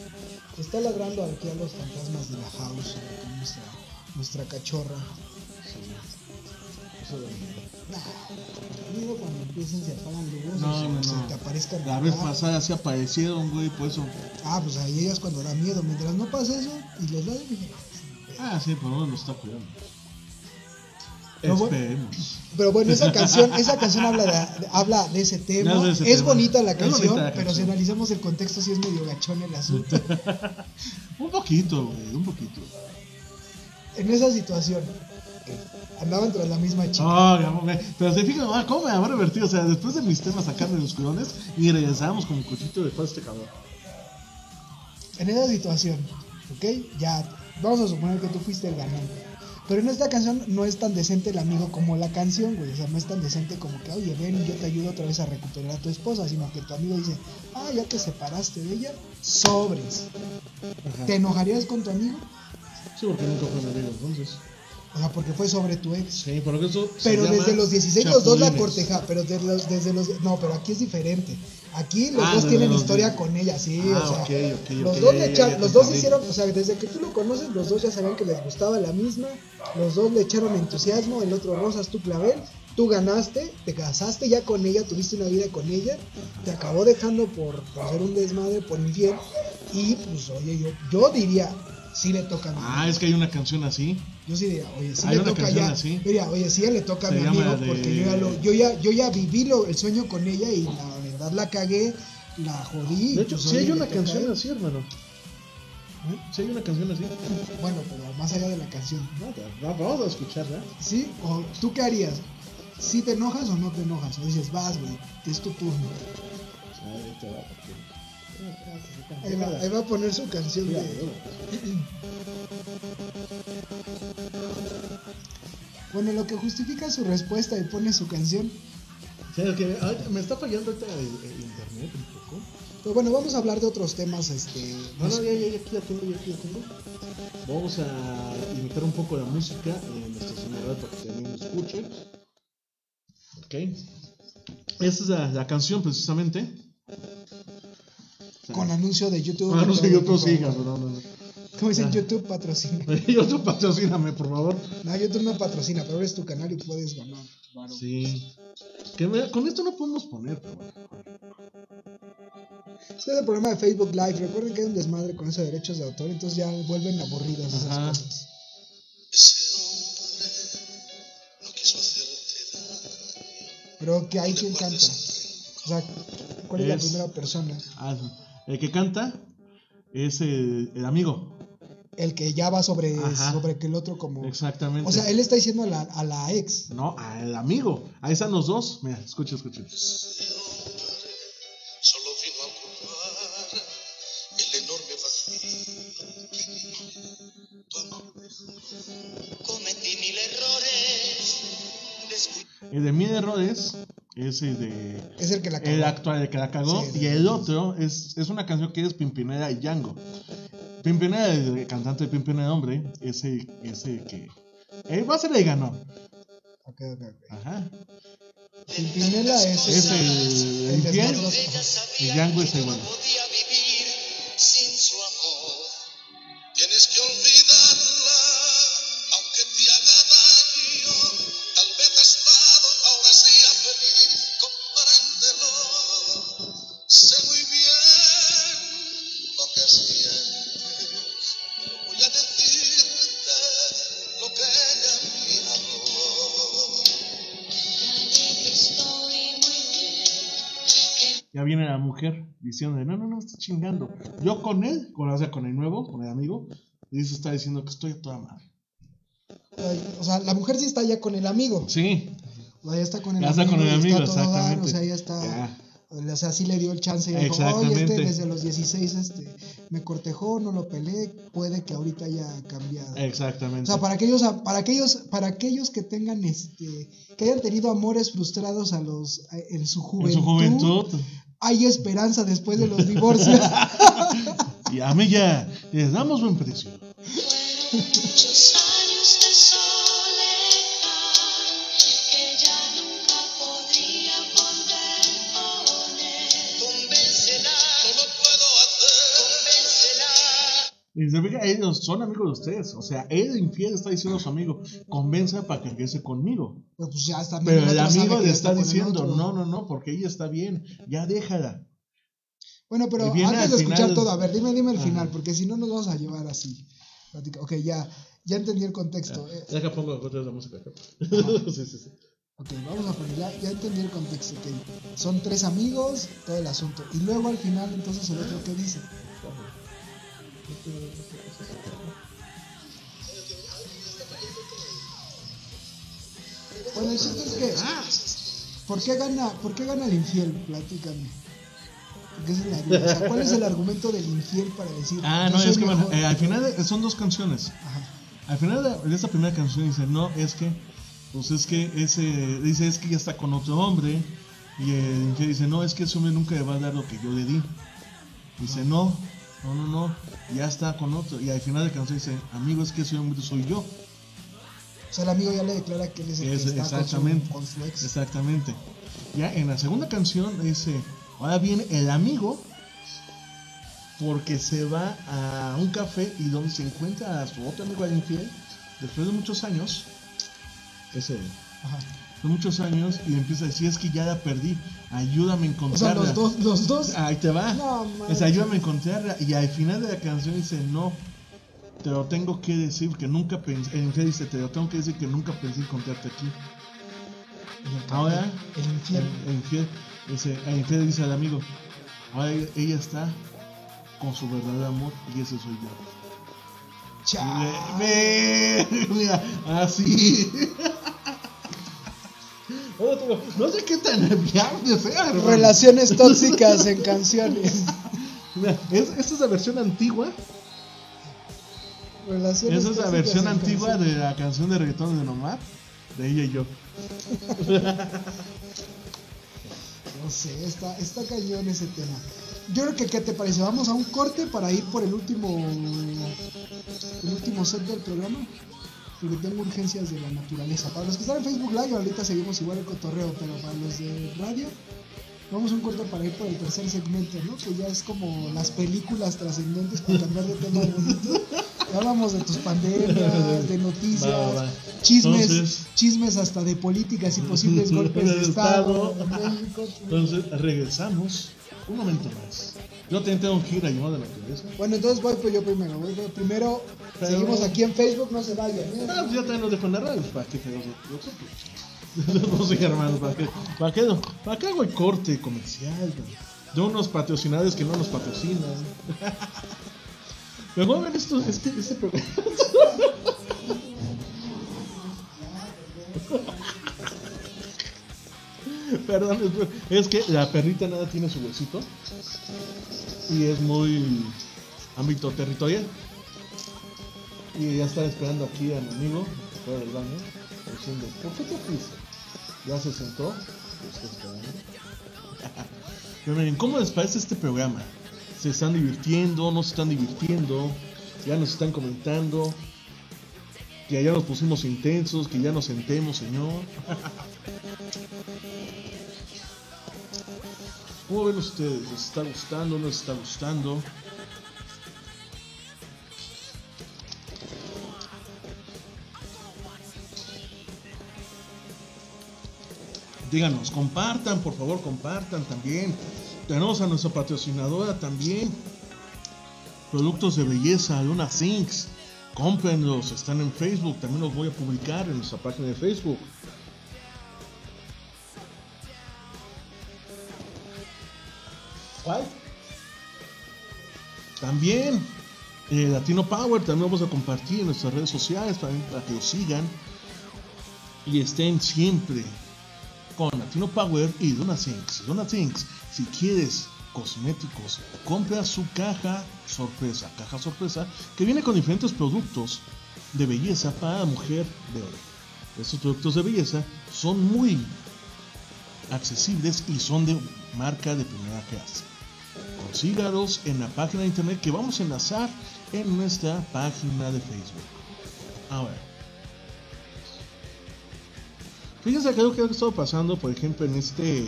Está ladrando aquí a los fantasmas de la house, acá nuestra, nuestra cachorra. Eso- Nah, cuando empiecen se apagan luces No, no, no. te. La vez pasada se aparecieron, güey, por eso. Ah, pues ahí ellas cuando da miedo. Mientras no pase eso y los lados, Ah, sí, pero no nos está cuidando. No, bueno. Esperemos. Pero bueno, esa canción, esa canción habla de, habla de ese tema. No, de ese es tema. bonita la canción, bonita la pero si analizamos el contexto, sí es medio gachón el asunto. <laughs> Un poquito, güey, un poquito. en esa situación, andaban tras la misma chica. Oh. Pero se fijan, ah, ¿cómo me habrá divertido? O sea, después de mis temas sacarme los culones y regresamos como cochito de este cabrón. En esa situación, ¿ok? Ya, vamos a suponer que tú fuiste el ganante. Pero en esta canción no es tan decente el amigo como la canción, güey. O sea, no es tan decente como que, oye, ven, yo te ayudo otra vez a recuperar a tu esposa. Sino que tu amigo dice, ah, ya te separaste de ella, sobres. Ajá. ¿Te enojarías con tu amigo? Sí, porque nunca fue mi amigo, entonces. O sea, porque fue sobre tu ex. Sí, porque eso Pero desde los 16 los dos la corteja, pero desde los, desde los no, pero aquí es diferente. Aquí los Ah, dos tienen historia con ella, sí, Ah, o sea, los dos ya, le echaron, ya los dos hicieron, o sea, desde que tú lo conoces, los dos ya sabían que les gustaba la misma, los dos le echaron entusiasmo, el otro rosas, tú clavel, tú ganaste, te casaste ya con ella, tuviste una vida con ella, te acabó dejando por, por ser un desmadre, por infiel, y pues oye, yo, yo diría, sí le toca a mi Ah, es que hay una canción así. yo sí diría, oye, sí Hay le una toca ya. así. Diría, oye, sí ya le toca a mi amigo de- porque yo ya, lo, yo ya, yo ya viví lo, el sueño con ella y la verdad la cagué, la jodí. De hecho, pues, sí hay una canción así, hermano. Sí hay una canción así. Bueno, pero más allá de la canción. No, vamos a escucharla. ¿Sí? ¿O tú qué harías? ¿Sí te enojas o no te enojas? O dices, vas, güey, es tu turno. Ahí te va, porque- Ahí va, ahí va a poner su canción de... <clears throat> Bueno, lo que justifica su respuesta y pone su canción. Sí, ahorita me está fallando ahorita el, el internet un poco. Pero bueno, vamos a hablar de otros temas, este... No, no, ya, ya, ya, aquí la tengo, ya aquí la tengo. Vamos a imitar un poco la música en nuestra señal para que también lo escuche. Ok. Esta es la, la canción precisamente. Con anuncio de YouTube. Ah, no sé, todo, yo por siga, favor. pero no, no. Como dicen, Ah. YouTube patrocina. <laughs> YouTube patrocíname, por favor. No, YouTube no patrocina, pero es tu canal y puedes ganar. varo. Sí. Que me- con esto no podemos poner, pero bueno. Este es el problema de Facebook Live. Recuerden que hay un desmadre con esos derechos de autor, entonces ya vuelven aburridas esas Ajá. cosas. No. Pero que hay quien canta. O sea, ¿cuál es, la Es- primera persona? Ah, el que canta es el, el amigo. El que ya va sobre, Ajá. sobre que el otro como... Exactamente. O sea, él está diciendo a la, a la ex. No, al amigo. Ahí están los dos. Mira, escucha, escucha. Ese hombre solo vino a ocupar el enorme vacío que tu amor dejó. Cometí mil errores. El de mil errores es el de. Es el que la cagó. El actual, el que la cagó. Sí, y el otro es, es una canción que es Pimpinera y Django. Pimpinera, el cantante de Pimpinera Hombre, es el, es el que. Él va a ser el ganador. Ok, ok, ok. Ajá. Pimpinela es, Es el, el. Ella y sabía Django es el no bueno. Mujer diciendo, no, no, no, me estás chingando. Yo con él, con, o sea, con el nuevo, con el amigo, y eso está diciendo que estoy a toda madre. O sea, la mujer sí está ya con el amigo. Sí, O sea, ya está con el Ya está amigo. con el amigo, está dar, exactamente. o sea, ya está. Ya. O sea, sí le dio el chance y dijo, oye, este desde los 16 este, me cortejó, no lo peleé, puede que ahorita haya cambiado. O exactamente. sea, para aquellos, para aquellos, para aquellos que tengan este, que hayan tenido amores frustrados a los en su en juventud, su juventud. Hay esperanza después de los divorcios. <laughs> Y a mí ya les damos buen precio. <laughs> se fija, ellos son amigos de ustedes. O sea, él infiel está diciendo a su amigo, convenza para que regrese conmigo. Pero pues ya está. Pero el amigo le ya está el diciendo, no, no, no, porque ella está bien, ya déjala. Bueno, pero antes de escuchar final- todo, a ver, dime, dime el Ajá. final, porque si no nos vamos a llevar así. Ok, ya, ya entendí el contexto. Eh, Deja pongo otra vez la música <laughs> sí, sí, sí. ok, vamos a poner, ya, ya entendí el contexto. ok. Son tres amigos, todo el asunto. Y luego al final, entonces, el otro, ¿qué dice? Bueno, el es que. ¿Por qué gana, por qué gana el infiel? Platícame. Porque es la. O sea, ¿cuál es el argumento del infiel para decir. Ah, no, es que bueno, eh, al final de- son dos canciones. Ajá. Al final de, de esta primera canción dice, no, es que, pues es que ese, dice, es que ya está con otro hombre. Y el infiel dice, no, es que ese hombre nunca le va a dar lo que yo le di. Dice, no, no, no, no, ya está con otro. Y al final de la canción dice, amigo, es que ese hombre soy yo. O sea, el amigo ya le declara que él es el Es- que está con su, exactamente. con su ex. Exactamente. Ya en la segunda canción dice, ahora viene el amigo porque se va a un café y donde se encuentra a su otro amigo al infiel después de muchos años. Ese, Ajá. de muchos años y empieza a decir es que ya la perdí, ayúdame a O sea, encontrarla. los dos, los dos. Ahí te va. No, Es ayúdame a encontrarla. Y al final de la canción dice, no, te lo tengo que decir que nunca pensé, en infiel dice, te lo tengo que decir que nunca pensé encontrarte aquí. el Ahora, el infierno. el, el infiel, dice, el infiel dice al amigo, ahora ella, está con su verdadero amor y ese soy yo. Chao. <laughs> Mira, así. <laughs> No sé qué tan viable sea, hermano. Relaciones <laughs> tóxicas en canciones. <laughs> Es, esta es la versión antigua. Relaciones Esa es la versión antigua canciones. de la canción de reggaetón de Nomad, de ella y yo. <laughs> No sé, está, está cañón ese tema. Yo creo que, ¿qué te parece? Vamos a un corte para ir por el último el último set del programa. Porque tengo urgencias de la naturaleza. Para los que están en Facebook Live, ahorita seguimos igual el cotorreo, pero para los de radio, vamos un corte para ir por el tercer segmento, ¿no? Que ya es como las películas trascendentes para cambiar de tema bonito. Ya hablamos de tus pandemias, de noticias, Va, va, va. chismes, Entonces- chismes hasta de políticas y posibles <laughs> golpes de Estado. Estado. en México. Entonces regresamos un momento más. Yo también tengo que ir a llamar de la naturaleza. Bueno, entonces voy pues yo primero. Voy yo primero. Pero- Seguimos aquí en Facebook, no se vayan. ¿eh? Ah, pues ya también los dejo en la radio. ¿Para qué fregos nosotros? <laughs> No sé, hermano, ¿para qué? ¿Para qué, no? ¿Para qué hago el corte comercial? güey? De unos patrocinadores que no nos patrocinan. <laughs> Mejor ver esto, este, este programa. <laughs> <laughs> Perdón, es- que la perrita nada tiene su huesito y es muy ámbito territorial. Y ya está esperando aquí a mi amigo fuera del baño, diciendo, ¿por qué te fuiste? Ya se sentó. <laughs> Pero miren, ¿cómo les parece este programa? ¿Se están divirtiendo? ¿No se están divirtiendo? ¿Ya nos están comentando? Que ya nos pusimos intensos, que ya nos sentemos, señor. <laughs> ¿Cómo ven ustedes? ¿Les está gustando? ¿No les está gustando? Díganos, compartan, por favor, compartan también. Tenemos a nuestra patrocinadora también. Productos de belleza, Luna Things. Cómprenlos, están en Facebook. También los voy a publicar en nuestra página de Facebook. También eh, Latino Power, también vamos a compartir en nuestras redes sociales para que lo sigan y estén siempre con Latino Power y Dona Things. Dona Things, si quieres cosméticos, compra su caja sorpresa, caja sorpresa que viene con diferentes productos de belleza para mujer de hoy. Estos productos de belleza son muy accesibles y son de marca de primera clase. Consígalos en la página de internet que vamos a enlazar en nuestra página de Facebook. Ahora, fíjense que lo que ha estado pasando, por ejemplo, en este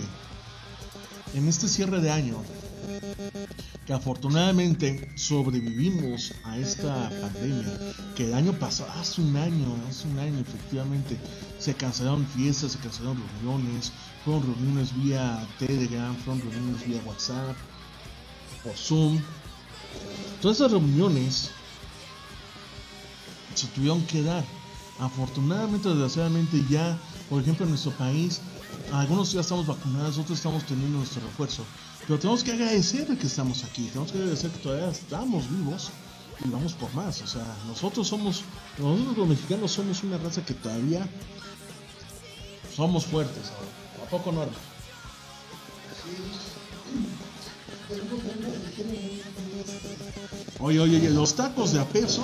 en este cierre de año, que afortunadamente sobrevivimos a esta pandemia, que el año pasado, hace un año, hace un año efectivamente, se cancelaron fiestas, se cancelaron reuniones, fueron reuniones vía Telegram, fueron reuniones vía WhatsApp, por Zoom. Todas esas reuniones se tuvieron que dar. Afortunadamente, desgraciadamente ya, por ejemplo, en nuestro país, algunos ya estamos vacunados, otros estamos teniendo nuestro refuerzo. Pero tenemos que agradecer de que estamos aquí, tenemos que agradecer que todavía estamos vivos y vamos por más. O sea, nosotros somos, nosotros los mexicanos somos una raza que todavía somos fuertes. ¿A poco no? hermano? Oye, oye, oye, los tacos de a peso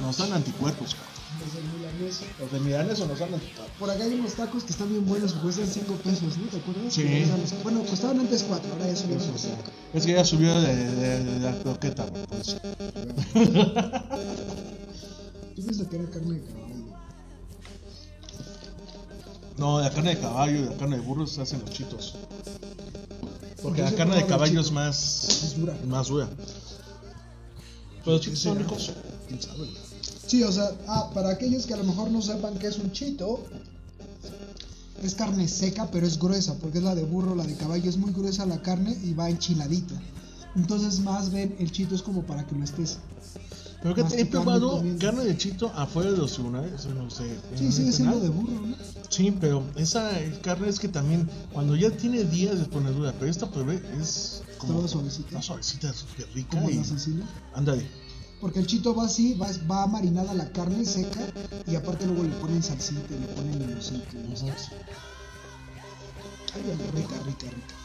nos dan anticuerpos, cabrón. Desde el milanés. Los de milanes o nos dan anticuerpos. Por acá hay unos tacos que están bien buenos, que cuestan 5 pesos, ¿no? ¿Te acuerdas? Sí. Los- Bueno, costaban antes 4, ahora ya Eso, los sí. Es que ya subió de, de- de la croqueta, güey, por eso. <laughs> Yo pienso que era carne de caballo. No, de la carne de caballo y de la carne de burro se hacen los chitos. Porque la carne de caballo es más. Es dura. Más dura. Pero los chitos Sí, son sí. ricos. ¿Quién sabe? Sí, o sea, ah, para aquellos que a lo mejor no sepan qué es un chito, es carne seca, pero es gruesa, porque es la de burro, la de caballo, es muy gruesa la carne y va enchiladita. Entonces, más bien, el chito es como para que lo estés. Pero que he Masticando y probado comiendo. carne de chito afuera de los tribunales. No sé. Sí, el siendo penal. de burro, ¿no? Sí, pero esa carne es que también, cuando ya tiene días de poner dura, pero esta probé es como. Toda suavecita. Una suavecita, súper rica. Como y, la ándale. Porque el chito va así, va, va marinada la carne seca y aparte luego le ponen salsita, le ponen limoncito. y Ujú. Ay, rica, rica, rica, rica.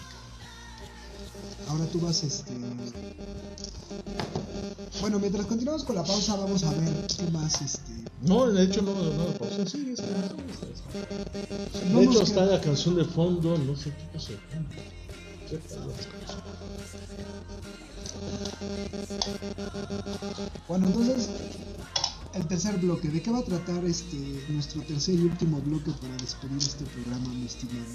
Ahora tú vas, este. Bueno, mientras continuamos con la pausa, vamos a ver qué más, este. No, de hecho no, no, pausa. Sí, está, está. De Vamos hecho que- está la canción de fondo, no sé qué cosa. ¿Qué tal? Bueno, entonces, el tercer bloque. ¿De qué va a tratar este nuestro tercer y último bloque para despedir este programa, mi estimado?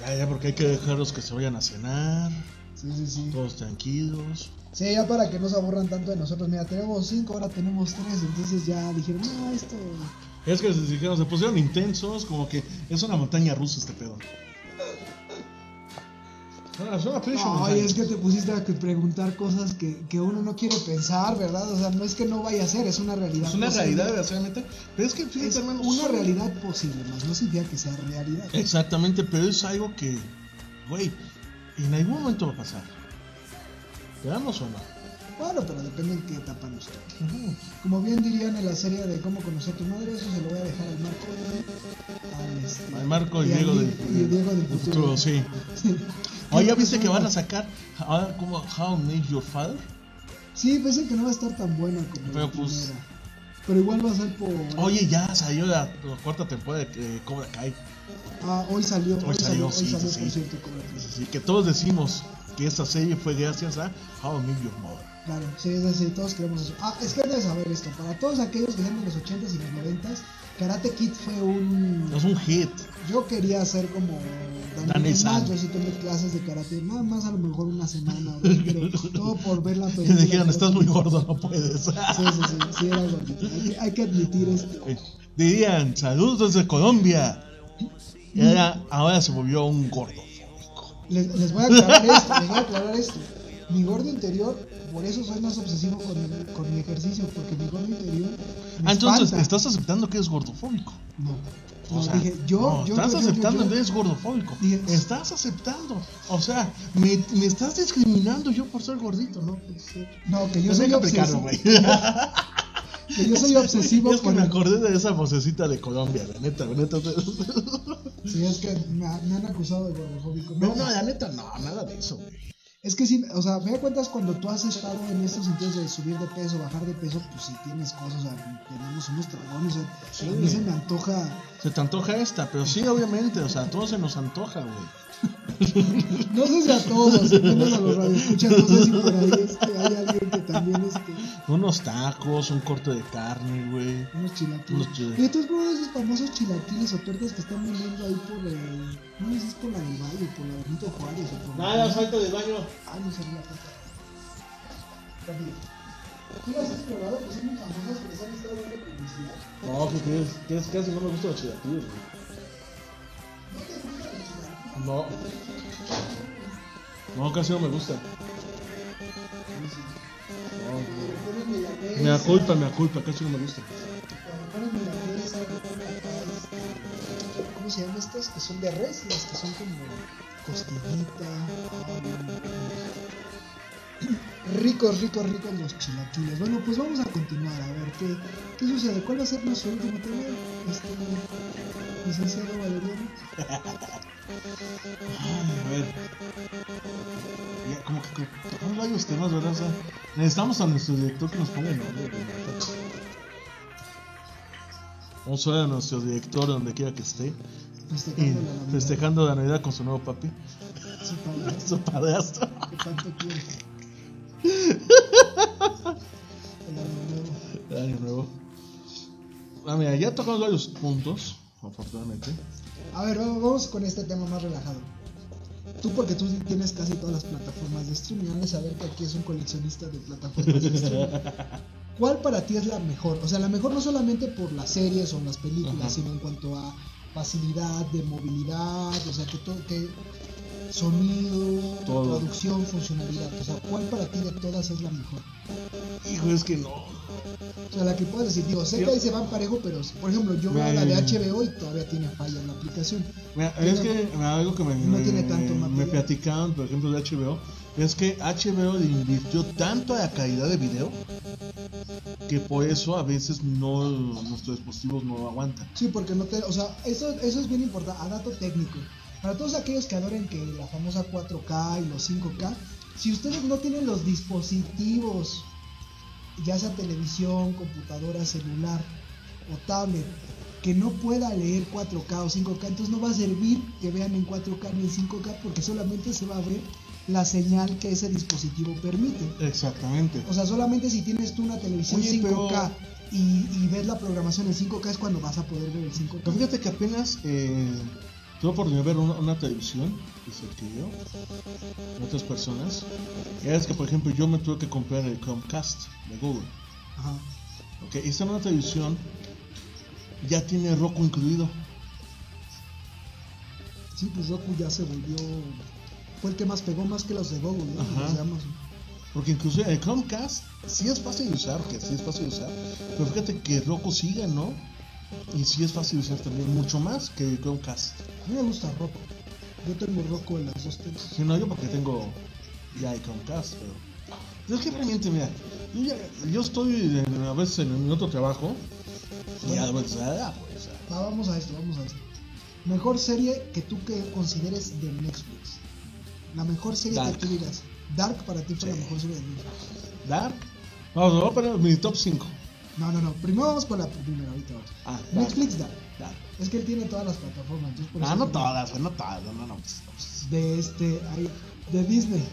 Ya, ya, porque hay que dejarlos que se vayan a cenar, Sí, sí, sí. todos tranquilos. Sí, ya para que no se aburran tanto de nosotros. Mira, tenemos cinco, ahora tenemos tres. Entonces ya dijeron, no, esto. Es que se, dijeron, se pusieron intensos, como que es una montaña rusa este pedo. Ah, es una que te pusiste a preguntar cosas que, que uno no quiere pensar, ¿verdad? O sea, no es que no vaya a ser, es una realidad. Es una posible. realidad, desgraciadamente. Pero es que, fíjate, Es hermano, una realidad posible, más no significa que sea realidad. Exactamente, pero es algo que, güey, en algún momento va a pasar. ¿Quedamos o no? Bueno, pero depende en qué etapa nos toque. Como bien dirían en la serie de cómo conocer a tu madre, eso se lo voy a dejar al Marco. Al, este, Al Marco y Diego Di- del, y Diego del futuro. sí. <laughs> Sí. Oye, ¿ya Creo viste que van a sacar ahora como How I Met Your Father? Sí, pensé que no va a estar tan buena como Pero la pues- primera. Pero igual va a ser por. Oye, ya salió la, la cuarta temporada de eh, Cobra Kai. Ah, hoy salió, hoy, Hoy salió, salió, hoy sí, salió, sí, sí. cierto, Cobra Kai. Así que todos decimos que esta serie fue gracias a How I Met Your Mother. Claro, sí, sí, sí, todos queremos eso. Ah, es que que saber esto. Para todos aquellos que sean de los 80s y los 90s, Karate Kid fue un. Es un hit. Yo quería ser como Daniel. Es más, yo sí tomé clases de karate, nada más a lo mejor una semana, o dos, pero todo por ver la <laughs> película. dijeron, estás muy gordo, no puedes. Sí, sí, sí, sí, era gordito. Hay que, hay que admitir esto. <laughs> Eh, Dirían, saludos desde Colombia. Y ahora, ahora se volvió un gordo. Les, les voy a aclarar esto, les voy a aclarar esto. Mi gordo interior, por eso soy más obsesivo con, el- con mi ejercicio, porque mi gordo interior. Me Ah, entonces espanta. estás aceptando que eres gordofóbico. No. O No, sea, dije, yo, no, yo, estás yo, aceptando que eres gordofóbico. Dije, estás aceptando. O sea, me, me estás discriminando yo por ser gordito, ¿no? No, que yo soy obsesivo. güey. <laughs> Que yo soy obsesivo Es que con me el- acordé de esa vocecita de Colombia, la neta, la neta. Sí, es que me, ha- me han acusado de gordofóbico. No, no, la neta, no, nada de eso, güey. Es que sí, o sea, me da cuentas cuando tú has estado en estos sentidos de subir de peso, bajar de peso, pues sí tienes cosas, o sea, tenemos unos dragones, o sea, Sí. a mí se me antoja. Se te antoja esta, pero sí, obviamente, o sea, a todos se nos antoja, güey. No sé si a todos, menos a los radioescuchas, no sé si por ahí este, hay alguien que también este, Unos tacos, un corte de carne, güey. unos chilaquiles. Unos chilaquiles. Y probado esos famosos chilaquiles o tortas que están vendiendo ahí por el. No si es por la del Valle, por la Benito Juárez o por Nada, la. salta del baño. Ah, no sabía. Rápido. ¿Tú las has probado? Pues son muy famosas que les han estado dando publicidad. No, ¿qué crees? ¿Qué es? Casi no me gustan los chilaquiles, güey. No. No, casi no me gusta. Milanesa, Me da culpa, me da culpa, casi no me gusta. milanesa, este, ¿Cómo se llaman estas? Que son de res, las que son como costillita. ay, Ricos, ricos, ricos los chilaquiles. Bueno, pues vamos a continuar a ver qué, qué sucede. ¿Cuál va a ser nuestro último tema? Este, licenciado Valeriano. Ay, a ver. Ya, como que tocamos varios temas, ¿verdad? O sea, necesitamos a nuestro director que nos ponga el nombre. Güey. Vamos a nuestro director donde quiera que esté. Y Festejando la Navidad. festejando la Navidad con su nuevo papi, Su padre, <laughs> su padrastro. que tanto quiere. El año nuevo. El año nuevo. Ah, mira, ya tocamos varios puntos. afortunadamente. A ver, vamos vamos con este tema más relajado. Tú, porque tú tienes casi todas las plataformas de streaming, han de saber que aquí es un coleccionista de plataformas de streaming. <laughs> ¿Cuál para ti es la mejor? O sea, la mejor no solamente por las series o las películas, Ajá. sino en cuanto a facilidad de movilidad, o sea, que todo, que sonido, Todo. producción, funcionalidad. O sea, ¿cuál para ti de todas es la mejor? Hijo, es que no. O sea, la que puedes decir, digo, sé que ahí se van parejo, pero por ejemplo, yo veo Me- la de HBO y todavía tiene falla en la aplicación. Mira, es que algo que me, no tiene tanto me platicaban, por ejemplo, de HBO, es que HBO invirtió tanto a la calidad de video que por eso a veces no nuestros dispositivos no aguantan. Sí, porque no te, o sea, eso, eso es bien importante, a dato técnico. Para todos aquellos que adoren que la famosa 4K y los 5K, si ustedes no tienen los dispositivos, ya sea televisión, computadora, celular o tablet, que no pueda leer 4K o 5K, entonces no va a servir que vean en 4K ni en 5K porque solamente se va a ver la señal que ese dispositivo permite. Exactamente. O sea, solamente si tienes tú una televisión Oye, 5K y, y ves la programación en 5K es cuando vas a poder ver el 5K. Pero fíjate que apenas eh, tuve oportunidad de ver una, una televisión que se adquirió de otras personas. Y es que, por ejemplo, yo me tuve que comprar el Chromecast de Google. Ajá. Ok, esta nueva televisión ya tiene Roku incluido. Sí, pues Roku ya se volvió. Fue el que más pegó más que los de Google, ¿no? Ajá. Los de Amazon. Porque incluso el Chromecast sí es fácil de usar, que sí es fácil de usar. Pero fíjate que Roku sigue, ¿no? Y sí es fácil de usar también, mucho más que el Chromecast. A mí me gusta Roku. Yo tengo Roku en las dos teles. Si no, yo porque tengo ya el Chromecast, pero... es que realmente, mira, yo, ya- yo estoy en- a veces en, otro trabajo y a veces, ah, pues, ah, Va, vamos a esto, vamos a esto. Mejor serie que tú que consideres de Netflix. La mejor serie Dark. que tú digas. Dark para ti fue la mejor serie de Netflix. Dark. Vamos, a poner mi top 5. No, no, no. Primero vamos por la primera, ahorita vamos. Ah. Netflix Dark. Dark. Es que él tiene todas las plataformas. Ah, no todas, no todas, no, no, no. pues, pues, De este. ahí, de Disney.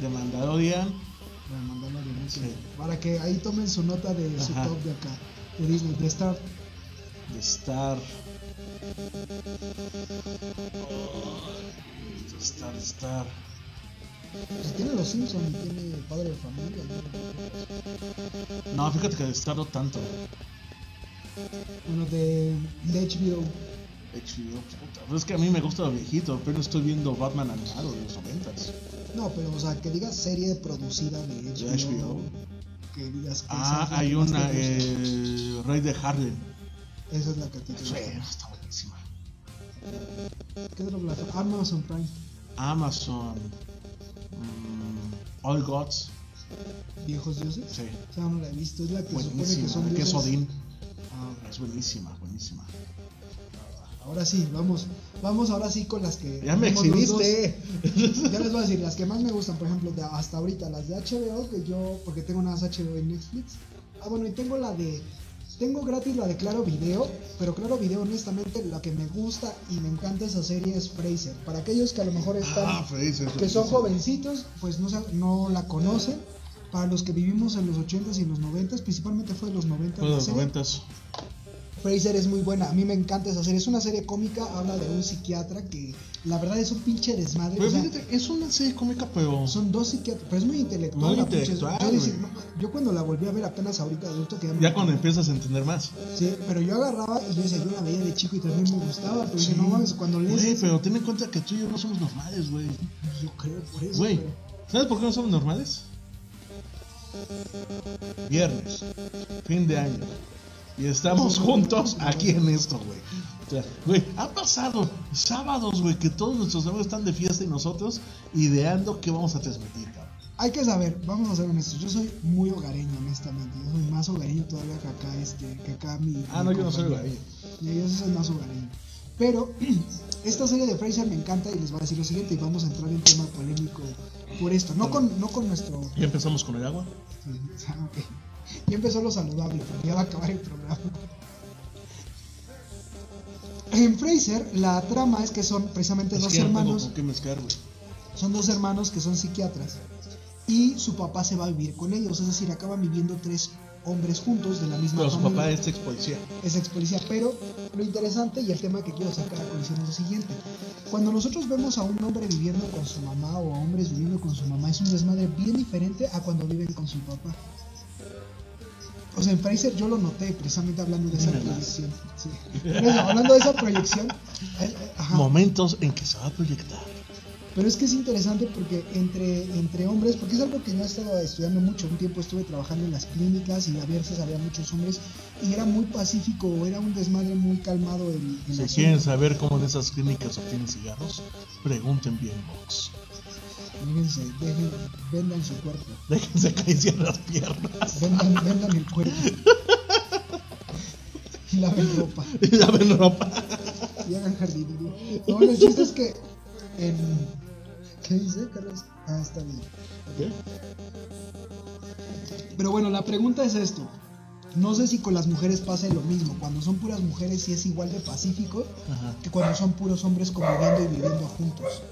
De Mandalorian, a Disney, Sí. Para que ahí tomen su nota de su top de acá. De Disney. De Star. de Star. De Star, Star. Pues tiene los Simpsons tiene Padre de Familia. ¿no? Fíjate que de Star no tanto. Bueno, de, de HBO. HBO, puta, pero es que a mí me gusta lo viejito, pero estoy viendo Batman animado de los 90 No, pero o sea, que digas serie producida de HBO. HBO. Que digas que Ah, hay una, eh, Rey de Harlem. Esa es la que a ti te Sí, gusta. está buenísima. ¿Qué plataforma? Amazon Prime. Amazon. mm, All Gods. Viejos dioses. Sí. O sea, no la he visto. Es la que se supone que Buenísima. son Que es dioses. Odín. Ah, Es buenísima, buenísima. ahora sí, vamos. Vamos ahora sí con las que. Ya me exhibiste. Ya les voy a decir, las que más me gustan, por ejemplo, de hasta ahorita, las de HBO, que yo, porque tengo unas HBO en Netflix. Ah, bueno, y tengo la de, tengo gratis la de Claro Video, pero Claro Video honestamente lo que me gusta y me encanta esa serie es Fraser. Para aquellos que a lo mejor ah, están, que son jovencitos, pues no, no la conocen. Para los que vivimos en los 80s y en los 90, principalmente fue de los 90s. Fue de los 90s. Fraser es muy buena, a mí me encanta esa serie. Es una serie cómica, habla de un psiquiatra que la verdad es un pinche desmadre. Pero o sea, fíjate, es una serie cómica, pero. son dos psiquiatras, pero es muy intelectual. Muy la pinche- intelectual, yo, decía, güey. no, yo cuando la volví a ver apenas ahorita adulto que ya, Ya cuando empiezas a entender más. Sí, pero yo agarraba y yo decía, yo la veía de chico y también me gustaba, pero dije, no mames, cuando lees Güey, pero ten en cuenta que tú y yo no somos normales, güey. yo creo por eso. Güey, ¿sabes por qué no somos normales? Viernes, fin de año. Y estamos juntos aquí en esto, güey. O sea, güey, ha pasado sábados, güey, que todos nuestros amigos están de fiesta y nosotros ideando qué vamos a transmitir, cabrón. Hay que saber, vamos a ser honestos, yo soy muy hogareño, honestamente. Yo soy más hogareño todavía que acá, este, que acá mi. Ah, mi no, yo no soy compañero. hogareño. Yo soy más hogareño. Pero <clears throat> esta serie de Fraser me encanta y les voy a decir lo siguiente y vamos a entrar en tema polémico por esto. No con, no con nuestro Ya empezamos con el agua. Sí, <laughs> ah, ok. Ya empezó lo saludable, pero ya va a acabar el programa. En Fraser, la trama es que son precisamente Es dos que tengo hermanos, qué mezclar, son dos hermanos que son psiquiatras y su papá se va a vivir con ellos, es decir, acaban viviendo tres hombres juntos de la misma Pero su familia. papá es ex policía. es ex policía. Pero lo interesante y el tema que quiero sacar a colación es lo siguiente. Cuando nosotros vemos a un hombre viviendo con su mamá o a hombres viviendo con su mamá, es un desmadre bien diferente a cuando viven con su papá. O sea, en Fraser yo lo noté precisamente hablando de esa proyección. Sí. Por eso, hablando de esa proyección, eh, eh, ajá. Momentos en que se va a proyectar. Pero es que es interesante porque entre, entre hombres, porque es algo que yo he estado estudiando mucho, un tiempo estuve trabajando en las clínicas y a veces había muchos hombres y era muy pacífico, era un desmadre muy calmado el, el Si quieren saber cómo en esas clínicas obtienen cigarros, pregunten bien, Vox. Fíjense, dejen- vendan su cuerpo, <laughs> Déjense acariciar las piernas. vendan, vendan el cuerpo. Y laven ropa. Y laven ropa. Y hagan jardinería. No, el chiste es que en... ¿Qué dice, Carlos? Ah, está bien. Pero bueno, la pregunta es esto. No sé si con las mujeres pasa lo mismo. Cuando son puras mujeres sí es igual de pacífico Ajá. que cuando son puros hombres conviviendo y viviendo juntos.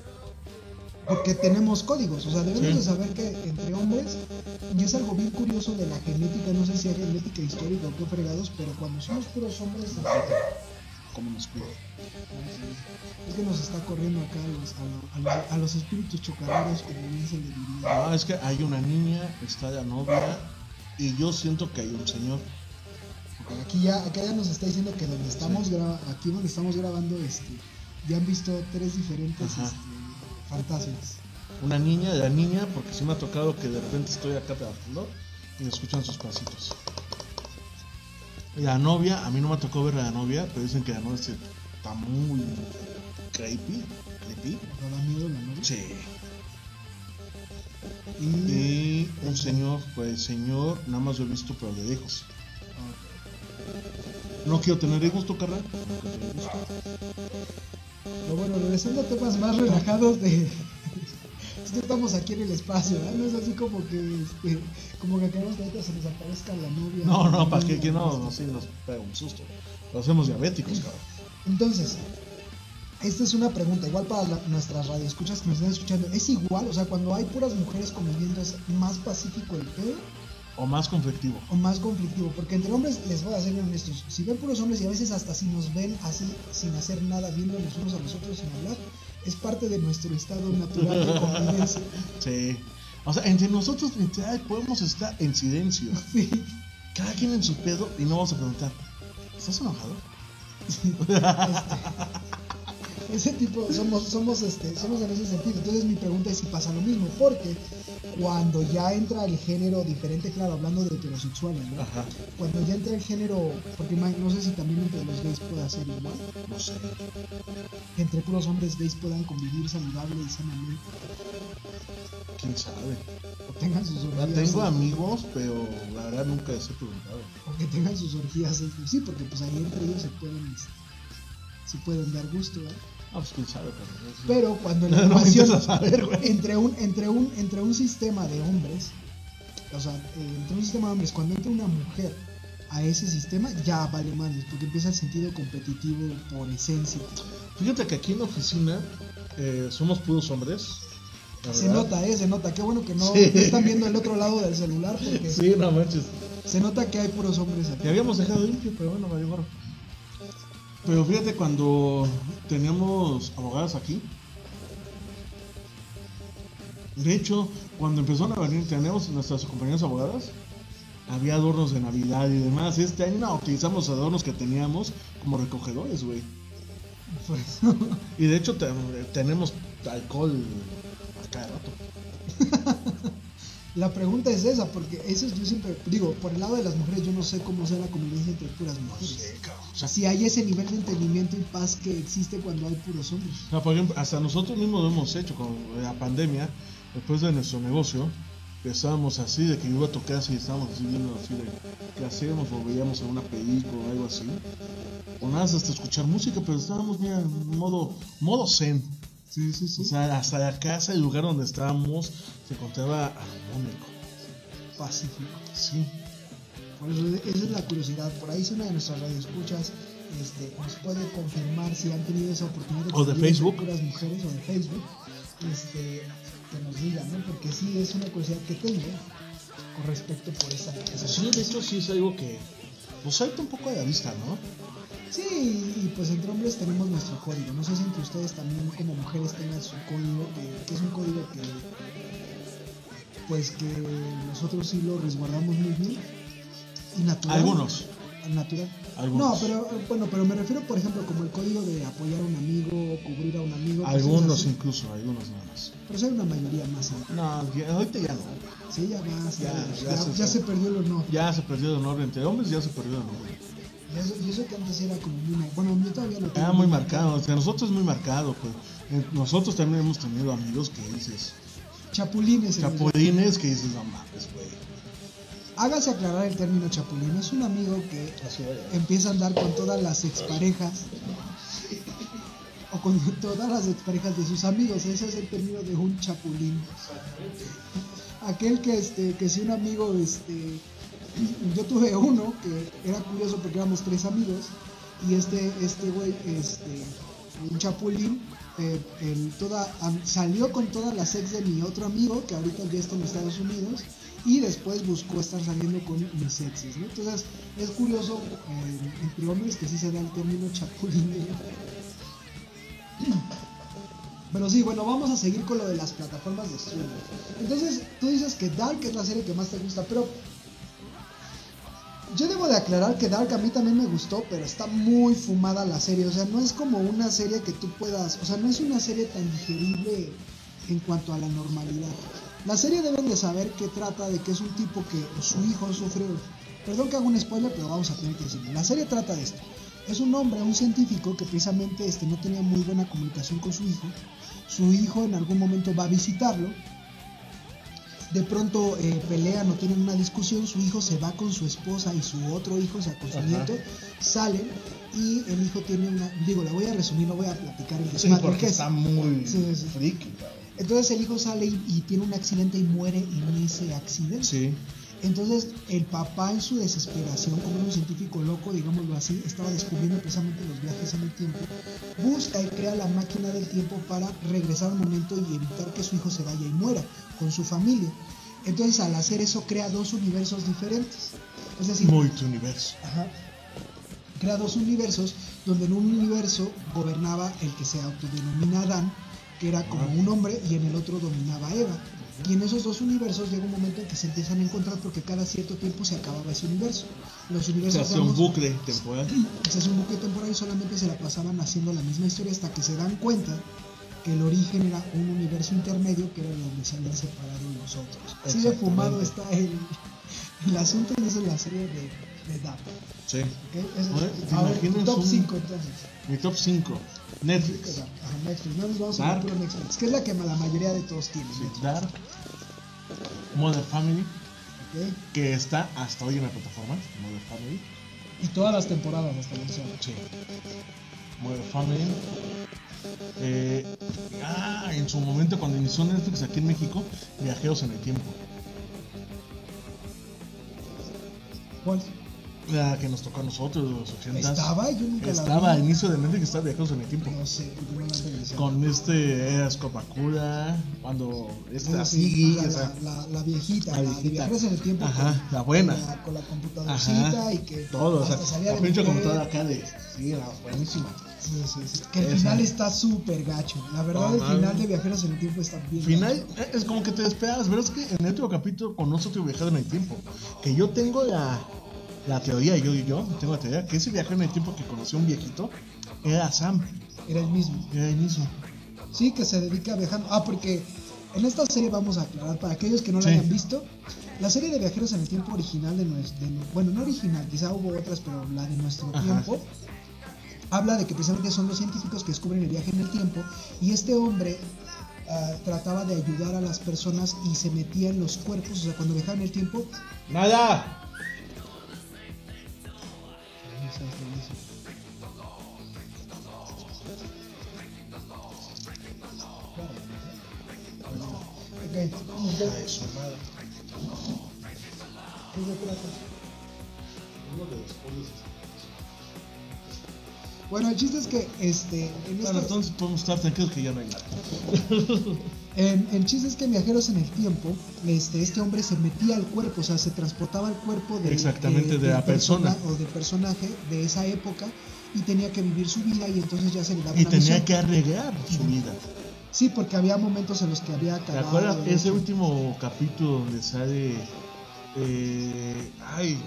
Porque tenemos códigos, o sea, debemos Sí. de saber que entre hombres, y es algo bien curioso de la genética, no sé si hay genética histórica o qué fregados, pero cuando somos puros hombres, ¿Cómo nos cuida? es que nos está corriendo acá a los, a, lo- a lo- a los espíritus chocarreros, como bien se le diría. Ah, es que hay una niña, está la novia, y yo siento que hay un señor. Aquí ya, acá ya nos está diciendo que donde estamos gra- aquí donde estamos grabando, este, ya han visto tres diferentes este, fantasmas. Una niña, la niña, porque sí me ha tocado que de repente estoy acá trabajando y escuchan sus pasitos. La novia, a mí no me tocó ver a la novia, pero dicen que la novia está muy creepy. creepy. ¿No da miedo la novia? Sí. Y, Y un señor, pues señor, nada más lo he visto, pero de lejos. No quiero tener tu carnal. No quiero tener hijos. Pero bueno, regresando a temas más relajados de... Es que estamos aquí en el espacio, ¿verdad? No es así como que, este, como que queremos que ahorita se nos aparezca la novia. No, no, para que, no, este. así nos pega un susto. Lo hacemos diabéticos, cabrón. Entonces, esta es una pregunta, igual para la- nuestras radioescuchas que nos están escuchando. ¿Es igual? O sea, cuando hay puras mujeres conviviendo, ¿es más pacífico el pedo O más conflictivo. o más conflictivo? Porque entre hombres, les voy a ser bien honestos, si ven puros hombres y a veces hasta si nos ven así, sin hacer nada, viéndonos unos a los otros sin hablar, es parte de nuestro estado natural de convivencia. <laughs> Sí. O sea, entre nosotros podemos estar en silencio. <laughs> Sí. Cada quien en su pedo y no vamos a preguntar. ¿Estás enojado? Ese tipo, somos, somos, este, somos en ese sentido. Entonces mi pregunta es si pasa lo mismo, porque cuando ya entra el género diferente, claro, hablando de heterosexuales, ¿no? Ajá. Cuando ya entra el género, porque no sé si también entre los gays pueda ser igual, No sé. entre puros hombres gays puedan convivir saludable y sanamente, ¿Quién sabe? o tengan sus Ya orgías. tengo amigos, pero la verdad nunca les he preguntado. O que tengan sus orgías, este, sí, porque pues ahí entre ellos se pueden, este, se pueden dar gusto, ¿verdad? Ah, pues quién sabe, pero. Pero cuando <laughs> No la saber, güey. entre un entre un entre un sistema de hombres, o sea, eh, entre un sistema de hombres, cuando entra una mujer a ese sistema, ya vale madres, porque empieza el sentido competitivo por esencia. Fíjate que aquí en la oficina eh, somos puros hombres. Se nota, eh, se nota. Qué bueno que no, Sí. no están viendo el otro lado del celular, porque Sí, no manches. se nota que hay puros hombres aquí. Que habíamos dejado limpio, pero bueno, valió gorro. Pero fíjate, cuando teníamos abogadas aquí, de hecho, cuando empezaron a venir, teníamos nuestras compañeras abogadas, había adornos de Navidad y demás. Este año no, utilizamos adornos que teníamos como recogedores, güey. Por eso. <laughs> Y de hecho, te- tenemos alcohol a cada rato. <laughs> La pregunta es esa, porque eso es- yo siempre digo, por el lado de las mujeres, yo no sé cómo sea la convivencia entre puras mujeres. O O sea, sea, si hay ese nivel de entendimiento y paz que existe cuando hay puros hombres. O sea, por ejemplo, hasta nosotros mismos lo hemos hecho con la pandemia, después de nuestro negocio, estábamos así, de que iba a tocar así, estábamos así viendo así de qué hacemos, o veíamos alguna película o algo así. O nada, hasta escuchar música, pero estábamos, mira, en modo, modo zen. Sí, sí, sí. O sea, hasta la casa, el lugar donde estábamos, se encontraba armónico. Pacífico. Sí. Por eso, esa es la curiosidad. Por ahí si una de nuestras radioescuchas este, nos puede confirmar si han tenido esa oportunidad O de convivir entre Facebook. puras mujeres o de Facebook. Este, que nos diga, ¿no? Porque sí es una curiosidad que tengo con respecto por esa, esa Sí, de hecho sí es algo que pues salta un poco de la vista, ¿no? Sí, y pues entre hombres tenemos nuestro código. No sé si entre ustedes también como mujeres tengan su código, que, que es un código que pues que nosotros sí lo resguardamos muy bien. Natural. Algunos. Natural. Algunos. No, pero bueno, pero me refiero por ejemplo como el código de apoyar a un amigo, cubrir a un amigo. Algunos incluso, algunos nada más. Pero hay una mayoría más. ¿eh? No, ya- ahorita ya no. Sí, ya más. Ya, Ya, ya ya, se perdió el honor. Ya se perdió el honor entre hombres, ya se perdió el honor. Y eso, y eso que antes era como muy. Bueno, yo todavía lo tengo. Era muy marcado, entre nosotros es muy marcado, pues. Nosotros también hemos tenido amigos que dices, Chapulines. chapulines, que dices, no mames, güey. Hágase aclarar el término chapulín. Es un amigo que empieza a andar con todas las exparejas o con todas las exparejas de sus amigos. Ese es el término de un chapulín. Aquel que este que si un amigo este yo tuve uno que era curioso porque éramos tres amigos y este este güey este un chapulín eh, el- toda, salió con todas las ex de mi otro amigo que ahorita ya está en Estados Unidos y después buscó estar saliendo con mis exes, ¿no? Entonces es curioso eh, entre hombres que sí se da el término chapulín. <clears throat> Pero sí, bueno, vamos a seguir con lo de las plataformas de streaming. Entonces, tú dices que Dark es la serie que más te gusta, pero yo debo de aclarar que Dark a mí también me gustó, pero está muy fumada la serie. O sea, no es como una serie que tú puedas. O sea, no es una serie tan digerible en cuanto a la normalidad. La serie deben de saber que trata de que es un tipo que su hijo sufre. Perdón que haga un spoiler, pero vamos a tener que decirlo. La serie trata de esto. Es un hombre, un científico que precisamente este, no tenía muy buena comunicación con su hijo. Su hijo en algún momento va a visitarlo de pronto eh, pelean o tienen una discusión, su hijo se va con su esposa y su otro hijo, o sea, con su Ajá. nieto, salen y el hijo tiene una, digo, la voy a resumir, no voy a platicar el Sí, desmadre porque que es. está muy Sí, sí. friki. Entonces el hijo sale y, y tiene un accidente y muere en ese accidente. Sí. Entonces el papá en su desesperación, como un científico loco, digámoslo así, estaba descubriendo precisamente los viajes en el tiempo, busca y crea la máquina del tiempo para regresar al momento y evitar que su hijo se vaya y muera con su familia. Entonces al hacer eso crea dos universos diferentes. Es decir, Multiuniverso. Ajá. Crea dos universos, donde en un universo gobernaba el que se autodenomina Adán, que era como un hombre, y en el otro dominaba a Eva. Y en esos dos universos llega un momento en que se empiezan a encontrar porque cada cierto tiempo se acababa ese universo. Los Se universos hace un bucle temporal. <clears throat> se hace un bucle temporal y solamente se la pasaban haciendo la misma historia hasta que se dan cuenta que el origen era un universo intermedio que era donde se habían separado los otros. Así de fumado está el, el asunto y esa es la serie de, de Dark. Sí. ¿ok? Ese- A ver, ¿te a ver, imaginas top un- 5 entonces. Mi top 5. Netflix. Ajá, Netflix. No nos vamos a ver Netflix, que es la que la mayoría de todos tienen. Sí, Dark. Modern Family. ¿ok? Que está hasta hoy en la plataforma. Modern Family. Y todas las temporadas hasta la onceava. Sí. Modern Family. Eh, ah, en su momento cuando inició Netflix aquí en México, Viajeros en el Tiempo. ¿Cuál? La que nos tocó a nosotros, los 80 ¿Estaba? Yo nunca la Estaba, a vi. inicio de Netflix estaba Viajeros en el Tiempo. No sé, no la. Con este era Scopacura, cuando esta Sí, la, la, la, la viejita, la la, de viejita. viajeros en el tiempo. Ajá, con- la buena. Con la, con la computadorcita ajá, y que todo, o sea, hasta salía la de pinche computadora acá de, sí, la buenísima. Sí, sí, sí. Que el Esa. final está súper gacho. La verdad, el final de Viajeros en el Tiempo está bien. Final, gacho. es como que te despegas, ¿verdad? Es que en el último capítulo conoce otro viajero en el tiempo. Que yo tengo la, la teoría, yo y yo, tengo la teoría, que ese viajero en el tiempo que conoció un viejito era Sam, Era el mismo. era el mismo. Sí, que se dedica a viajar. Ah, porque en esta serie vamos a aclarar, para aquellos que no la Sí. hayan visto, la serie de Viajeros en el Tiempo original de nuestro... bueno, no original, quizá hubo otras, pero la de nuestro Ajá. tiempo, habla de que precisamente son los científicos que descubren el viaje en el tiempo y este hombre ah, trataba de ayudar a las personas y se metía en los cuerpos, o sea, cuando viajaba en el tiempo... ¡Nada! Ay, ok. su madre. ¿Qué se trata? Bueno, el chiste es que este, en Bueno, entonces podemos estar tranquilos que ya no hay nada. <laughs> En, el chiste es que en Viajeros en el Tiempo, este, este hombre se metía al cuerpo, o sea, se transportaba al cuerpo de, Exactamente, de la persona. o del personaje de esa época y tenía que vivir su vida y entonces ya se le daba Y una tenía misión. que arreglar su vida. Sí, porque había momentos en los que había ¿Te acabado. acuerdas ese hecho. último capítulo donde sale. eh, ay.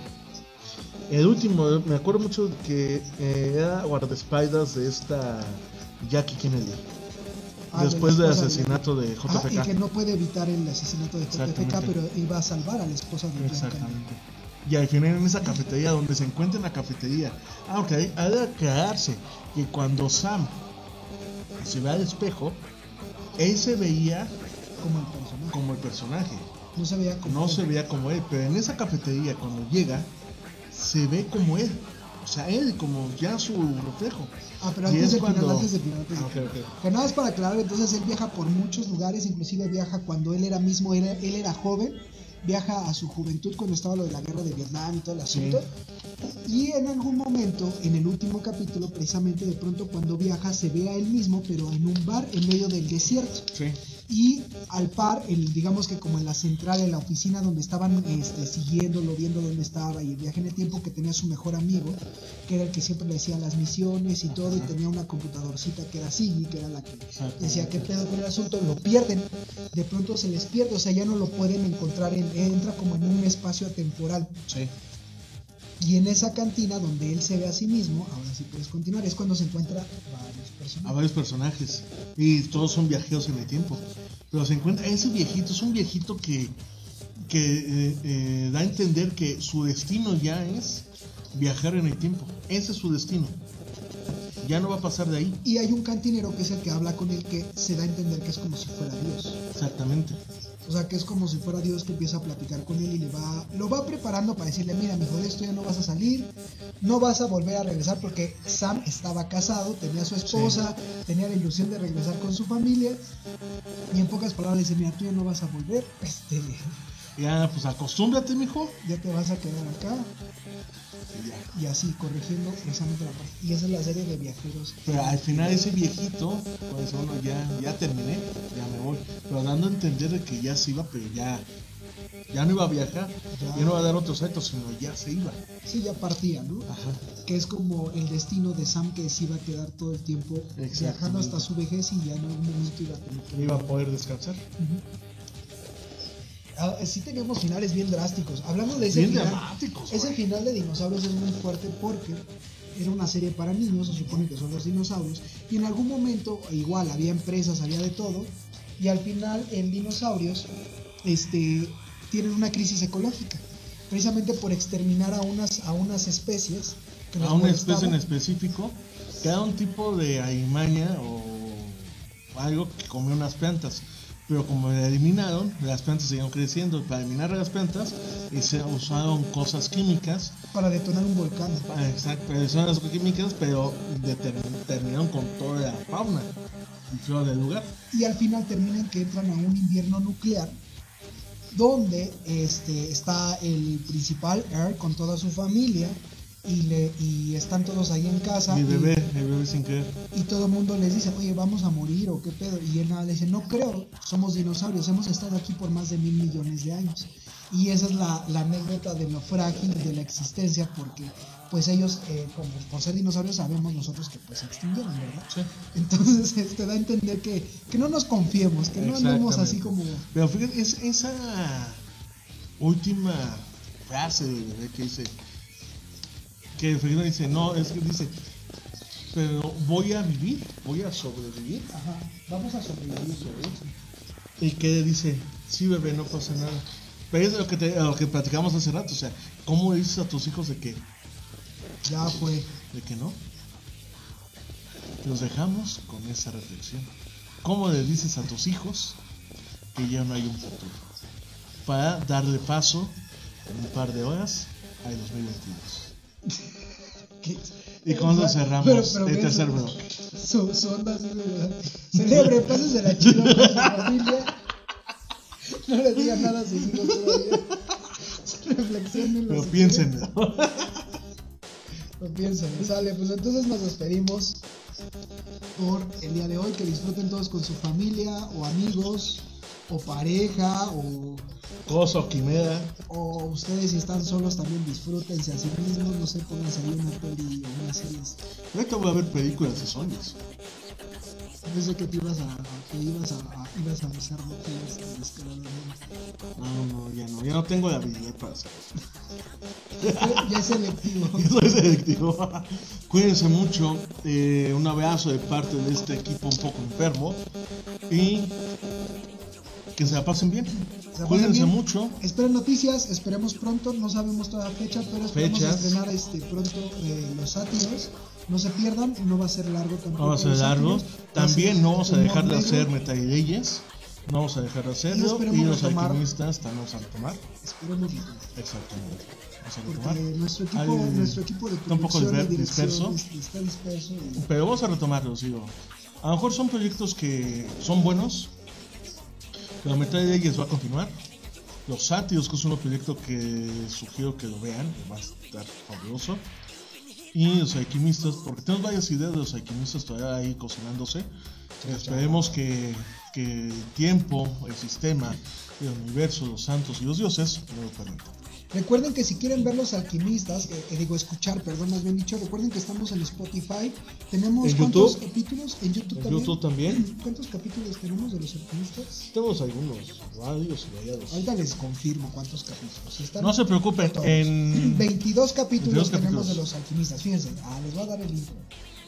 El último, me acuerdo mucho que eh, era guardaespaldas de esta Jackie Kennedy. Ah, después del esposa de- asesinato de Ah, y que JFK. no puede evitar el asesinato de JFK, pero iba a salvar a la esposa de. Exactamente. Y al final en esa cafetería, donde se encuentra en la cafetería. Ah, ok, ha de aclararse que cuando Sam se ve al espejo, él se veía Como el personaje. como el personaje. No se veía como. no se veía como él, pero en esa cafetería cuando llega se ve como él, o sea, él como ya su reflejo. Ah, pero antes es del final, cuando- antes del final, antes del Ah, ok, final. ok. Que nada más para aclarar, entonces él viaja por muchos lugares, inclusive viaja cuando él era mismo, era, él era joven, viaja a su juventud cuando estaba lo de la guerra de Vietnam y todo el asunto. Y en algún momento, en el último capítulo, precisamente de pronto cuando viaja, se ve a él mismo, pero en un bar en medio del desierto. Sí, Y al par, el, digamos que como en la central, en la oficina donde estaban este, siguiéndolo, viendo dónde estaba y el viaje en el tiempo, que tenía su mejor amigo, que era el que siempre le decía las misiones y todo, y tenía una computadorcita que era Siggy, que era la que decía qué pedo con el asunto, lo pierden, de pronto se les pierde, o sea, ya no lo pueden encontrar, en, entra como en un espacio temporal. sí. Y en esa cantina donde él se ve a sí mismo, ahora sí puedes continuar, es cuando se encuentra varios A personajes. varios personajes y todos son viajeros en el tiempo. Pero se encuentra ese viejito, es un viejito que, que eh, eh, da a entender que su destino ya es viajar en el tiempo. Ese es su destino. Ya no va a pasar de ahí. Y hay un cantinero que es el que habla con él que se da a entender que es como si fuera Dios. Exactamente. O sea, que es como si fuera Dios que empieza a platicar con él y le va, lo va preparando para decirle, mira, mijo, de esto ya no vas a salir, no vas a volver a regresar porque Sam estaba casado, tenía a su esposa, tenía la ilusión de regresar con su familia. Y en pocas palabras dice, mira, tú ya no vas a volver, este, Ya, pues acostúmbrate, mijo. ya te vas a quedar acá. Y así, corrigiendo precisamente la parte. Y esa es la serie de viajeros. Pero al final ese viejito, pues bueno, ya, ya terminé, ya me voy. Pero dando a entender de que ya se iba, pero ya, ya no iba a viajar, Ya. ya no iba a dar otros saltos, sino ya se iba. Sí, ya partía, ¿no? Ajá. que es como el destino de Sam que se iba a quedar todo el tiempo viajando hasta su vejez y ya en algún momento iba a tener que Iba a poder descansar. Ah, sí teníamos finales bien drásticos. Hablando de ese Bien final, dramáticos, ese güey. final de dinosaurios es muy fuerte porque era una serie para niños, se supone que son los dinosaurios, y en algún momento igual había empresas, había de todo, y al final en dinosaurios este, tienen una crisis ecológica, precisamente por exterminar a unas, a unas especies. Que A una especie en específico, que era un tipo de alimaña o algo que comió unas plantas. Pero como la eliminaron, las plantas siguieron creciendo. Para eliminar las plantas, y se usaron cosas químicas para detonar un volcán. Ah, Exacto, pero son las químicas, pero terminaron con toda la fauna del lugar. y al final terminan que entran a un invierno nuclear donde este, está el principal Earl con toda su familia y, le, y están todos ahí en casa Mi y- bebé, el bebé sin querer. y, todo el mundo les dice, oye, vamos a morir o qué pedo. Y él nada le dice, no creo, somos dinosaurios, hemos estado aquí por más de mil millones de años. Y esa es la, la anécdota de lo frágil de la existencia porque pues ellos, eh, como por ser dinosaurios, sabemos nosotros que pues se extinguieron, ¿verdad? Sí. Entonces <laughs> este, da a entender que, que no nos confiemos, que no andemos así como... Pero fíjate, es esa última frase del bebé que dice, que Felino dice, no, es que dice, pero voy a vivir, voy a sobrevivir. Ajá, vamos a sobrevivir. Y que dice, sí bebé, no pasa nada. Pero es lo que, te- lo que platicamos hace rato, o sea, ¿cómo dices a tus hijos de que, Ya fue. de que no? Los dejamos con esa reflexión. ¿Cómo le dices a tus hijos que ya no hay un futuro? Para darle paso en un par de horas al 2022. Y con eso cerramos Pero- pero el tercer bloque. Su, su onda así de verdad. Celebre, pásesela chido con su familia. No le digan nada a sus hijos todavía. Reflexionen. Pero piénsenlo. Lo piensen. Sale, pues entonces nos despedimos. por el día de hoy. Que disfruten todos con su familia o amigos o pareja o, Cosa o quimera. o ustedes si están solos también disfrútense a sí mismos. No sé, pónganse ahí una peli o una serie. Ahorita voy a ver películas de zombies. Pensé que te ibas a, que ibas a, a- ibas a besar mujeres. No, no, ya no. Ya no tengo la habilidad para hacerlo. <laughs> Ya es selectivo. <laughs> Yo soy selectivo. Cuídense mucho. eh, un abrazo de parte de este equipo un poco enfermo. Y que se la pasen bien. Cuídense bien. mucho. Esperen noticias, esperemos pronto, no sabemos toda fecha, pero esperemos Fechas. estrenar este pronto eh, los sátiros. No se pierdan, no va a ser largo tampoco. No va a ser largo. También no vamos a dejar de hacer metaleyes. No vamos a dejar de hacerlo. Y los alquimistas también vamos a retomar. Esperemos Exactamente. Vamos a porque retomar. nuestro equipo, Hay- nuestro equipo de está un poco disperso. está disperso. y- Pero vamos a retomarlos, digo. A lo mejor son proyectos que son buenos. Pero Metal Leyes va a continuar. Los Sátiros, que es un proyecto que sugiero que lo vean, va a estar fabuloso. Y los alquimistas, porque tenemos varias ideas de los alquimistas todavía ahí cocinándose. Esperemos que, que el tiempo, el sistema, el universo, los santos y los dioses no lo permitan. Recuerden que si quieren ver los alquimistas, eh, eh, digo escuchar, perdón, más bien dicho, recuerden que estamos en Spotify. Tenemos ¿En cuántos YouTube? capítulos en YouTube En también. YouTube también. ¿Cuántos capítulos tenemos de los alquimistas? Tenemos algunos radios y variados. Ahorita les confirmo cuántos capítulos. Están No se preocupen, en 22 capítulos 22 tenemos capítulos. de los alquimistas. Fíjense, ah, les voy a dar el intro.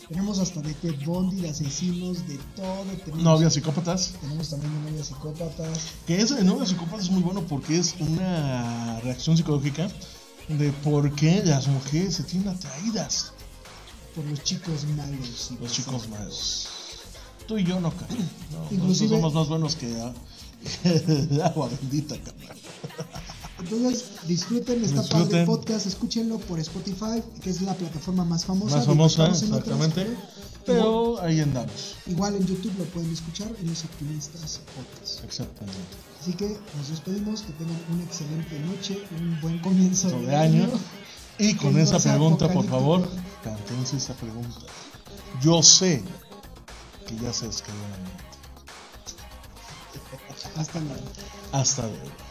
Tenemos hasta de Ted Bundy, de asesinos, de todo. Tenemos, novias psicópatas. Tenemos también de novias psicópatas. Que ese de novias psicópatas es muy bueno porque es una reacción psicológica de por qué las mujeres se tienen atraídas. por los chicos malos. Los chicos malos. Tú y yo no, cara. No, Inclusive- somos más buenos que <laughs> agua bendita, carnal. Entonces, disfruten esta Disfruten. padre podcast, escúchenlo por Spotify, que es la plataforma más famosa. Más famosa, otras, exactamente. pero Pero ahí andamos. Igual en YouTube lo pueden escuchar en los Optimistas Podcast. Exactamente. Así que nos despedimos, que tengan una excelente noche, un buen comienzo de año. Y con Que esa pregunta, por favor, cantense esa pregunta. Yo sé que ya se descargó la mente. Hasta luego. Hasta luego.